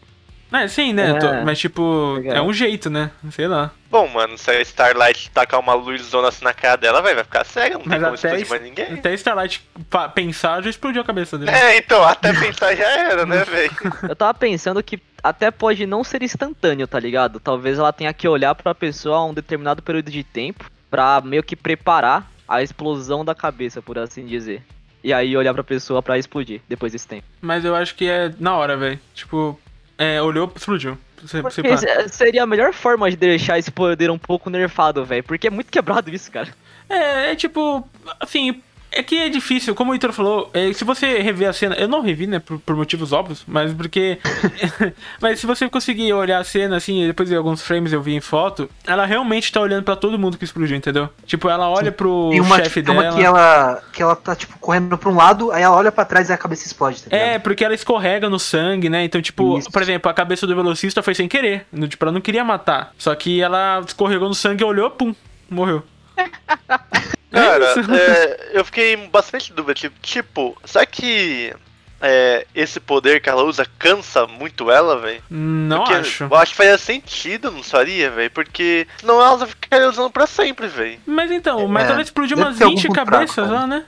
É, sim, né?
É.
Tô- mas, tipo,
Legal.
é um jeito, né? Sei lá.
Bom, mano, se a Starlight tacar uma luzona assim na cara dela, vai, vai ficar cega, não tem
Mas
como
até,
explodir mais ninguém.
até Starlight pa- pensar já explodiu a cabeça dele.
É, então, até pensar já era, né, velho? (laughs)
Eu tava pensando que até pode não ser instantâneo, tá ligado? Talvez ela tenha que olhar pra pessoa a um determinado período de tempo pra meio que preparar a explosão da cabeça, por assim dizer. E aí olhar pra pessoa pra explodir depois desse tempo.
Mas eu acho que é na hora, velho. Tipo, é, olhou, explodiu. Você, você
seria a melhor forma de deixar esse poder um pouco nerfado, velho. Porque é muito quebrado isso, cara.
É, é tipo, assim, é que é difícil, como o Heitor falou, é, se você rever a cena, eu não revi, né, por, por motivos óbvios, mas porque. (laughs) mas se você conseguir olhar a cena, assim, e depois ver alguns frames eu vi em foto, ela realmente tá olhando pra todo mundo que explodiu, entendeu? Tipo, ela olha pro
Tem uma,
chefe
tem uma
dela.
que ela, que ela tá, tipo, correndo pra um lado, aí ela olha pra trás e a cabeça explode, tá?
É, porque ela escorrega no sangue, né? Então, tipo,
Isso.
por exemplo, a cabeça do velocista foi sem querer. No- Tipo, ela não queria matar. Só que ela escorregou no sangue, olhou, pum, morreu. (laughs)
Cara,
É isso.
é, eu fiquei bastante dúvida, tipo, tipo, será que é, esse poder que ela usa cansa muito ela, velho?
Não
Porque
acho.
Eu acho que faria sentido, não faria, velho? Porque senão ela ficaria usando pra sempre, velho.
Mas então, mas
É,
ela explodiu umas
ter algum
20
ponto
cabeças
fraco,
lá, né?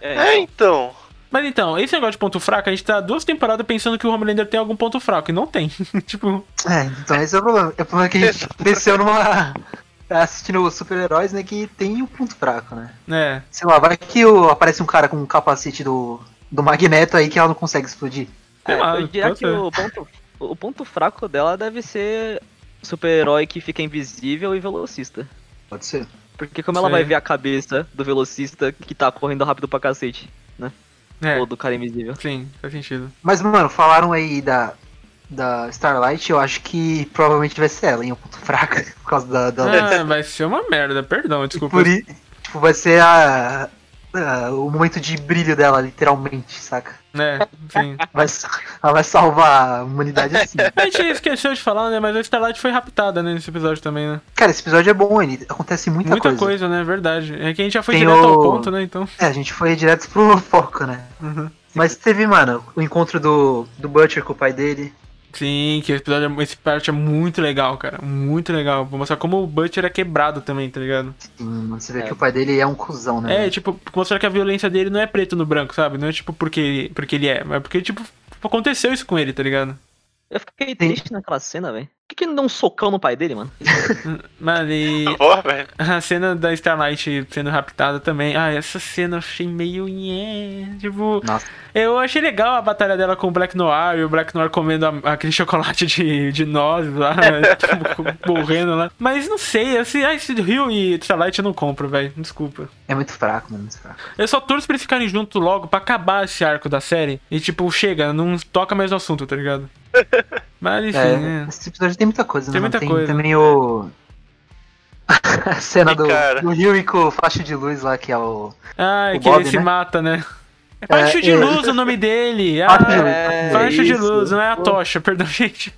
É, então.
Mas então, esse negócio de ponto fraco, a gente tá duas temporadas pensando que o Homelander tem algum ponto fraco, e não tem. (laughs) tipo,
É, então esse é o problema. É o problema que a gente cresceu numa. Assistindo os super-heróis, né, que tem um ponto fraco, né?
é.
Sei lá, vai que aparece um cara com um capacete do, do Magneto aí que ela não consegue explodir.
É,
lá,
eu diria que o ponto, o ponto fraco dela deve ser super-herói que fica invisível e velocista.
Pode ser.
Porque como ela
Sei.
vai ver a cabeça do velocista que tá correndo rápido pra cacete, né?
É,
Ou do cara invisível.
sim, faz sentido.
Mas, mano, falaram aí da, da Starlight, eu acho que provavelmente vai ser ela, em um ponto fraco, (laughs) por causa da. da
Ah, vai ser uma merda, perdão, desculpa.
por tipo, vai ser a, a- o momento de brilho dela, literalmente, saca?
É, sim. (laughs)
Vai, ela vai salvar a humanidade assim. (laughs)
A gente esqueceu de falar, né? Mas a Starlight foi raptada, né, nesse episódio também, né?
Cara, esse episódio é bom, ele acontece muita,
Muita
coisa.
coisa. né? Verdade. É que a gente já foi
Tem
direto ao
o-
ponto, né? Então.
É, a gente foi direto pro foco, né?
Uhum.
Mas teve, mano, o encontro do, do Butcher com o pai dele.
Sim, que esse episódio, esse parte é muito legal, cara. Muito legal. Vou mostrar como o Butcher é quebrado também, tá ligado?
Sim, mano, você vê
É.
que o pai dele é um cuzão, né?
É, tipo, mostrar que a violência dele não é preto no branco, sabe? Não é tipo porque, porque ele é, mas porque, tipo, aconteceu isso com ele, tá ligado?
Eu fiquei triste naquela cena, velho. Por que, que ele não deu um socão no pai dele, mano? (laughs)
Mano, e (laughs)
Porra, velho.
a cena da Starlight sendo raptada também. Ah, essa cena eu achei meio. Tipo,
Nossa.
eu achei legal a batalha dela com o Black Noir e o Black Noir comendo a- aquele chocolate de, de nozes lá, né? (laughs) tipo, morrendo lá. Mas não sei, esse, ah, esse Rio e Starlight eu não compro, velho. Desculpa.
É muito fraco, mano, muito fraco.
Eu só torço pra eles ficarem juntos logo pra acabar esse arco da série. E tipo, chega, não toca mais no assunto, tá ligado? (laughs) Mas enfim,
É,
né?
esse episódio tem muita coisa,
Tem
né?
muita
tem
coisa.
também o. (laughs) a cena
E,
do,
cara?
do Rio com o faixa de luz lá, que é o.
Ah,
o
que
Bob,
ele se
né?
mata, né? É faixa
É,
de
é.
luz o nome dele. (laughs) Ah,
Faixa de luz.
É,
faixa de luz, não é a tocha, perdão, gente.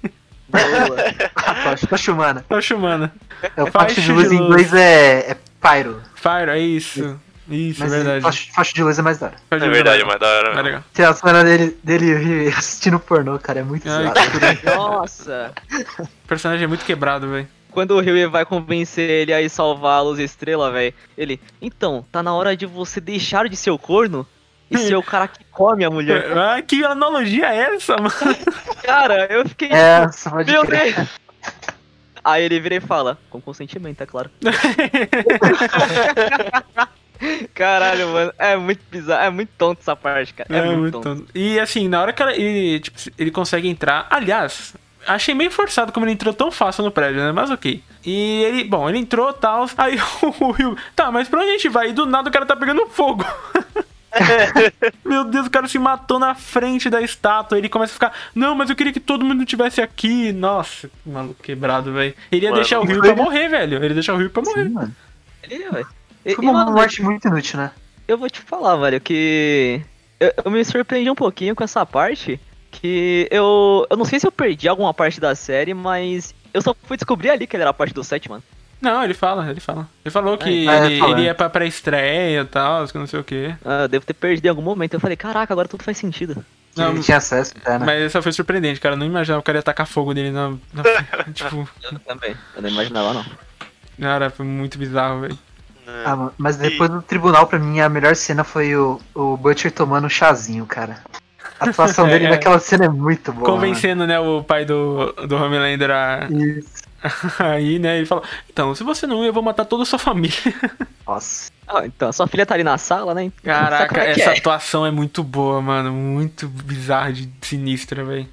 A tocha, tocha humana.
Tocha humana.
É, o
Faixa
faixa de
de
luz em
luz.
inglês é, é pyro.
Fire, é isso. Isso,
Mas
é verdade.
Faixa, faixa de luz é mais da hora.
É verdade,
é
mas da hora.
mais
mesmo.
legal.
Tem a cena dele, dele (laughs) assistindo pornô, cara, é muito
Ai. (laughs)
Nossa!
O personagem é muito quebrado, velho.
Quando o Rio vai convencer ele a ir salvar a Luz Estrela, velho, ele, então, tá na hora de você deixar de ser o corno e ser o cara que come a mulher. (laughs)
Ah, que analogia é essa, mano?
Cara, eu fiquei
É, só pode
meu
crer.
Deus! Aí ele vira e fala, com consentimento, é claro. (laughs) Caralho, mano, é muito bizarro, é muito tonto essa parte, cara. É, muito, tonto.
tonto. E assim, na hora que ela- ele, tipo, ele consegue entrar. Aliás, achei meio forçado como ele entrou tão fácil no prédio, né? Mas ok. E ele, bom, ele entrou tal. (laughs) Aí o Rio, tá, mas pra onde a gente vai? E do nada o cara tá pegando fogo. (laughs) Meu Deus, o cara se matou na frente da estátua. Ele começa a ficar, não, mas eu queria que todo mundo estivesse aqui. Nossa, que maluco quebrado, velho. Ele ia
Mano,
deixar o Rio pra morrer, velho. Ele ia deixar o Rio pra morrer.
Sim, mano.
É, velho. E-
Foi
e,
uma
mano,
morte muito inútil, né?
eu vou te falar, velho, que eu, eu me surpreendi um pouquinho com essa parte. Que eu. Eu não sei se eu perdi alguma parte da série, mas eu só fui descobrir ali que ele era parte do set, mano.
Não, ele fala, ele fala. Ele falou que
É,
ele, ele ia pra pré-estreia e tal, que não sei o quê.
Ah, eu devo ter perdido em algum momento. Eu falei, caraca, agora tudo faz sentido.
Não,
ele tinha acesso, tá, né?
Mas só foi surpreendente, cara. Eu não imaginava que o cara ia tacar fogo nele na. (laughs) na- tipo,
Eu também. Eu não imaginava, não.
cara, foi muito bizarro, velho.
Né?
Ah, mano, mas depois do tribunal, pra mim, a melhor cena foi o, o Butcher tomando um chazinho, cara. A atuação (laughs) dele
É.
naquela cena é muito boa.
Convencendo, né, o pai do, do Homelander a.
mano. Isso. (laughs)
Aí, né, ele fala: Então, se você não ir, eu vou matar toda a sua família. (laughs)
Nossa.
Ah, então, a sua filha tá ali na sala, né? Então,
Caraca,
é
essa
é?
atuação é muito boa, mano. Muito bizarra de sinistra, velho.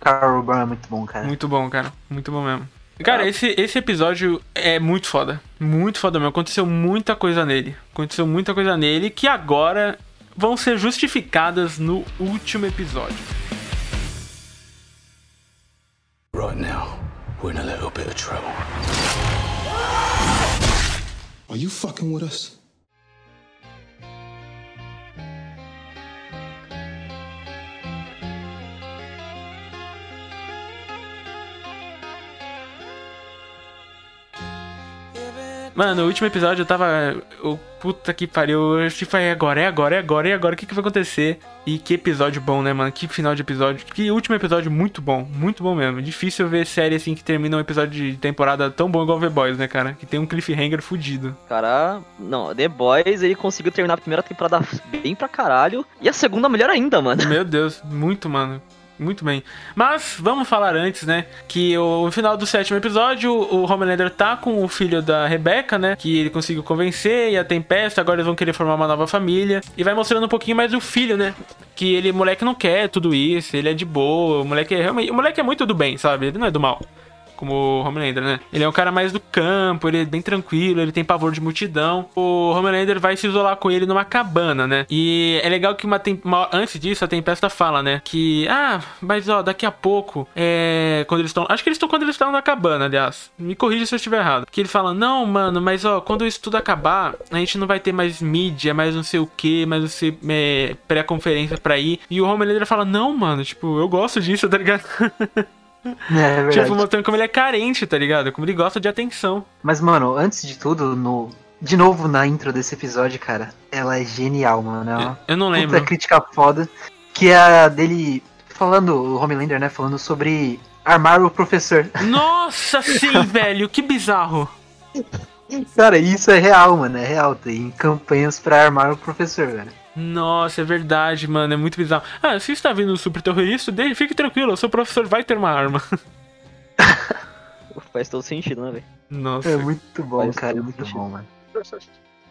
Carl Brown é muito bom, cara.
Muito bom, cara. Muito bom mesmo. Cara, esse, esse episódio é muito foda. Muito foda mesmo. Aconteceu muita coisa nele. Aconteceu muita coisa nele que agora vão ser justificadas no último episódio.
Right now, we're in a little bit of trouble.
Are you fucking with us?
Mano, no último episódio eu tava. O puta que pariu. Eu tipo, é agora, é agora, é agora, é agora. O que, que vai acontecer? E que episódio bom, né, mano? Que final de episódio. Que último episódio muito bom. Muito bom mesmo. Difícil ver série assim que termina um episódio de temporada tão bom igual The Boys, né, cara? Que tem um cliffhanger fudido.
Cara, não, The Boys, ele conseguiu terminar a primeira temporada bem pra caralho. E a segunda melhor ainda, mano.
Meu Deus, muito, mano. Muito bem. Mas vamos falar antes, né? Que o no final do sétimo episódio, o Homelander tá com o filho da Rebecca, né? Que ele conseguiu convencer e a Tempesta. Agora eles vão querer formar uma nova família. E vai mostrando um pouquinho mais do filho, né? Que ele, moleque, não quer tudo isso. Ele é de boa. O moleque é realmente. O moleque é muito do bem, sabe? Ele não é do mal. Como o Homelander, né? Ele é um cara mais do campo, ele é bem tranquilo, ele tem pavor de multidão. O Homelander vai se isolar com ele numa cabana, né? E é legal que uma- antes disso a Tempesta fala, né? Que, ah, mas ó, daqui a pouco, é. Quando eles estão. Acho que eles estão quando eles estão na cabana, aliás. Me corrija se eu estiver errado. Que ele fala, não, mano, mas ó, quando isso tudo acabar, a gente não vai ter mais mídia, mais não sei o que, mais não sei. É, pré-conferência pra ir. E o Homelander fala, não, mano, tipo, eu gosto disso, tá ligado? (laughs)
É verdade.
Tipo, mostrando como ele é carente, tá ligado? Como ele gosta de atenção.
Mas, mano, antes de tudo, no. De novo, na intro desse episódio, cara, ela é genial, mano. É uma
Eu não lembro.
puta crítica foda. Que é a dele falando, o Homelander, né? Falando sobre armar o professor. (laughs)
Nossa, sim, velho, que bizarro.
Cara, isso é real, mano. É real. Tem campanhas pra armar o professor, velho.
Nossa, é verdade, mano, é muito bizarro. Ah, se está vindo um super terrorista, fique tranquilo, o seu professor vai ter uma arma. (laughs)
Faz todo sentido, né, velho?
Nossa.
É muito bom,
Faz
cara. É muito
sentido.
bom, mano.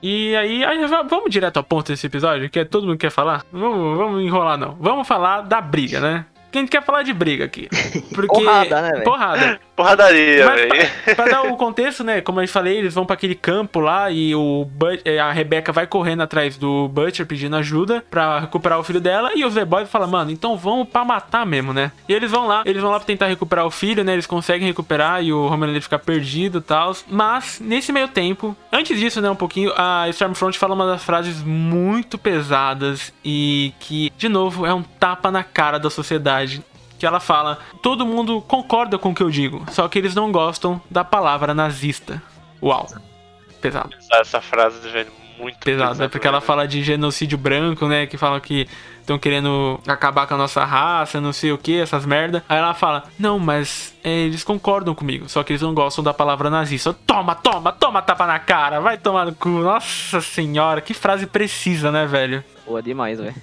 E aí, aí, va- vamos direto ao ponto desse episódio, que é todo mundo quer falar? Vamos, vamos enrolar, não. Vamos falar da briga, né? Quem quer falar de briga aqui? (laughs) Porque...
Porrada, né, velho?
Porrada. (laughs)
Porradaria, velho.
pra, pra dar o contexto, né? Como eu falei, eles vão pra aquele campo lá e o But- eh, a Rebecca vai correndo atrás do Butcher pedindo ajuda pra recuperar o filho dela. E o The Boy fala, mano, então vamos pra matar mesmo, né? E eles vão lá, eles vão lá pra tentar recuperar o filho, né? Eles conseguem recuperar e o Homelander fica perdido e tal. Mas, nesse meio tempo, antes disso, né, um pouquinho, a Stormfront fala uma das frases muito pesadas e que, de novo, é um tapa na cara da sociedade que ela fala: todo mundo concorda com o que eu digo, só que eles não gostam da palavra nazista. Uau. Pesado.
Essa frase, velho, muito
Pesado, é porque ela fala de genocídio branco, né? Que fala que estão querendo acabar com a nossa raça, não sei o que, essas merda. Aí ela fala: Não, mas é, eles concordam comigo, só que eles não gostam da palavra nazista. Toma, toma, toma tapa na cara, vai tomar no cu. Nossa senhora, que frase precisa, né, velho?
Boa demais, velho.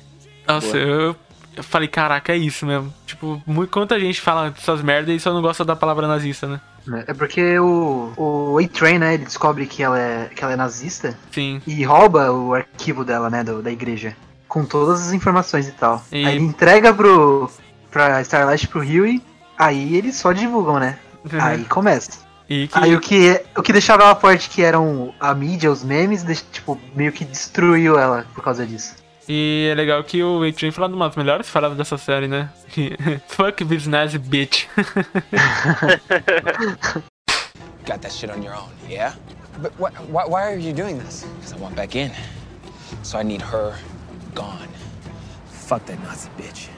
Nossa,
Boa.
eu, eu falei, caraca, é isso mesmo. Tipo, muito, quanta gente fala essas merdas e só não gosta da palavra nazista, né?
É porque o, o A-Train, né, ele descobre que ela, é, que ela é nazista
Sim.
e rouba o arquivo dela, né, do- da igreja. Com todas as informações e tal.
E-
Aí ele entrega pro, pra Starlight pro Huey, aí eles só divulgam, né? Aí começa.
E que,
Aí o que, o que deixava ela forte, que eram a mídia, os memes, tipo, meio que destruiu ela por causa disso.
E é legal que o A-Train fala uma das melhores frases dessa série, né? (laughs) Fuck nazi bitch. (laughs)
Got that shit on your own, yeah? But wh- wh- why are you doing this? Because I want back in. So I need her gone. Fuck that Nazi bitch.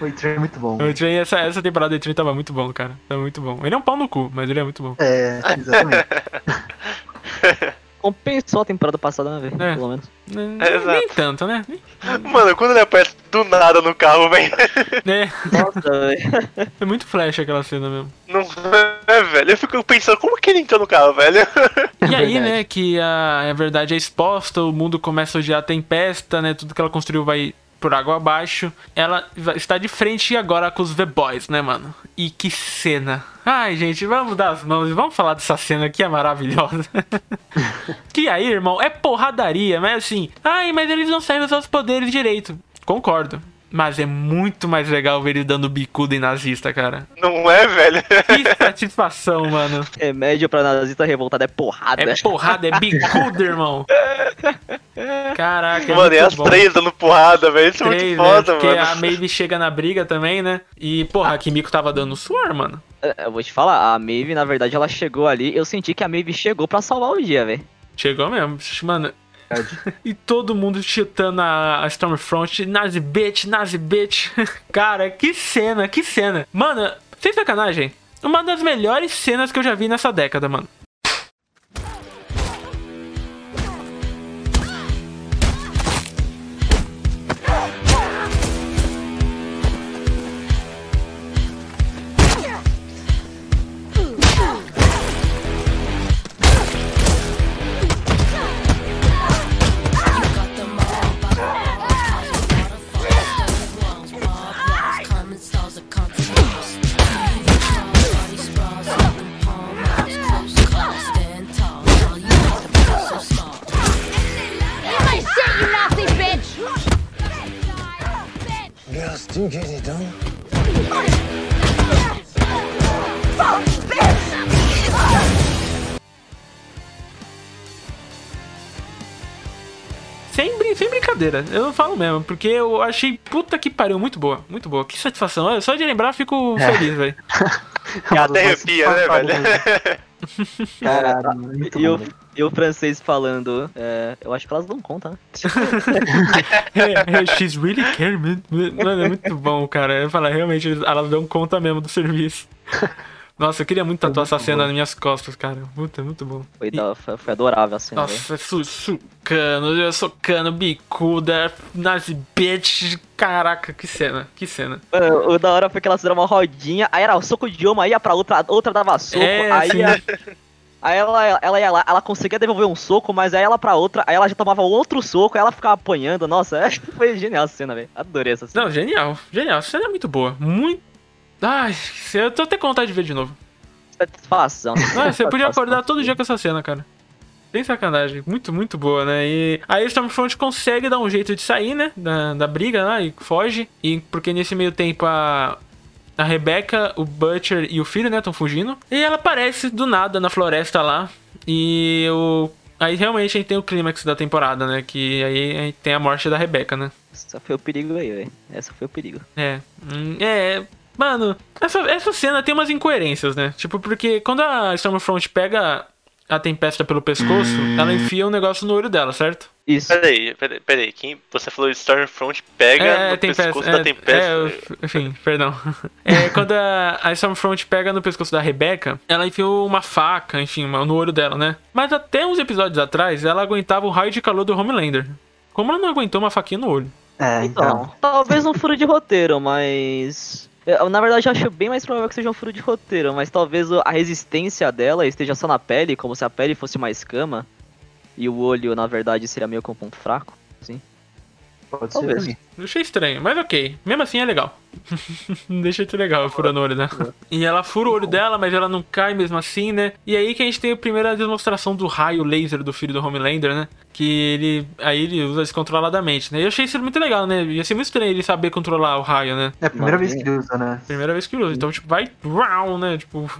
O Train é muito bom.
O Train, essa, essa temporada do Train tava muito bom, cara. Tava muito bom. Ele é um pau no cu, mas ele é muito bom.
É, exatamente. (laughs)
Compensou a temporada passada, né, velho?
É.
Pelo menos.
Nem,
É, exato.
nem tanto, né?
Mano, quando ele aparece do nada no carro, velho. (laughs)
É,
Nossa, velho.
é muito flash aquela cena mesmo.
Não é, velho. Eu fico pensando, como que ele entrou no carro, velho?
E (laughs) aí,
verdade.
né, que a, a verdade é exposta, o mundo começa a odiar a tempesta, né? Tudo que ela construiu vai por água abaixo. Ela está de frente agora com os V-Boys, né, mano? E que cena. Ai, gente, vamos dar as mãos e vamos falar dessa cena que é maravilhosa. (laughs) que aí, irmão, é porradaria, mas assim, ai, mas eles não sabem usar os poderes direito. Concordo. Mas é muito mais legal ver ele dando bicuda em nazista, cara.
Não é, velho?
Que satisfação, mano.
Remédio pra nazista revoltado é porrada.
É porrada, é bicuda, irmão. Caraca, é
mano, e
muito
as
bom.
três dando porrada, velho. Isso é
Três,
muito
né?
foda,
Porque
mano.
a Maeve chega na briga também, né? E, porra, a Kimiko tava dando suor, mano.
É, Eu vou te falar, a Maeve, na verdade, ela chegou ali. Eu senti que a Maeve chegou pra salvar o dia, velho.
Chegou mesmo, mano. (laughs) e todo mundo chutando a, a Stormfront. Nazi bitch, Nazi bitch. (laughs) Cara, que cena, que cena. Mano, sem sacanagem. Uma das melhores cenas que eu já vi nessa década, mano. Brincadeira, eu falo mesmo, porque eu achei puta que pariu, muito boa, muito boa. Que satisfação, só de lembrar fico
É.
feliz, velho. (laughs)
Até arrepia, né, velho?
Caralho, (laughs) muito
E o, e o francês falando. é, eu acho que elas dão conta, né? (laughs)
É, é, She's really care, man. Mano, é muito bom, cara. Eu falo, realmente, elas dão conta mesmo do serviço. Nossa, eu queria muito tatuar essa cena nas minhas costas, cara. Puta, é muito bom.
Foi, da- foi, foi adorável a cena.
Nossa, su sucano, socano, bicuda, nazi bitch. Caraca, que cena, que cena.
Mano, o da hora foi que elas fizeram uma rodinha, aí era o soco de uma, ia pra outra, outra dava soco,
É,
aí,
sim.
a- aí ela, ela ia lá, ela conseguia devolver um soco, mas aí ela pra outra, aí ela já tomava outro soco, aí ela ficava apanhando, nossa, (laughs) é, foi genial essa cena, velho. Adorei essa cena.
Não, genial, genial. Essa cena é muito boa. Muito. Ai, eu tô até com vontade de ver de novo.
Satisfação.
Não, você podia acordar todo dia com essa cena, cara. Sem sacanagem. Muito, muito boa, né? E aí o Stormfront consegue dar um jeito de sair, né? Da, da briga lá e foge. E porque nesse meio tempo a. A Rebecca, o Butcher e o filho, né, estão fugindo. E ela aparece do nada na floresta lá. E o. Aí realmente a gente tem o clímax da temporada, né? Que aí a gente tem a morte da Rebecca, né?
Essa foi o perigo aí, velho. Essa foi o perigo.
É. Hum, É. Mano, essa, essa cena tem umas incoerências, né? Tipo, porque quando a Stormfront pega a Tempesta pelo pescoço, ela enfia um negócio no olho dela, certo?
Isso.
Peraí, peraí, peraí. Quem você falou de Stormfront pega no pescoço da Tempesta.
É, eu- enfim, perdão. (laughs) É, quando a, a Stormfront pega no pescoço da Rebecca, ela enfiou uma faca, enfim, uma- no olho dela, né? Mas até uns episódios atrás, ela aguentava o raio de calor do Homelander. Como ela não aguentou uma faquinha no olho?
É, então.
Então, talvez um furo de roteiro, mas. Eu, na verdade, eu acho bem mais provável que seja um furo de roteiro, mas talvez a resistência dela esteja só na pele, como se a pele fosse uma escama. E o olho, na verdade, seria meio que um ponto fraco. Sim.
Pode ser
Talvez.
Eu achei estranho, mas ok. Mesmo assim é legal. (laughs) Deixa de legal, furando o olho dela. E ela fura o olho dela, mas ela não cai mesmo assim, né? E aí que a gente tem a primeira demonstração do raio laser do filho do Homelander, né? Que ele. Aí ele usa descontroladamente, né? Eu achei isso muito legal, né? Ia ser muito estranho ele saber controlar o raio, né?
É a primeira vez que ele usa, né?
Primeira vez que ele usa. Então, tipo, vai. Uau, né? Tipo,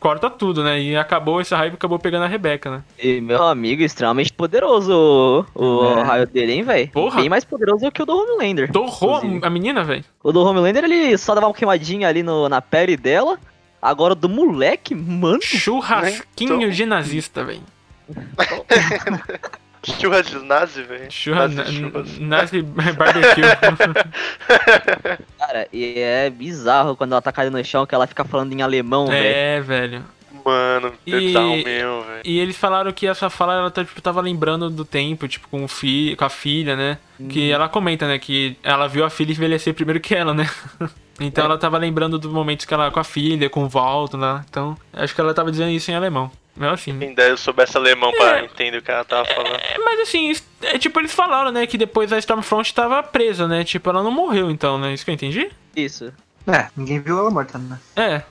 corta tudo, né? E acabou esse raio acabou pegando a Rebeca, né?
E meu amigo, extremamente poderoso o, o
É.
raio dele, hein, velho?
Porra.
Bem mais poderoso que o do Homelander.
Torrou
inclusive.
a menina, velho.
O do Homelander, ele só dava uma queimadinha ali no, na pele dela. Agora do moleque, mano.
Churrasquinho
Então-
de nazista, velho. (laughs)
Churras de nazi, velho.
Churras,
Nazi churras.
nazi barbecue. (laughs)
Cara, e é bizarro quando ela tá caindo no chão que ela fica falando em alemão, velho.
é, velho.
Mano,
E-
mesmo, velho.
E eles falaram que essa fala ela tá, tipo, tava lembrando do tempo, tipo, com, o fi, com a filha, né? Que ela comenta, né? Que ela viu a filha envelhecer primeiro que ela, né? (laughs) então ela tava lembrando dos momentos que ela com a filha, com o Walton, né? Então, acho que ela tava dizendo isso em alemão. Mas assim.
Quem eu soubesse alemão pra entender o que ela tava falando.
É, mas assim, é tipo, eles falaram, né? Que depois a Stormfront tava presa, né? Tipo, ela não morreu, então, né? Isso que eu entendi?
Isso.
É, ninguém viu ela morta, né?
É.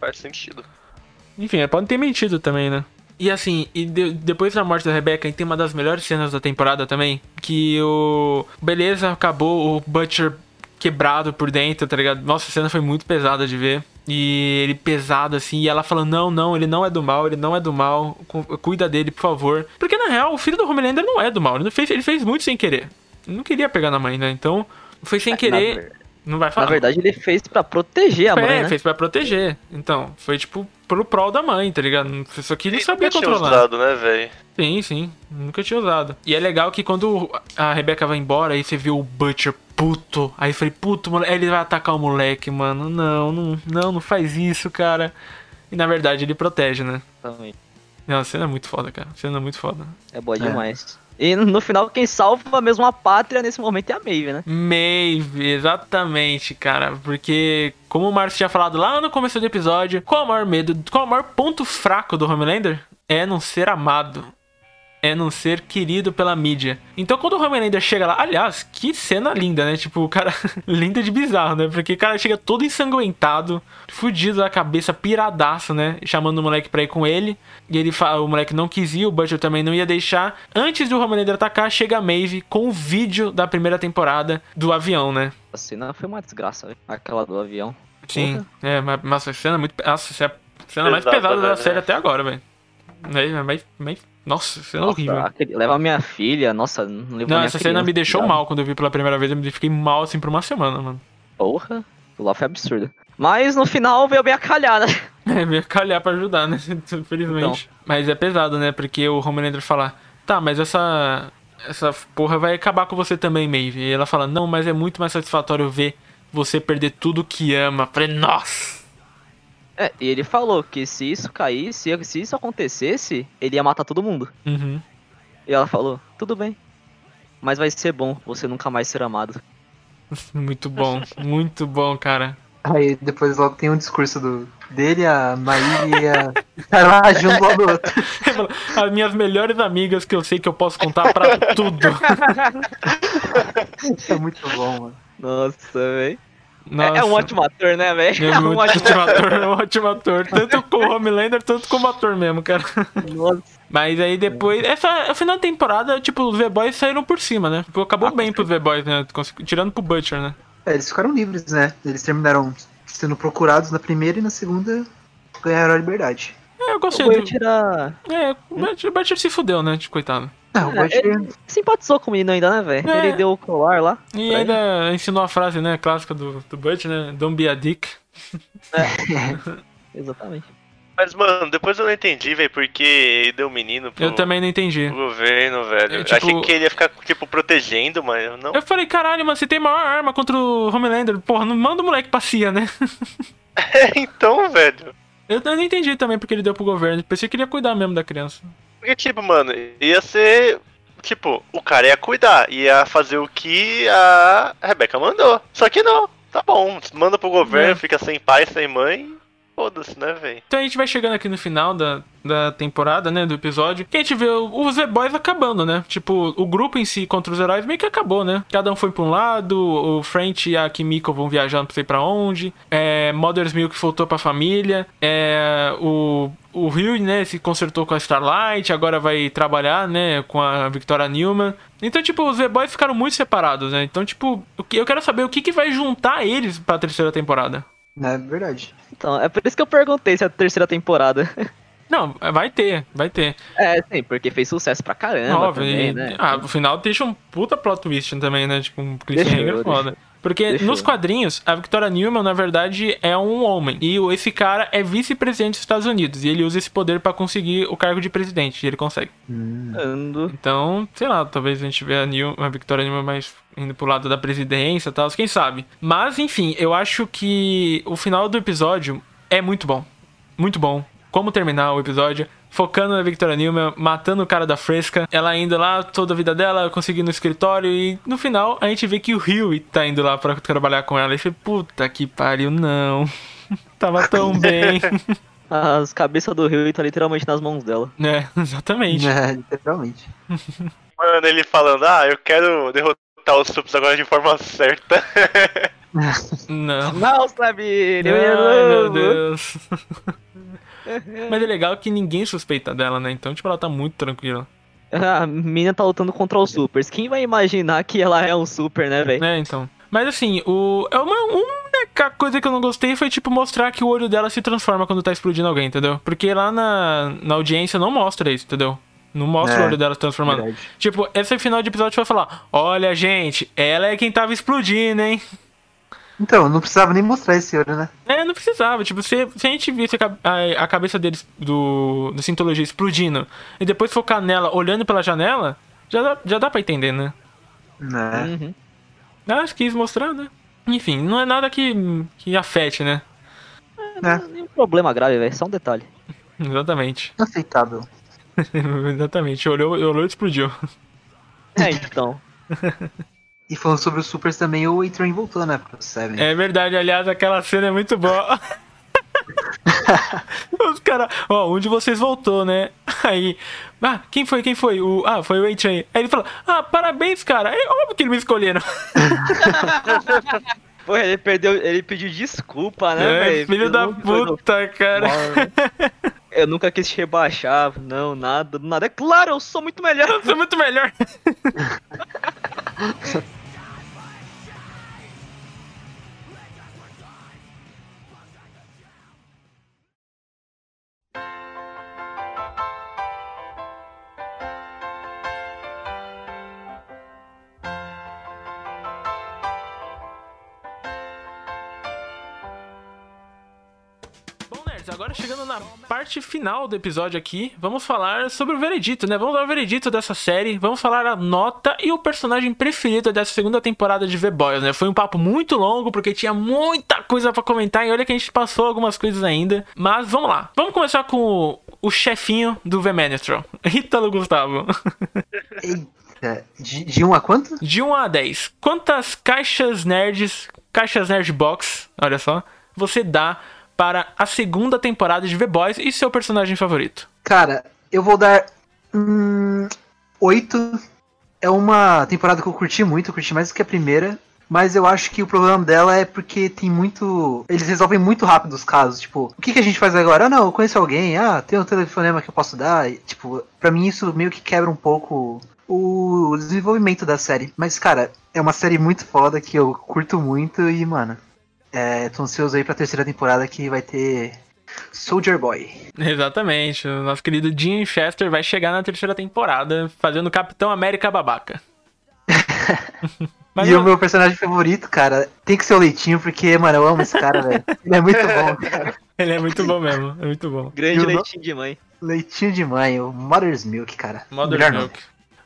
Faz sentido.
Enfim, ela pode ter mentido também, né? E assim, e de- depois da morte da Rebecca, tem uma das melhores cenas da temporada também. Que o. Beleza, acabou o Butcher quebrado por dentro, tá ligado? Nossa, a cena foi muito pesada de ver. E ele pesado assim, e ela falando: Não, não, ele não é do mal, ele não é do mal, cu- cuida dele, por favor. Porque na real, o filho do Homelander não é do mal, ele fez, ele fez muito sem querer. Ele não queria pegar na mãe, né? Então, foi sem querer.
ver-
Não vai falar.
Na verdade, ele fez pra proteger a
é,
mãe, né?
fez pra proteger. Então, foi tipo pro prol da mãe, tá ligado? Só que ele sabia
nunca tinha
controlar.
usado, né, velho?
Sim, sim. Nunca tinha usado. E é legal que quando a Rebeca vai embora, aí você vê o Butcher puto. Aí eu falei, puto, mole- ele vai atacar o moleque, mano. Não, não, não, não faz isso, cara. E na verdade ele protege, né?
Exatamente.
Não, a cena é muito foda, cara. A cena é muito foda.
É boa demais. E no final, quem salva mesmo a pátria nesse momento é a Maeve, né?
Maeve, exatamente, cara. Porque, como o Marcos tinha falado lá no começo do episódio, qual o maior medo, qual o maior ponto fraco do Homelander? É não ser amado. É não ser querido pela mídia. Então, quando o Homelander chega lá, aliás, que cena linda, né? Tipo, o cara. (laughs) linda de bizarro, né? Porque o cara chega todo ensanguentado, fudido da cabeça, piradaço, né? Chamando o moleque pra ir com ele. E ele fala, o moleque não quis ir, o Butcher também não ia deixar. Antes do Homelander atacar, chega a Maeve com o vídeo da primeira temporada do avião, né?
A cena foi uma desgraça, velho. Aquela do avião.
Sim,
Porra.
é, mas, mas a cena é muito. Nossa, essa é a cena mais
Pesada,
pesada da série
né?
até agora, velho. É, mas, mas, nossa, cena
Nossa,
horrível.
aquele- leva minha filha, nossa, não levou
Não, essa cena
criança,
me deixou mal quando eu vi pela primeira vez. Eu me fiquei mal assim por uma semana, mano.
Porra, aquilo lá foi absurdo. Mas no final veio bem a calhar, né? (laughs)
É, veio calhar pra ajudar, né? (laughs) Infelizmente.
Então.
Mas é pesado, né? Porque o Homelander fala, tá, mas essa. Essa porra vai acabar com você também, Maeve. E ela fala, não, mas é muito mais satisfatório ver você perder tudo que ama. Falei, nossa!
É, e ele falou que se isso caísse, se isso acontecesse, ele ia matar todo mundo.
Uhum.
E ela falou, tudo bem. Mas vai ser bom você nunca mais ser amado. (laughs)
Muito bom, muito bom, cara.
Aí depois logo tem um discurso do, dele, a Maíra e a. Cara lá (laughs) junto do outro. (laughs)
As minhas melhores amigas que eu sei que eu posso contar pra tudo.
É muito bom, mano.
Nossa, velho. É,
Nossa.
é um ótimo ator, né, velho?
É (laughs) muito ótimo ator, é um ótimo ator. Tanto como Homelander, tanto como ator mesmo, cara.
Nossa.
Mas aí depois. Essa, no final da temporada, tipo, os V-Boys saíram por cima, né? Tipo, acabou bem pros V-Boys, né? Tirando pro Butcher, né?
É, eles ficaram livres, né? Eles terminaram sendo procurados na primeira e na segunda ganharam a liberdade.
É, eu gostei
Eu vou
do.
tirar...
É, o Butcher, o Butcher se fudeu, né? Tipo, coitado.
Não, o
É,
Butcher.
ele simpatizou com o menino ainda, né, velho?
É.
Ele deu o colar lá.
E ainda ensinou a frase, né? Clássica do, do Butcher, né? Don't be a dick.
ele. (laughs) Exatamente.
Mas, mano, depois eu não entendi, velho, porque deu um menino pro,
Eu também não entendi.
pro governo, velho.
Eu,
Eu
tipo-
achei que ele ia ficar, tipo, protegendo, mas não.
Eu falei, caralho, mano, você tem maior arma contra o Homelander. Porra, não manda o moleque pra CIA, né? (laughs)
então, velho.
Eu não entendi também porque ele deu pro governo. Pensei que ele ia cuidar mesmo da criança.
Porque, tipo, mano, ia ser. Tipo, o cara ia cuidar, ia fazer o que a Rebeca mandou. Só que não, tá bom, manda pro governo,
É.
fica sem pai, sem mãe. Foda-se, né, velho?
Então a gente vai chegando aqui no final da, da temporada, né, do episódio, que a gente vê os Z-Boys acabando, né? Tipo, o grupo em si contra os heróis meio que acabou, né? Cada um foi pra um lado, o French e a Kimiko vão viajando não sei pra onde, é, Mother's Milk voltou pra família, é, o, o Hugh, né, se consertou com a Starlight, agora vai trabalhar, né, com a Victoria Newman. Então, tipo, os Z-Boys ficaram muito separados, né? Então, tipo, o que- eu quero saber o que, que vai juntar eles pra terceira temporada.
É verdade.
Então, é por isso que eu perguntei se é a terceira temporada.
Não, vai ter, vai ter.
É, sim, porque fez sucesso pra caramba
Óbvio,
também,
e-
né?
Ah, no final deixa um puta plot twist também, né? Tipo, um cliffhanger
deixa.
Porque
Deixou.
nos quadrinhos, a Victoria Newman, na verdade, é um homem. E esse cara é vice-presidente dos Estados Unidos. E ele usa esse poder pra conseguir o cargo de presidente. E ele consegue.
Ando.
Então, sei lá, talvez a gente vê a, New, a Victoria Newman mais indo pro lado da presidência e tal, quem sabe. Mas, enfim, eu acho que o final do episódio é muito bom. Muito bom. Como terminar o episódio, focando na Victoria Newman, matando o cara da Fresca, ela indo lá toda a vida dela, conseguindo o escritório, e no final a gente vê que o Huey tá indo lá pra trabalhar com ela. E foi, puta que pariu, não. (laughs) Tava tão (laughs) bem.
As cabeças do Rio tá literalmente nas mãos dela.
é, (laughs) exatamente.
É, literalmente.
Mano, ele falando, ah, eu quero derrotar os subs agora de forma certa.
Não.
Não, Sabine!
Ai, meu Deus. (laughs) Mas é legal que ninguém suspeita dela, né? Então, tipo, ela tá muito tranquila.
A mina tá lutando contra os supers. Quem vai imaginar que ela é um super, né, velho?
É, então. Mas assim, o. É uma única coisa que eu não gostei foi, tipo, mostrar que o olho dela se transforma quando tá explodindo alguém, entendeu? Porque lá na, na audiência não mostra isso, entendeu? Não mostra
É,
o olho dela se transformando.
verdade.
Tipo, esse final de episódio vai falar: Olha, gente, ela é quem tava explodindo, hein?
Então, não precisava nem mostrar esse olho, né?
É, não precisava. Tipo, se, se a gente visse a, a- a cabeça deles do, do Sintologia explodindo e depois focar nela olhando pela janela, já dá, já dá pra entender, né?
Né?
Uhum.
Ah, Acho que quis mostrar, né? Enfim, não é nada que, que afete, né?
né?
Nenhum problema grave, velho. Só um detalhe. (laughs)
Exatamente.
Aceitável. (laughs)
Exatamente. Olhou, olhou e explodiu.
É, então. (laughs)
E falando sobre os supers também, o A-Train voltou, né? Pro Seven.
É verdade, aliás, aquela cena é muito boa. (laughs) Os caras, ó, um de vocês voltou, né? Aí, ah, quem foi? Quem foi? O, ah, foi o A-Train. Aí ele falou, ah, parabéns, cara. É óbvio que eles me escolheram. (laughs)
Pô, ele perdeu. Ele pediu desculpa, né,
É,
velho?
filho da
do-
puta, cara. (laughs)
Eu nunca quis te rebaixar, não, nada, nada. É claro, eu sou muito melhor.
Eu (laughs) sou muito melhor. (laughs) agora chegando na parte final do episódio aqui, vamos falar sobre o veredito, né? Vamos dar o veredito dessa série, vamos falar a nota e o personagem preferido dessa segunda temporada de The Boys, né? Foi um papo muito longo porque tinha muita coisa pra comentar e olha que a gente passou algumas coisas ainda, mas vamos lá. Vamos começar com o, o chefinho do The Menestral, (laughs) Ítalo Gustavo.
Eita, de, de 1 a quanto?
De 1 a 10, quantas caixas nerds, caixas nerd box, olha só, você dá para a segunda temporada de The Boys e seu personagem favorito?
Cara, eu vou dar. Hum, 8. É uma temporada que eu curti muito, eu curti mais do que a primeira. Mas eu acho que o problema dela é porque tem muito. Eles resolvem muito rápido os casos. Tipo, o que, que a gente faz agora? Ah, não, eu conheço alguém. Ah, tem um telefonema que eu posso dar. E, tipo, pra mim isso meio que quebra um pouco o desenvolvimento da série. Mas, cara, é uma série muito foda que eu curto muito e, mano. É, tô ansioso aí pra terceira temporada que vai ter Soldier Boy. (laughs)
Exatamente. O nosso querido Jim Chester vai chegar na terceira temporada fazendo Capitão América babaca. (laughs) Mas
e
eu-
o meu personagem favorito, cara, tem que ser o Leitinho, porque, mano, eu amo esse cara, velho. Ele é muito bom, (laughs) cara.
Ele é muito bom mesmo, é muito bom.
Grande
E
leitinho de mãe.
Leitinho de mãe, o Mother's Milk, cara.
Mother's
não.
Milk.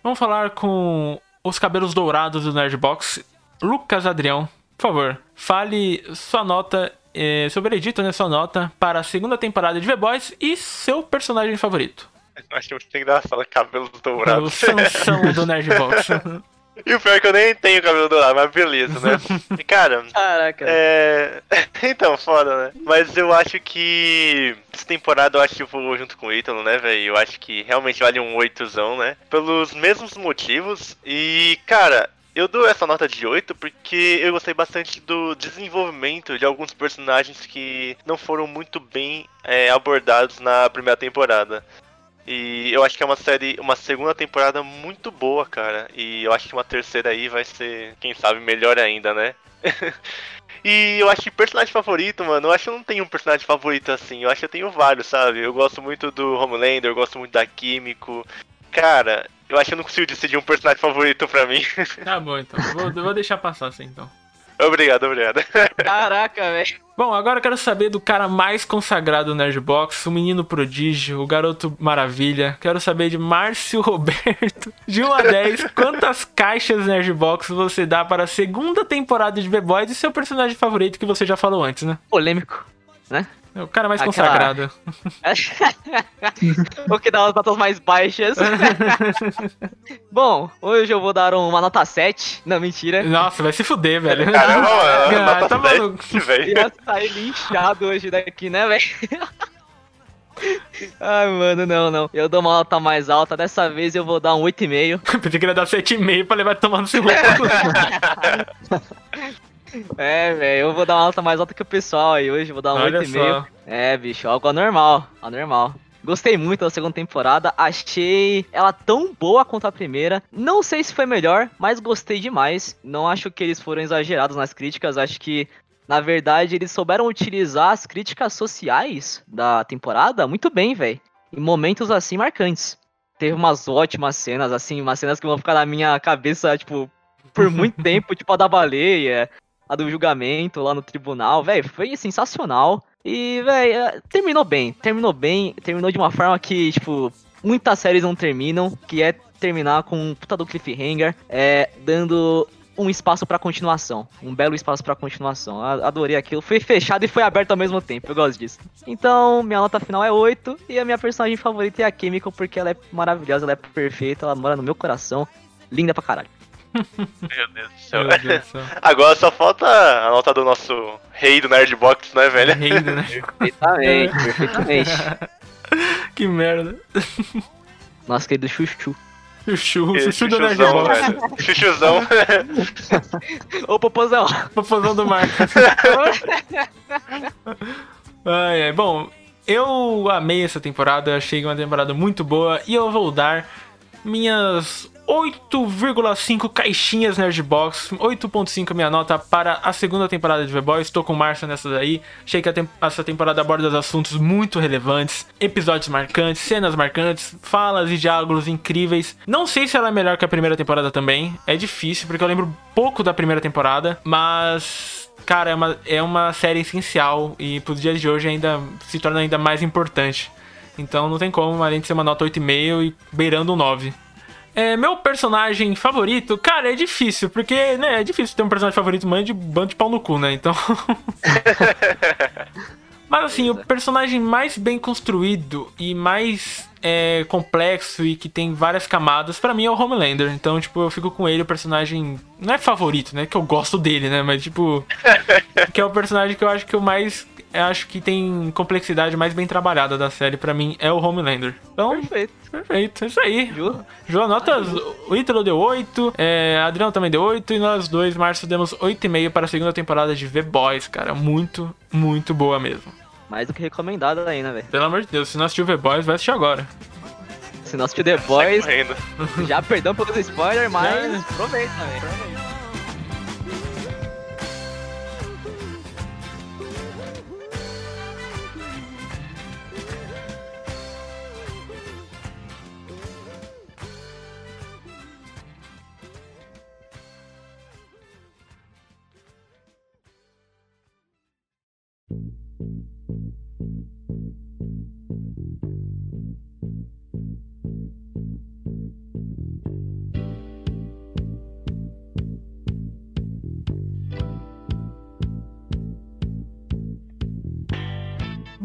Vamos falar com os cabelos dourados do Nerdbox. Lucas Adrião, por favor, fale sua nota, eh, seu veredito, né? Sua nota para a segunda temporada de The Boys e seu personagem favorito.
Eu acho muito engraçado, cabelos
O
dourados.
Sansão do Nerdbox. (laughs)
E o pior é que eu nem tenho cabelo dourado, mas beleza, né? E cara,
Caraca.
é. (laughs) Então, foda, né? Mas eu acho que. Essa temporada eu acho que eu vou junto com o Ítalo, né, velho? Eu acho que realmente vale um oitozão, né? Pelos mesmos motivos. E, cara. Eu dou essa nota de 8 porque eu gostei bastante do desenvolvimento de alguns personagens que não foram muito bem é, abordados na primeira temporada. E eu acho que é uma série, uma segunda temporada muito boa, cara. E eu acho que uma terceira aí vai ser, quem sabe, melhor ainda, né? (laughs) e eu acho que personagem favorito, mano, eu acho que eu não tenho um personagem favorito assim. Eu acho que eu tenho vários, sabe? Eu gosto muito do Homelander, eu gosto muito da Químico. Cara, eu acho que eu não consigo decidir um personagem favorito pra mim. (laughs)
Tá bom, então. Vou, vou deixar passar assim, então.
Obrigado, obrigado. (laughs)
Caraca, velho.
Bom, agora eu quero saber do cara mais consagrado do Nerdbox, o menino prodígio, o garoto maravilha. Quero saber de Márcio Roberto, de 1 a 10, quantas caixas Nerdbox você dá para a segunda temporada de B-Boys e seu personagem favorito que você já falou antes, né?
Polêmico, né?
É o cara mais
Aquela-
consagrado. (laughs)
o que dá as notas mais baixas. (laughs) Bom, hoje eu vou dar uma nota 7. Não, mentira.
Nossa, vai se fuder, (laughs) velho.
Caramba, mano,
Ah,
nota
tá
10,
maluco.
Ia sair linchado hoje daqui, né, velho? Ai, mano, não, não. Eu dou uma nota mais alta. Dessa vez eu vou dar um 8,5.
Pensei que ele ia dar 7,5 pra levar tomando seu cu.
É, velho, eu vou dar uma nota mais alta que o pessoal aí. Hoje vou dar um
Olha
8,5.
só.
É, bicho, algo anormal. Anormal. Gostei muito da segunda temporada, achei ela tão boa quanto a primeira. Não sei se foi melhor, mas gostei demais. Não acho que eles foram exagerados nas críticas, acho que na verdade eles souberam utilizar as críticas sociais da temporada muito bem, velho. Em momentos assim marcantes. Teve umas ótimas cenas, assim, umas cenas que vão ficar na minha cabeça, tipo, por muito (laughs) tempo, tipo a da baleia, a do julgamento lá no tribunal, velho, foi sensacional. E, velho, terminou bem, terminou bem, terminou de uma forma que, tipo, muitas séries não terminam, que é terminar com um puta do cliffhanger, é, dando um espaço pra continuação, um belo espaço pra continuação. Adorei aquilo, foi fechado e foi aberto ao mesmo tempo, eu gosto disso. Então, minha nota final é 8 e a minha personagem favorita é a Chemical porque ela é maravilhosa, ela é perfeita, ela mora no meu coração, linda pra caralho.
Meu Deus do céu.
Meu Deus do (laughs) céu.
Agora só falta a nota do nosso rei do Nerdbox, né, velho?
Rindo, né?
Perfeitamente, perfeitamente. (laughs)
Que merda.
Nosso querido Chuchu.
Chuchu,
Esse
chuchu do
chuchuzão,
Nerdbox.
velho. Chuchuzão.
Ô, Popozão.
Popozão do mar. (laughs) Ai, ai. Bom, eu amei essa temporada, achei uma temporada muito boa e eu vou dar minhas 8,5 caixinhas Nerdbox, 8.5 minha nota para a segunda temporada de The Boys. Estou com Márcio nessa daí. Achei que tem- essa temporada aborda assuntos muito relevantes, episódios marcantes, cenas marcantes, falas e diálogos incríveis. Não sei se ela é melhor que a primeira temporada também. É difícil, porque eu lembro pouco da primeira temporada, mas cara, é uma, é uma série essencial e pros dias de hoje ainda se torna ainda mais importante. Então não tem como, além de ser uma nota 8,5 e beirando um 9. É, meu personagem favorito, cara, é difícil, porque, né, é difícil ter um personagem favorito mãe de bando de pau no cu, né? Então. (laughs) Mas assim, o personagem mais bem construído e mais é, complexo e que tem várias camadas, pra mim é o Homelander. Então, tipo, eu fico com ele, o personagem. Não é favorito, né? Que eu gosto dele, né? Mas, tipo. (laughs) que é o personagem que eu acho que eu mais. Eu acho que tem complexidade mais bem trabalhada da série, pra mim, é o Homelander. Então,
Perfeito.
perfeito, é isso aí.
Ju?
João, notas. O Ítalo deu 8, é, Adriano também deu 8, e nós dois, Márcio, demos 8,5 para a segunda temporada de The Boys, cara. Muito, muito boa mesmo.
Mais do que recomendado aí, né, velho?
Pelo amor de Deus, se não assistiu The Boys, vai assistir agora.
Se não assistiu The Boys, já perdão pelos spoilers, mas aproveita, velho. Thank you.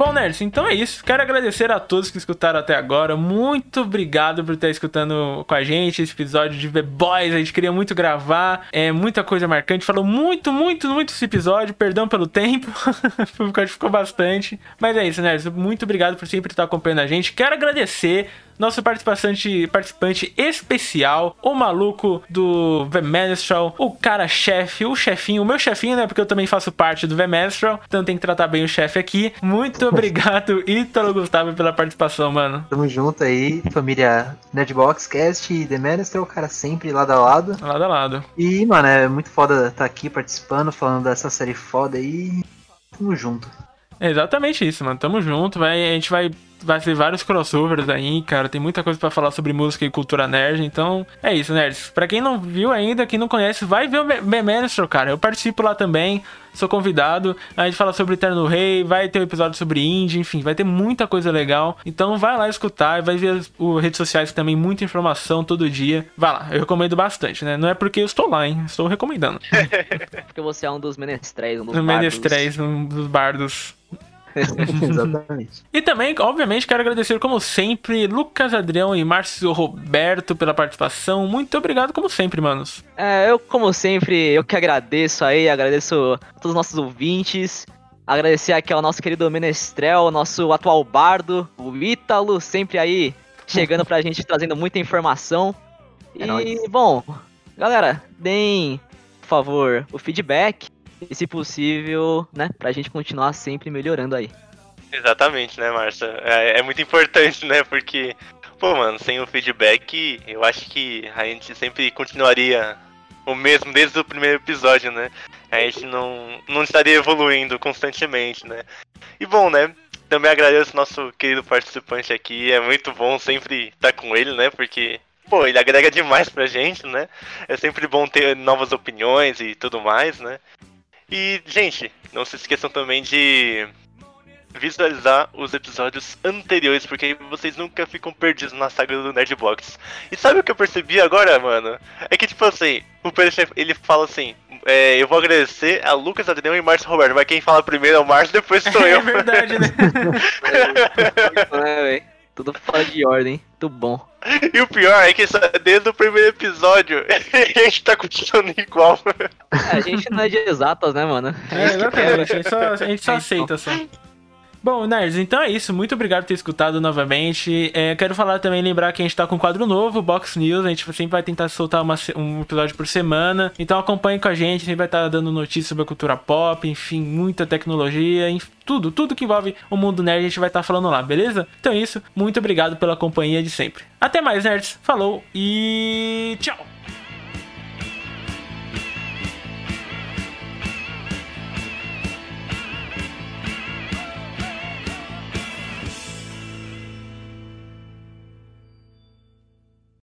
Bom, nerds, então é isso. Quero agradecer a todos que escutaram até agora. Muito obrigado por estar escutando com a gente esse episódio de The Boys. A gente queria muito gravar. É muita coisa marcante. Falou muito, muito, muito esse episódio. Perdão pelo tempo. (laughs) porque ficou bastante. Mas é isso, nerds. Muito obrigado por sempre estar acompanhando a gente. Quero agradecer nosso participante, participante especial, o maluco do The Menstrual, o cara chefe, o chefinho, o meu chefinho, né? Porque eu também faço parte do The Menstrual, então tem que tratar bem o chefe aqui. Muito (laughs) obrigado, Ítalo Gustavo, pela participação, mano.
Tamo junto aí, família Nerdbox, Cast e The o cara sempre lado a lado.
Lado a lado.
E, mano, é muito foda estar aqui participando, falando dessa série foda aí. Tamo junto.
É exatamente isso, mano. Tamo junto, vai, a gente vai vai ser vários crossovers aí, cara. Tem muita coisa pra falar sobre música e cultura nerd. Então, é isso, nerds. Pra quem não viu ainda, quem não conhece, vai ver o Memenstro, cara. Eu participo lá também sou convidado. A gente fala sobre Eterno Rei, vai ter um episódio sobre indie, enfim, vai ter muita coisa legal. Então vai lá escutar, vai ver as o, redes sociais que também muita informação todo dia. Vai lá, eu recomendo bastante, né? Não é porque eu estou lá, hein? Estou recomendando. (laughs)
porque você é um dos menestréis, um dos
bardos. Menestréis, um dos bardos. (laughs)
Exatamente.
E também, obviamente, quero agradecer, como sempre, Lucas Adrião e Márcio Roberto pela participação. Muito obrigado, como sempre, manos.
É, eu, como sempre, eu que agradeço aí, agradeço a todos os nossos ouvintes. Agradecer aqui ao nosso querido Menestrel, nosso atual bardo, o Ítalo, sempre aí chegando pra gente trazendo muita informação. É e, nóis. bom, galera, deem, por favor, o feedback e, se possível, né, pra gente continuar sempre melhorando aí.
Exatamente, né, Marcia? É, é, muito importante, né, porque, pô, mano, sem o feedback, eu acho que a gente sempre continuaria o mesmo desde o primeiro episódio, né? A gente não, não estaria evoluindo constantemente, né? E bom, né? Também agradeço nosso querido participante aqui, é muito bom sempre estar com ele, né? Porque pô, ele agrega demais pra gente, né? É sempre bom ter novas opiniões e tudo mais, né? E, gente, não se esqueçam também de visualizar os episódios anteriores, porque aí vocês nunca ficam perdidos na saga do Nerdbox. E sabe o que eu percebi agora, mano? É que, tipo assim, o Pedro ele fala assim: é, eu vou agradecer a Lucas Adriano e Márcio Roberto, mas quem fala primeiro é o Márcio, depois sou (laughs) eu.
É verdade, né?
é, (laughs) velho. Tudo fora de ordem, muito bom.
E o pior é que desde o primeiro episódio (laughs) a gente tá continuando igual.
É, a gente não é de exatas, né, mano?
É, exatamente. A gente só, a gente só aceita só. Bom, nerds, então é isso. Muito obrigado por ter escutado novamente. É, quero falar também, lembrar que a gente tá com um quadro novo, Box News. A gente sempre vai tentar soltar uma, um episódio por semana. Então acompanhe com a gente. A gente vai estar tá dando notícias sobre a cultura pop, enfim, muita tecnologia, enfim, tudo, tudo que envolve o mundo nerd a gente vai estar tá falando lá, beleza? Então é isso. Muito obrigado pela companhia de sempre. Até mais, nerds. Falou e tchau!